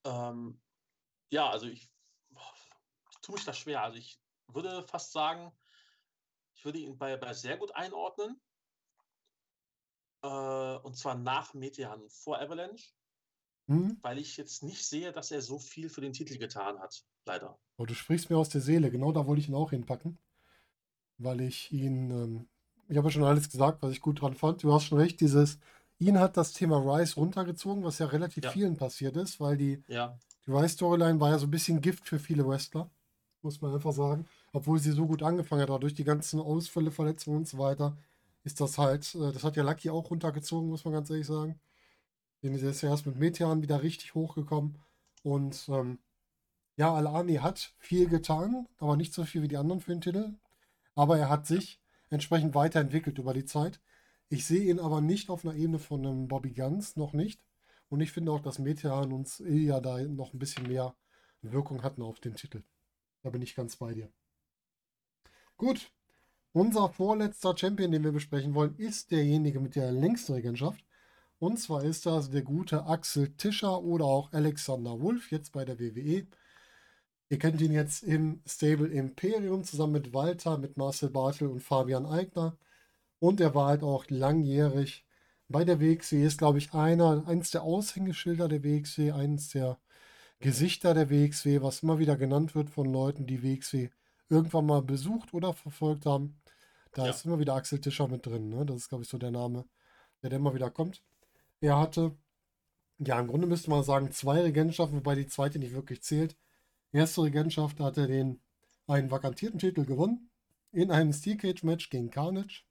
S3: Ähm, ja, also ich tue mich das schwer. Also ich würde fast sagen, ich würde ihn bei, bei sehr gut einordnen. Äh, und zwar nach Metehan vor Avalanche. Mhm. Weil ich jetzt nicht sehe, dass er so viel für den Titel getan hat. Leider.
S1: Oh, du sprichst mir aus der Seele. Genau da wollte ich ihn auch hinpacken. Weil ich ihn, ähm, ich habe ja schon alles gesagt, was ich gut dran fand. Du hast schon recht, dieses, ihn hat das Thema Rise runtergezogen, was ja relativ ja. vielen passiert ist, weil die,
S3: ja.
S1: die Rise-Storyline war ja so ein bisschen Gift für viele Wrestler muss man einfach sagen. Obwohl sie so gut angefangen hat, aber durch die ganzen Ausfälle, Verletzungen und so weiter, ist das halt, äh, das hat ja Lucky auch runtergezogen, muss man ganz ehrlich sagen. Den ist ja erst mit Metean wieder richtig hochgekommen. Und ähm, ja, Alani hat viel getan, aber nicht so viel wie die anderen für den Titel. Aber er hat sich entsprechend weiterentwickelt über die Zeit. Ich sehe ihn aber nicht auf einer Ebene von einem Bobby Guns, noch nicht. Und ich finde auch, dass Metean und Ilya da noch ein bisschen mehr Wirkung hatten auf den Titel. Da bin ich ganz bei dir. Gut. Unser vorletzter Champion, den wir besprechen wollen, ist derjenige mit der längsten Regentschaft. Und zwar ist das der gute Axel Tischer oder auch Alexander Wolf, jetzt bei der WWE. Ihr kennt ihn jetzt im Stable Imperium zusammen mit Walter, mit Marcel Bartel und Fabian Eigner. Und er war halt auch langjährig bei der WXW. Ist, glaube ich, einer, eins der Aushängeschilder der WXW, eins der Gesichter der WXW, was immer wieder genannt wird von Leuten, die WXW irgendwann mal besucht oder verfolgt haben. Da ja. ist immer wieder Axel Tischer mit drin. Ne? Das ist, glaube ich, so der Name, der, der immer wieder kommt. Er hatte, ja, im Grunde müsste man sagen, zwei Regentschaften, wobei die zweite nicht wirklich zählt. Erste Regentschaft hat er den einen vakantierten Titel gewonnen in einem Steel Cage Match gegen Carnage.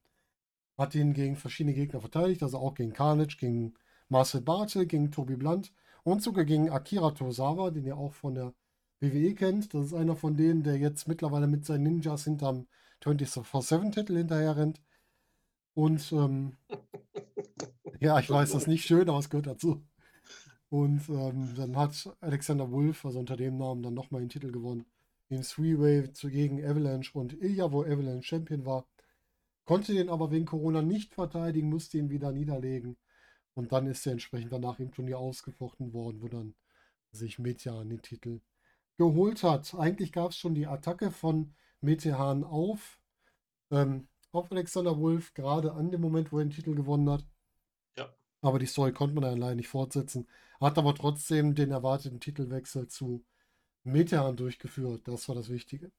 S1: Hat ihn gegen verschiedene Gegner verteidigt, also auch gegen Carnage, gegen Marcel Bartel, gegen Tobi Blunt und sogar gegen Akira Tosawa, den ihr auch von der WWE kennt. Das ist einer von denen, der jetzt mittlerweile mit seinen Ninjas hinterm 24-7-Titel hinterher rennt. Und ähm, ja, ich weiß, das ist nicht schön, aber es gehört dazu. Und ähm, dann hat Alexander Wolf, also unter dem Namen, dann nochmal den Titel gewonnen. In Three-Way gegen Avalanche und Ilya, wo Avalanche Champion war. Konnte den aber wegen Corona nicht verteidigen, musste ihn wieder niederlegen. Und dann ist er entsprechend danach im Turnier ausgefochten worden, wo dann sich Metjan den Titel geholt hat. Eigentlich gab es schon die Attacke von Metehan auf, ähm, auf Alexander Wolf, gerade an dem Moment, wo er den Titel gewonnen hat.
S3: Ja.
S1: Aber die Story konnte man allein nicht fortsetzen. Hat aber trotzdem den erwarteten Titelwechsel zu Metehan durchgeführt. Das war das Wichtige.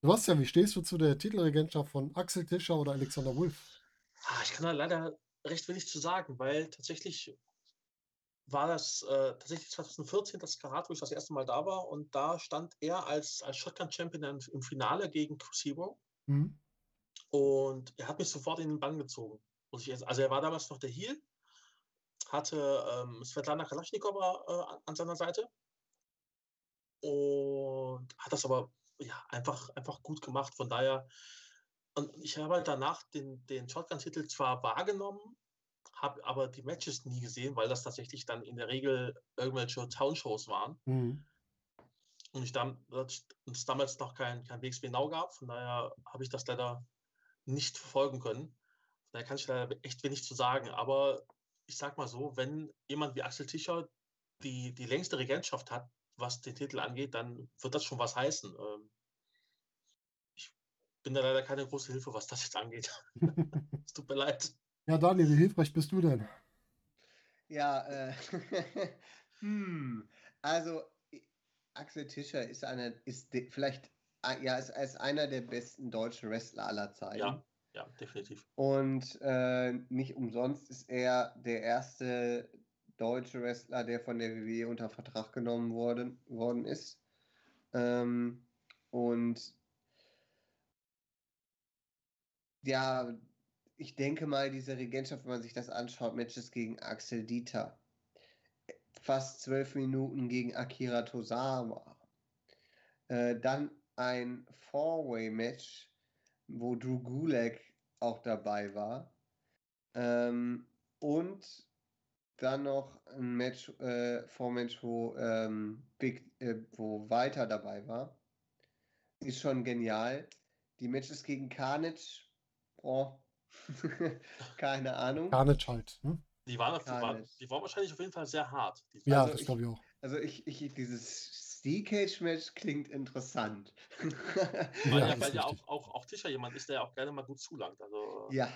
S1: Sebastian, wie stehst du zu der Titelregentschaft von Axel Tischer oder Alexander Wolf?
S3: Ah, ich kann da leider recht wenig zu sagen, weil tatsächlich war das äh, tatsächlich 2014 das Karat, wo ich das erste Mal da war und da stand er als, als Shotgun-Champion im Finale gegen Crucebo
S1: Mhm.
S3: und er hat mich sofort in den Bann gezogen. Also er war damals noch der Heel, hatte ähm, Svetlana Kalaschnikova äh, an seiner Seite und hat das aber ja, einfach, einfach gut gemacht. Von daher, und ich habe halt danach den, den Shotgun-Titel zwar wahrgenommen, habe aber die Matches nie gesehen, weil das tatsächlich dann in der Regel irgendwelche Townshows waren.
S1: Mhm.
S3: Und ich dann, es damals noch kein, kein WXW Now gab, von daher habe ich das leider nicht verfolgen können. Da kann ich leider echt wenig zu sagen. Aber ich sag mal so, wenn jemand wie Axel Tischer die, die längste Regentschaft hat, was den Titel angeht, dann wird das schon was heißen. Ähm, ich bin da leider keine große Hilfe, was das jetzt angeht. es tut mir leid.
S1: Ja, Daniel, wie hilfreich bist du denn?
S2: Ja, äh, hm, also Axel Tischer ist einer, ist de, vielleicht, ah, ja, ist, ist einer der besten deutschen Wrestler aller Zeiten.
S3: Ja, ja, definitiv.
S2: Und äh, nicht umsonst ist er der erste deutsche Wrestler, der von der WWE unter Vertrag genommen worden, worden ist. Ähm, und ja, ich denke mal, diese Regentschaft, wenn man sich das anschaut, Matches gegen Axel Dieter, fast zwölf Minuten gegen Akira Tozawa, äh, dann ein Four-Way-Match, wo Drew Gulak auch dabei war. Ähm, und dann noch ein Match, äh, Vormatch, wo, ähm, Big, äh, wo Walter dabei war. Ist schon genial. Die Matches gegen Carnage, oh, keine Ahnung.
S1: Carnage halt. Ne?
S3: Die waren, die, waren, die waren wahrscheinlich auf jeden Fall sehr hart. Die,
S1: Ja,
S2: Also
S1: das
S2: ich-
S1: glaube ich auch.
S2: Also ich, ich, dieses Steel Cage Match klingt interessant.
S3: weil
S1: Ja,
S3: ja, weil ja auch, auch, auch Tischer jemand ist, der auch gerne mal gut zulangt. Also,
S2: Ja,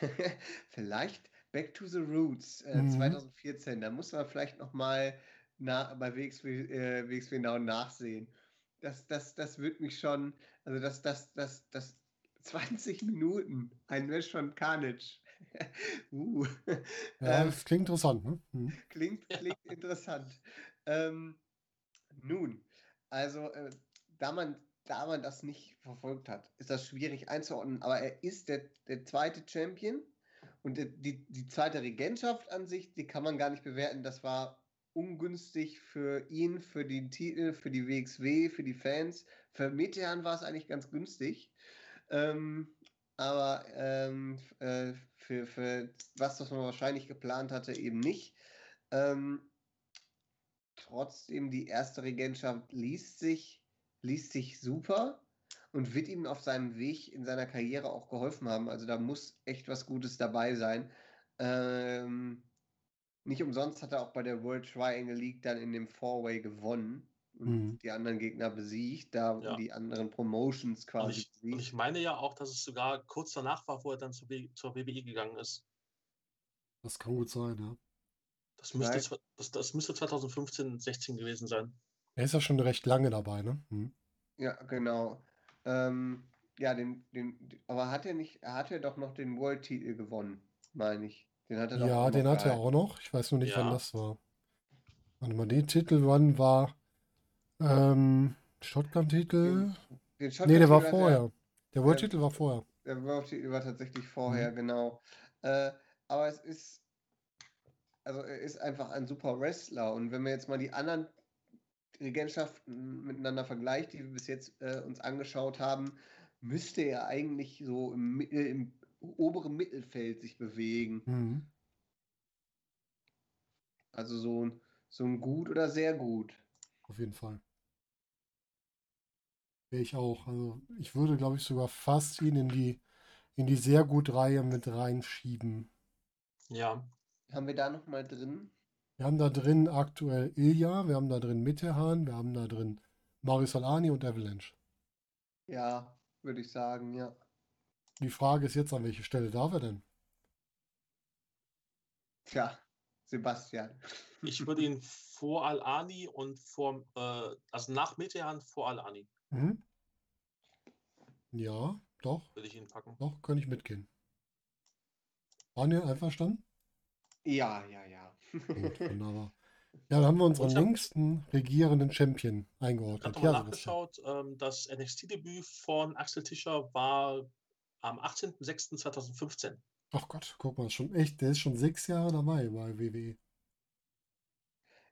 S2: vielleicht Back to the Roots äh,
S1: Mhm.
S2: 2014. Da muss man vielleicht noch mal na, bei WXW, äh, WXW Now nachsehen. Das, das, das wird mich schon, also das, das, das, das 20 Minuten, ein Match von Carnage. uh.
S1: Ja,
S2: ähm,
S1: das klingt interessant. Ne? Mhm.
S2: Klingt, klingt interessant. Ähm, nun, also äh, da, man, da man das nicht verfolgt hat, ist das schwierig einzuordnen, aber er ist der, der zweite Champion und die, die zweite Regentschaft an sich, die kann man gar nicht bewerten. Das war ungünstig für ihn, für den Titel, für die WXW, für die Fans. Für Metean war es eigentlich ganz günstig. Ähm, aber ähm, äh, für, für was, was man wahrscheinlich geplant hatte, eben nicht. Ähm, trotzdem, die erste Regentschaft liest sich, liest sich super und wird ihm auf seinem Weg in seiner Karriere auch geholfen haben. Also da muss echt was Gutes dabei sein. Ähm, nicht umsonst hat er auch bei der World Triangle League dann in dem Four-Way gewonnen und
S1: Mhm.
S2: die anderen Gegner besiegt, da
S3: Ja.
S2: die anderen Promotions
S3: und,
S2: quasi
S3: ich, und
S2: besiegt.
S3: ich meine ja auch, dass es sogar kurz danach war, wo er dann zur, W- zur WWE gegangen ist.
S1: Das kann gut sein, ja.
S3: Das müsste, das, das müsste 2015, 16 gewesen sein.
S1: Er ist ja schon recht lange dabei, ne? Mhm.
S2: Ja, genau. Ähm, ja, den, den, aber hat er nicht, er hat ja doch noch den World-Titel gewonnen, meine ich. Den hat er doch
S1: Ja, den hat er auch noch. Ich weiß nur nicht, wann
S3: Ja.
S1: das war. Warte mal, den Titel, wann war ähm, Shotgun-Titel?
S2: Den
S1: Nee, der war
S2: hat er-
S1: vorher. Der. World-Titel war vorher.
S2: Der World-Titel war tatsächlich vorher,
S1: Mhm.
S2: genau. Äh, aber es ist, also er ist einfach ein super Wrestler. Und wenn wir jetzt mal die anderen, Regentschaften miteinander vergleicht, die wir bis jetzt äh, uns angeschaut haben, müsste er eigentlich so im, im oberen Mittelfeld sich bewegen.
S1: Mhm.
S2: Also so ein, so ein gut oder sehr gut.
S1: Auf jeden Fall. Wäre ich auch. Also ich würde, glaube ich, sogar fast ihn in die, in die sehr gut Reihe mit reinschieben.
S3: Ja.
S2: Haben wir da nochmal drin?
S1: Wir haben da drin aktuell Ilja, wir haben da drin Mitterhahn, wir haben da drin Marius Alani und Avalanche.
S2: Ja, würde ich sagen, ja.
S1: Die Frage ist jetzt, an welche Stelle darf er denn?
S2: Tja, Sebastian.
S3: Ich würde ihn vor Al-Ani und vor, äh, also nach Metehan vor Al-Ani
S1: Mhm. Ja, doch,
S3: würde ich ihn packen.
S1: doch, kann ich mitgehen. Daniel, einverstanden?
S2: Ja, ja, ja.
S1: Gut, wunderbar. Ja, dann haben wir unseren
S3: hab-
S1: längsten regierenden Champion
S3: Ich habe
S1: eingeordnet. Ja,
S3: nachgeschaut, ähm, das NXT-Debüt von Axel Tischer war am 18.06.2015.
S1: Ach Gott, guck mal, schon echt, der ist schon sechs Jahre dabei bei. WWE.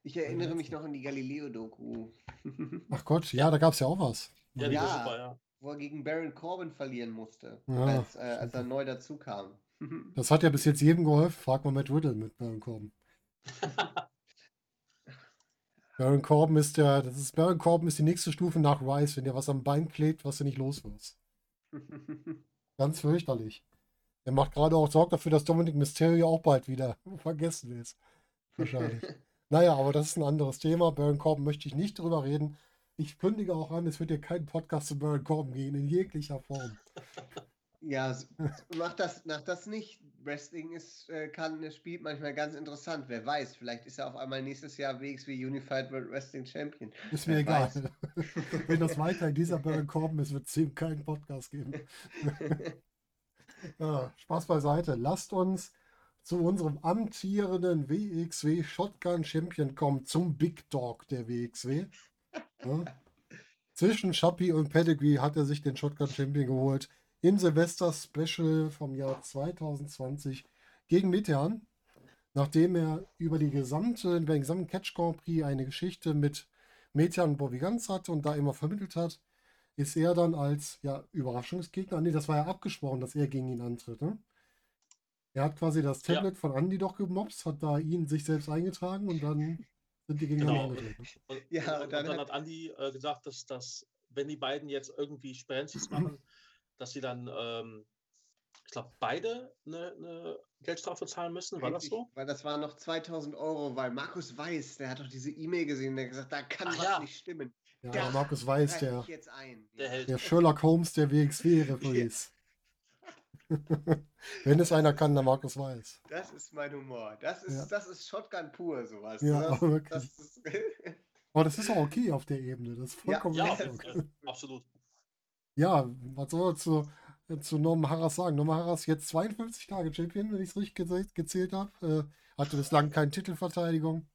S2: Ich erinnere mich noch an die Galileo-Doku.
S1: Ach Gott, ja, da gab es ja auch was.
S3: Ja, die war
S2: Ja.
S3: super, ja.
S2: Wo er gegen Baron Corbin verlieren musste,
S1: Ja,
S2: als, äh, als er neu dazu kam.
S1: Das hat ja bis jetzt jedem geholfen. Frag mal Matt Riddle mit Baron Corbin. Baron Corbin ist der, das ist Baron Corbin ist die nächste Stufe nach Rice, wenn dir was am Bein klebt, was du nicht los wirst. Ganz fürchterlich. Er macht gerade auch Sorge dafür, dass Dominic Mysterio auch bald wieder vergessen ist. Wahrscheinlich. naja, aber das ist ein anderes Thema. Baron Corbin möchte ich nicht drüber reden. Ich kündige auch an, es wird hier kein Podcast zu Baron Corbin gehen, in jeglicher Form.
S2: Ja, s- mach das, mach das nicht. Wrestling ist, äh, kann, spielt manchmal ganz interessant. Wer weiß, vielleicht ist er auf einmal nächstes Jahr WXW Unified World Wrestling Champion.
S1: Ist mir
S2: Wer
S1: egal. Wenn das weiter in dieser Baron Corbin ist, wird es ihm keinen Podcast geben. Ja, Spaß beiseite. Lasst uns zu unserem amtierenden WXW Shotgun Champion kommen, zum Big Dog der WXW. Ja. Zwischen Schappi und Pedigree hat er sich den Shotgun Champion geholt im Silvester Special vom Jahr 2020 gegen Metean, nachdem er über die gesamte, über den gesamten Catch Grand Prix eine Geschichte mit Metean und Bobby Ganz hatte und da immer vermittelt hat, ist er dann als ja, Überraschungsgegner, nee, das war ja abgesprochen, dass er gegen ihn antritt. Ne? Er hat quasi das
S3: Ja.
S1: Tablet von Andy doch gemobst, hat da ihn sich selbst eingetragen und dann sind die gegeneinander
S3: Genau.
S1: angetreten.
S3: Und,
S2: Ja,
S3: und,
S2: und dann
S3: dann,
S2: hat-
S3: Andi äh, gesagt, dass, dass, wenn die beiden jetzt irgendwie Sperenzis machen, dass sie dann, ähm, ich glaube, beide eine, eine Geldstrafe zahlen müssen. War das
S2: Richtig,
S3: so?
S2: Weil das waren noch 2000 Euro, weil Markus Weiß, der hat doch diese E-Mail gesehen, der hat gesagt, da kann
S3: Ach
S2: was
S3: ja.
S2: nicht stimmen.
S1: Ja,
S2: Da
S1: der Markus Weiß, der,
S2: ich jetzt ein.
S3: Der
S1: der Sherlock Holmes der WXW-Referees. Wenn es einer kann, der Markus Weiß.
S2: Das ist mein Humor. Das ist,
S1: Ja.
S2: das ist Shotgun pur, sowas.
S1: Ja,
S2: das,
S1: aber wirklich.
S2: das ist,
S1: Aber das ist auch okay auf der Ebene. Das ist
S2: Ja,
S1: vollkommen
S3: Ja,
S2: das
S3: Fall. absolut.
S1: Ja, was soll man zu, zu Norman Harras sagen? Norman Harras jetzt 52 Tage Champion, wenn ich es richtig gezählt habe. Äh, hatte bislang keine Titelverteidigung.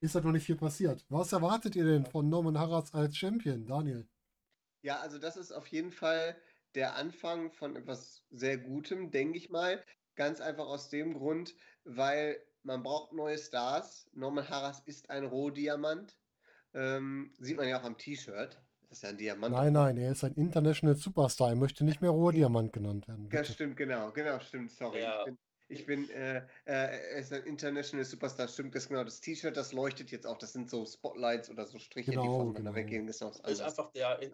S1: Ist halt noch nicht viel passiert. Was erwartet ihr denn von Norman Harras als Champion, Daniel?
S2: Ja, also das ist auf jeden Fall der Anfang von etwas sehr Gutem, denke ich mal. Ganz einfach aus dem Grund, weil man braucht neue Stars. Norman Harras ist ein Rohdiamant. Ähm, sieht man ja auch am T-Shirt. Das ist ja ein Diamant.
S1: Nein, nein, er ist ein International Superstar. Er möchte nicht mehr Rohdiamant genannt werden.
S2: Ja,
S1: Bitte.
S2: stimmt, genau, genau, stimmt, sorry.
S3: Ja.
S2: Ich bin, ich bin äh, äh, er ist ein International Superstar, stimmt, das ist genau. Das T-Shirt, das leuchtet jetzt auch. Das sind so Spotlights oder so Striche, die
S1: Genau,
S2: voneinander
S1: genau.
S2: weggehen. Das ist noch was
S3: Das ist einfach der in,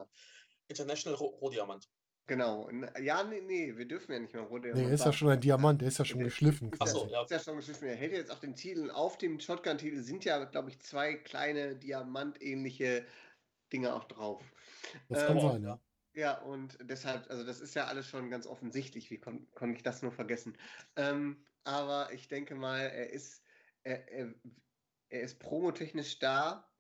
S3: International Ro- Rohdiamant.
S2: Genau. Ja, nee, nee, wir dürfen ja nicht mehr runter.
S1: Nee, er ist ja schon ein Diamant, er ist ja schon
S2: Der-
S1: geschliffen.
S2: Ist
S3: Ach so,
S1: quasi.
S3: ja.
S2: Ist ja schon geschliffen. Er hält jetzt auch den Titel. Auf dem Shotgun-Titel sind ja, glaube ich, zwei kleine diamantähnliche Dinge auch drauf.
S1: Das kann
S2: Ähm,
S1: sein, ja.
S2: Ja, und deshalb, also das ist ja alles schon ganz offensichtlich. Wie kon konnte ich das nur vergessen? Ähm, aber ich denke mal, er ist, er, er, er ist promotechnisch da,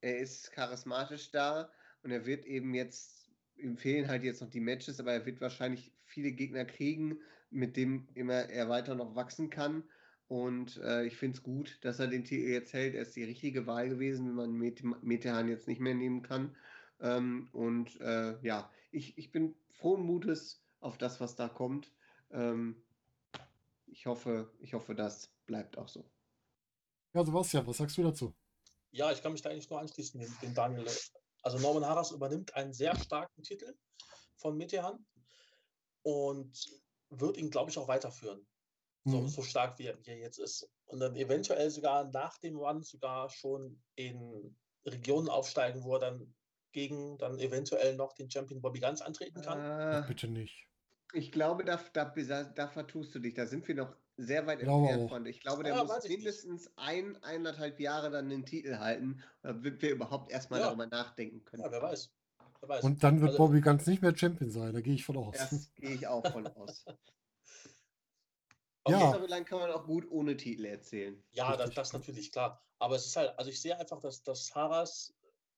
S2: er ist charismatisch da und er wird eben jetzt, ihm fehlen halt jetzt noch die Matches, aber er wird wahrscheinlich viele Gegner kriegen, mit dem immer er weiter noch wachsen kann. Und äh, ich finde es gut, dass er den Titel jetzt hält. Er ist die richtige Wahl gewesen, wenn man Met Metehan jetzt nicht mehr nehmen kann. Ähm, und äh, ja, ich, ich bin frohen Mutes auf das, was da kommt. Ähm, ich hoffe, ich hoffe, das bleibt auch so.
S1: Ja, Sebastian, was sagst du dazu?
S3: Ja, ich kann mich da eigentlich nur anschließen, den, den Daniel. Also Norman Harras übernimmt einen sehr starken Titel von Metehan und wird ihn, glaube ich, auch weiterführen. So,
S1: Mhm.
S3: so stark wie er, wie er jetzt ist. Und dann eventuell sogar nach dem Run sogar schon in Regionen aufsteigen, wo er dann gegen dann eventuell noch den Champion Bobby Guns antreten kann.
S2: Äh,
S1: bitte nicht.
S2: ich glaube, da, da, da, da vertust du dich. Da sind wir noch sehr weit entfernt von. Ich glaube, der
S3: Ja,
S2: muss mindestens ein, eineinhalb Jahre dann den Titel halten, damit wir überhaupt erstmal
S3: Ja.
S2: darüber nachdenken können.
S3: Ja, wer weiß. Wer weiß.
S1: Und dann wird
S3: Also-
S1: Bobby ganz nicht mehr Champion sein, da gehe ich von aus.
S2: Das gehe ich auch von aus.
S3: Okay.
S1: Ja.
S2: Storyline kann man auch gut ohne Titel erzählen.
S3: Ja, das, das natürlich, klar. Aber es ist halt, also ich sehe einfach, dass, dass Haras,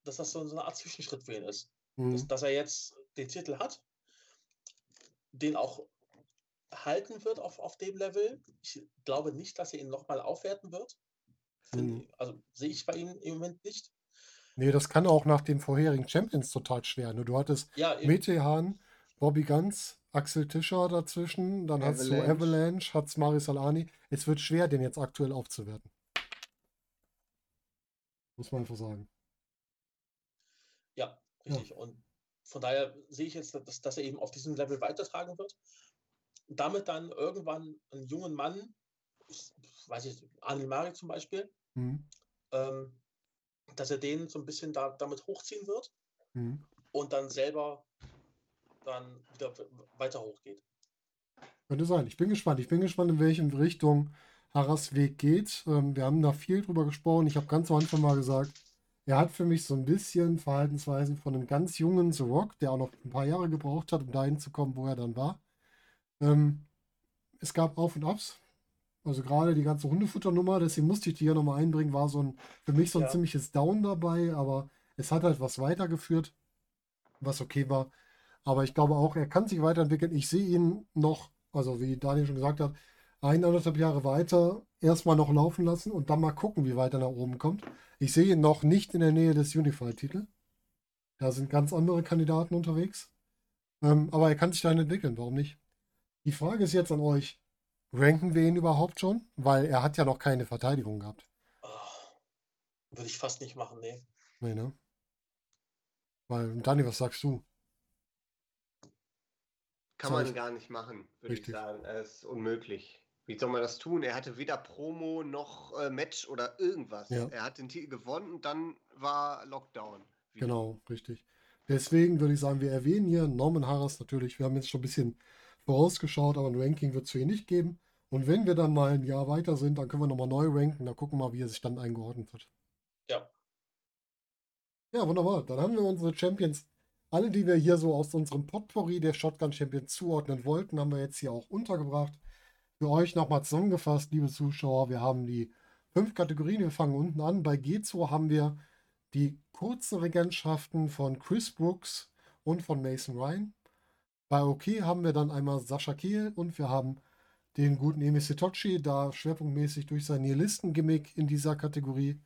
S3: dass das so, so eine Art Zwischenschritt für ihn ist.
S1: Mhm.
S3: Dass, dass er jetzt den Titel hat, den auch halten wird auf, auf dem Level. Ich glaube nicht, dass er ihn nochmal aufwerten wird.
S1: Mhm.
S3: Also sehe ich bei ihm im Moment nicht.
S1: Nee, das kann auch nach den vorherigen Champions total schwer. Ne? Du hattest
S3: Ja.
S1: Metehan, Bobby Ganz, Axel Tischer dazwischen, dann hast du
S2: Avalanche.
S1: Avalanche, hat's Maris Alani. Es wird schwer, den jetzt aktuell aufzuwerten. Muss man einfach sagen.
S3: Ja, richtig. Und von daher sehe ich jetzt, dass, dass er eben auf diesem Level weitertragen wird. Und damit dann irgendwann einen jungen Mann, ich, weiß ich, Anil Mari zum Beispiel,
S1: Mhm.
S3: ähm, dass er den so ein bisschen da, damit hochziehen wird
S1: Mhm.
S3: und dann selber dann wieder weiter hochgeht.
S1: Könnte sein. Ich bin gespannt. Ich bin gespannt, in welche Richtung Harras Weg geht. Ähm, wir haben da viel drüber gesprochen. Ich habe ganz am Anfang mal gesagt, er hat für mich so ein bisschen Verhaltensweisen von einem ganz jungen The Rock, der auch noch ein paar Jahre gebraucht hat, um dahin zu kommen, wo er dann war. Ähm, es gab Auf und Abs. Also gerade die ganze Hundefutternummer, deswegen musste ich die hier nochmal einbringen, war so ein, für mich so ein
S3: Ja.
S1: ziemliches Down dabei, aber es hat halt was weitergeführt, was okay war. Aber ich glaube auch, er kann sich weiterentwickeln. Ich sehe ihn noch, also wie Daniel schon gesagt hat, ein, anderthalb Jahre weiter erstmal noch laufen lassen und dann mal gucken, wie weit er nach oben kommt. Ich sehe ihn noch nicht in der Nähe des Unified-Titel. Da sind ganz andere Kandidaten unterwegs. Ähm, aber er kann sich dahin entwickeln, warum nicht? Die Frage ist jetzt an euch, ranken wir ihn überhaupt schon? Weil er hat ja noch keine Verteidigung gehabt.
S3: Ah, würde ich fast nicht machen, nee.
S1: Nee, ne? Weil, Daniel, was sagst du?
S2: Kann man gar nicht machen, würde ich sagen. Es ist unmöglich. Wie soll man das tun? Er hatte weder Promo noch äh, Match oder irgendwas.
S1: Ja.
S2: Er hat den Titel gewonnen und dann war Lockdown. wieder.
S1: Genau, richtig. Deswegen würde ich sagen, wir erwähnen hier Norman Harras natürlich. Wir haben jetzt schon ein bisschen vorausgeschaut, aber ein Ranking wird es für ihn nicht geben. Und wenn wir dann mal ein Jahr weiter sind, dann können wir nochmal neu ranken. Dann gucken wir mal, wie er sich dann eingeordnet hat.
S3: Ja.
S1: Ja, wunderbar. Dann haben wir unsere Champions, alle, die wir hier so aus unserem Potpourri der Shotgun Champions zuordnen wollten, haben wir jetzt hier auch untergebracht. Für euch nochmal zusammengefasst, liebe Zuschauer, wir haben die fünf Kategorien. Wir fangen unten an. Bei G2 haben wir die kurzen Regentschaften von Chris Brooks und von Mason Ryan. Bei OK haben wir dann einmal Sascha Kehl und wir haben den guten Emi Sitochi, da schwerpunktmäßig durch sein Nihilisten-Gimmick in dieser Kategorie.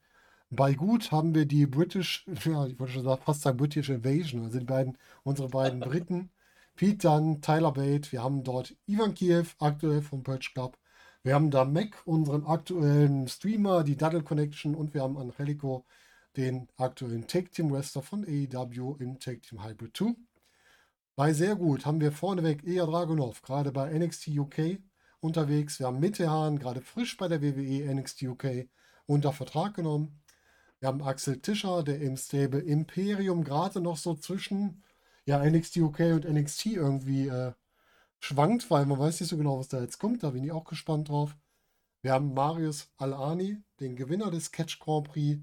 S1: Bei Gut haben wir die British, ja, ich wollte schon sagen, fast sagen British Invasion, also die beiden, unsere beiden Briten. Pete Dunn, Tyler Bate, wir haben dort Ivan Kiev, aktuell vom Purge Club. Wir haben da Mac, unseren aktuellen Streamer, die Duddle Connection und wir haben Angelico, den aktuellen Tag Team Wrestler von AEW im Tag Team Hybrid 2. Bei sehr gut haben wir vorneweg Ilya Dragunov, gerade bei NXT UK unterwegs. Wir haben Mittehan, gerade frisch bei der WWE NXT UK unter Vertrag genommen. Wir haben Axel Tischer, der im Stable Imperium gerade noch so zwischen ja, NXT UK und NXT irgendwie äh, schwankt, weil man weiß nicht so genau, was da jetzt kommt. Da bin ich auch gespannt drauf. Wir haben Marius Alani, den Gewinner des Catch Grand Prix.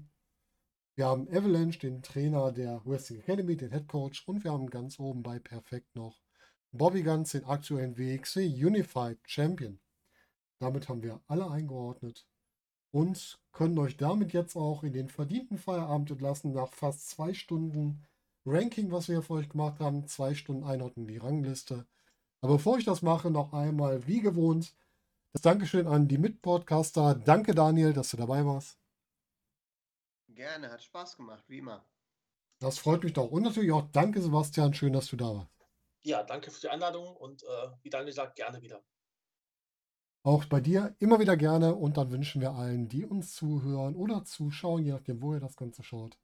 S1: Wir haben Avalanche, den Trainer der Wrestling Academy, den Head Coach. Und wir haben ganz oben bei Perfekt noch Bobby Guns, den aktuellen WXW Unified Champion. Damit haben wir alle eingeordnet und können euch damit jetzt auch in den verdienten Feierabend entlassen nach fast zwei Stunden Ranking, was wir hier für euch gemacht haben. Zwei Stunden Einordnung in die Rangliste. Aber bevor ich das mache, noch einmal wie gewohnt das Dankeschön an die Mitpodcaster. Danke Daniel, dass du dabei warst.
S2: Gerne, hat Spaß gemacht, wie immer.
S1: Das freut mich doch. Und natürlich auch danke Sebastian, schön, dass du da warst.
S3: Ja, danke für die Einladung und äh, wie Daniel sagt, gerne wieder.
S1: Auch bei dir immer wieder gerne und dann wünschen wir allen, die uns zuhören oder zuschauen, je nachdem, wo ihr das Ganze schaut,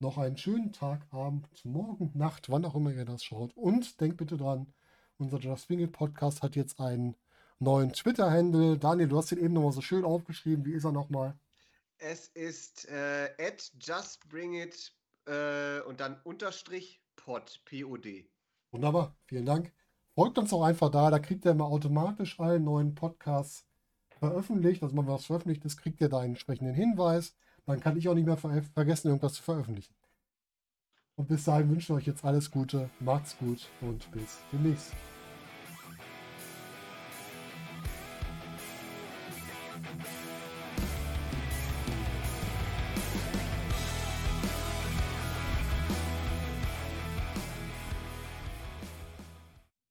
S1: noch einen schönen Tag, Abend, Morgen, Nacht, wann auch immer ihr das schaut. Und denkt bitte dran, unser Just Wing It Podcast hat jetzt einen neuen Twitter-Handle. Daniel, du hast den eben nochmal so schön aufgeschrieben. Wie ist er nochmal?
S2: Es ist äh, at justbringit äh, und dann Unterstrich pod, P-O-D.
S1: Wunderbar, vielen Dank. Folgt uns auch einfach da, da kriegt ihr immer automatisch alle neuen Podcasts veröffentlicht. Also wenn was veröffentlicht ist, kriegt ihr da einen entsprechenden Hinweis. Dann kann ich auch nicht mehr ver vergessen, irgendwas zu veröffentlichen. Und bis dahin wünsche ich euch jetzt alles Gute, macht's gut und bis demnächst.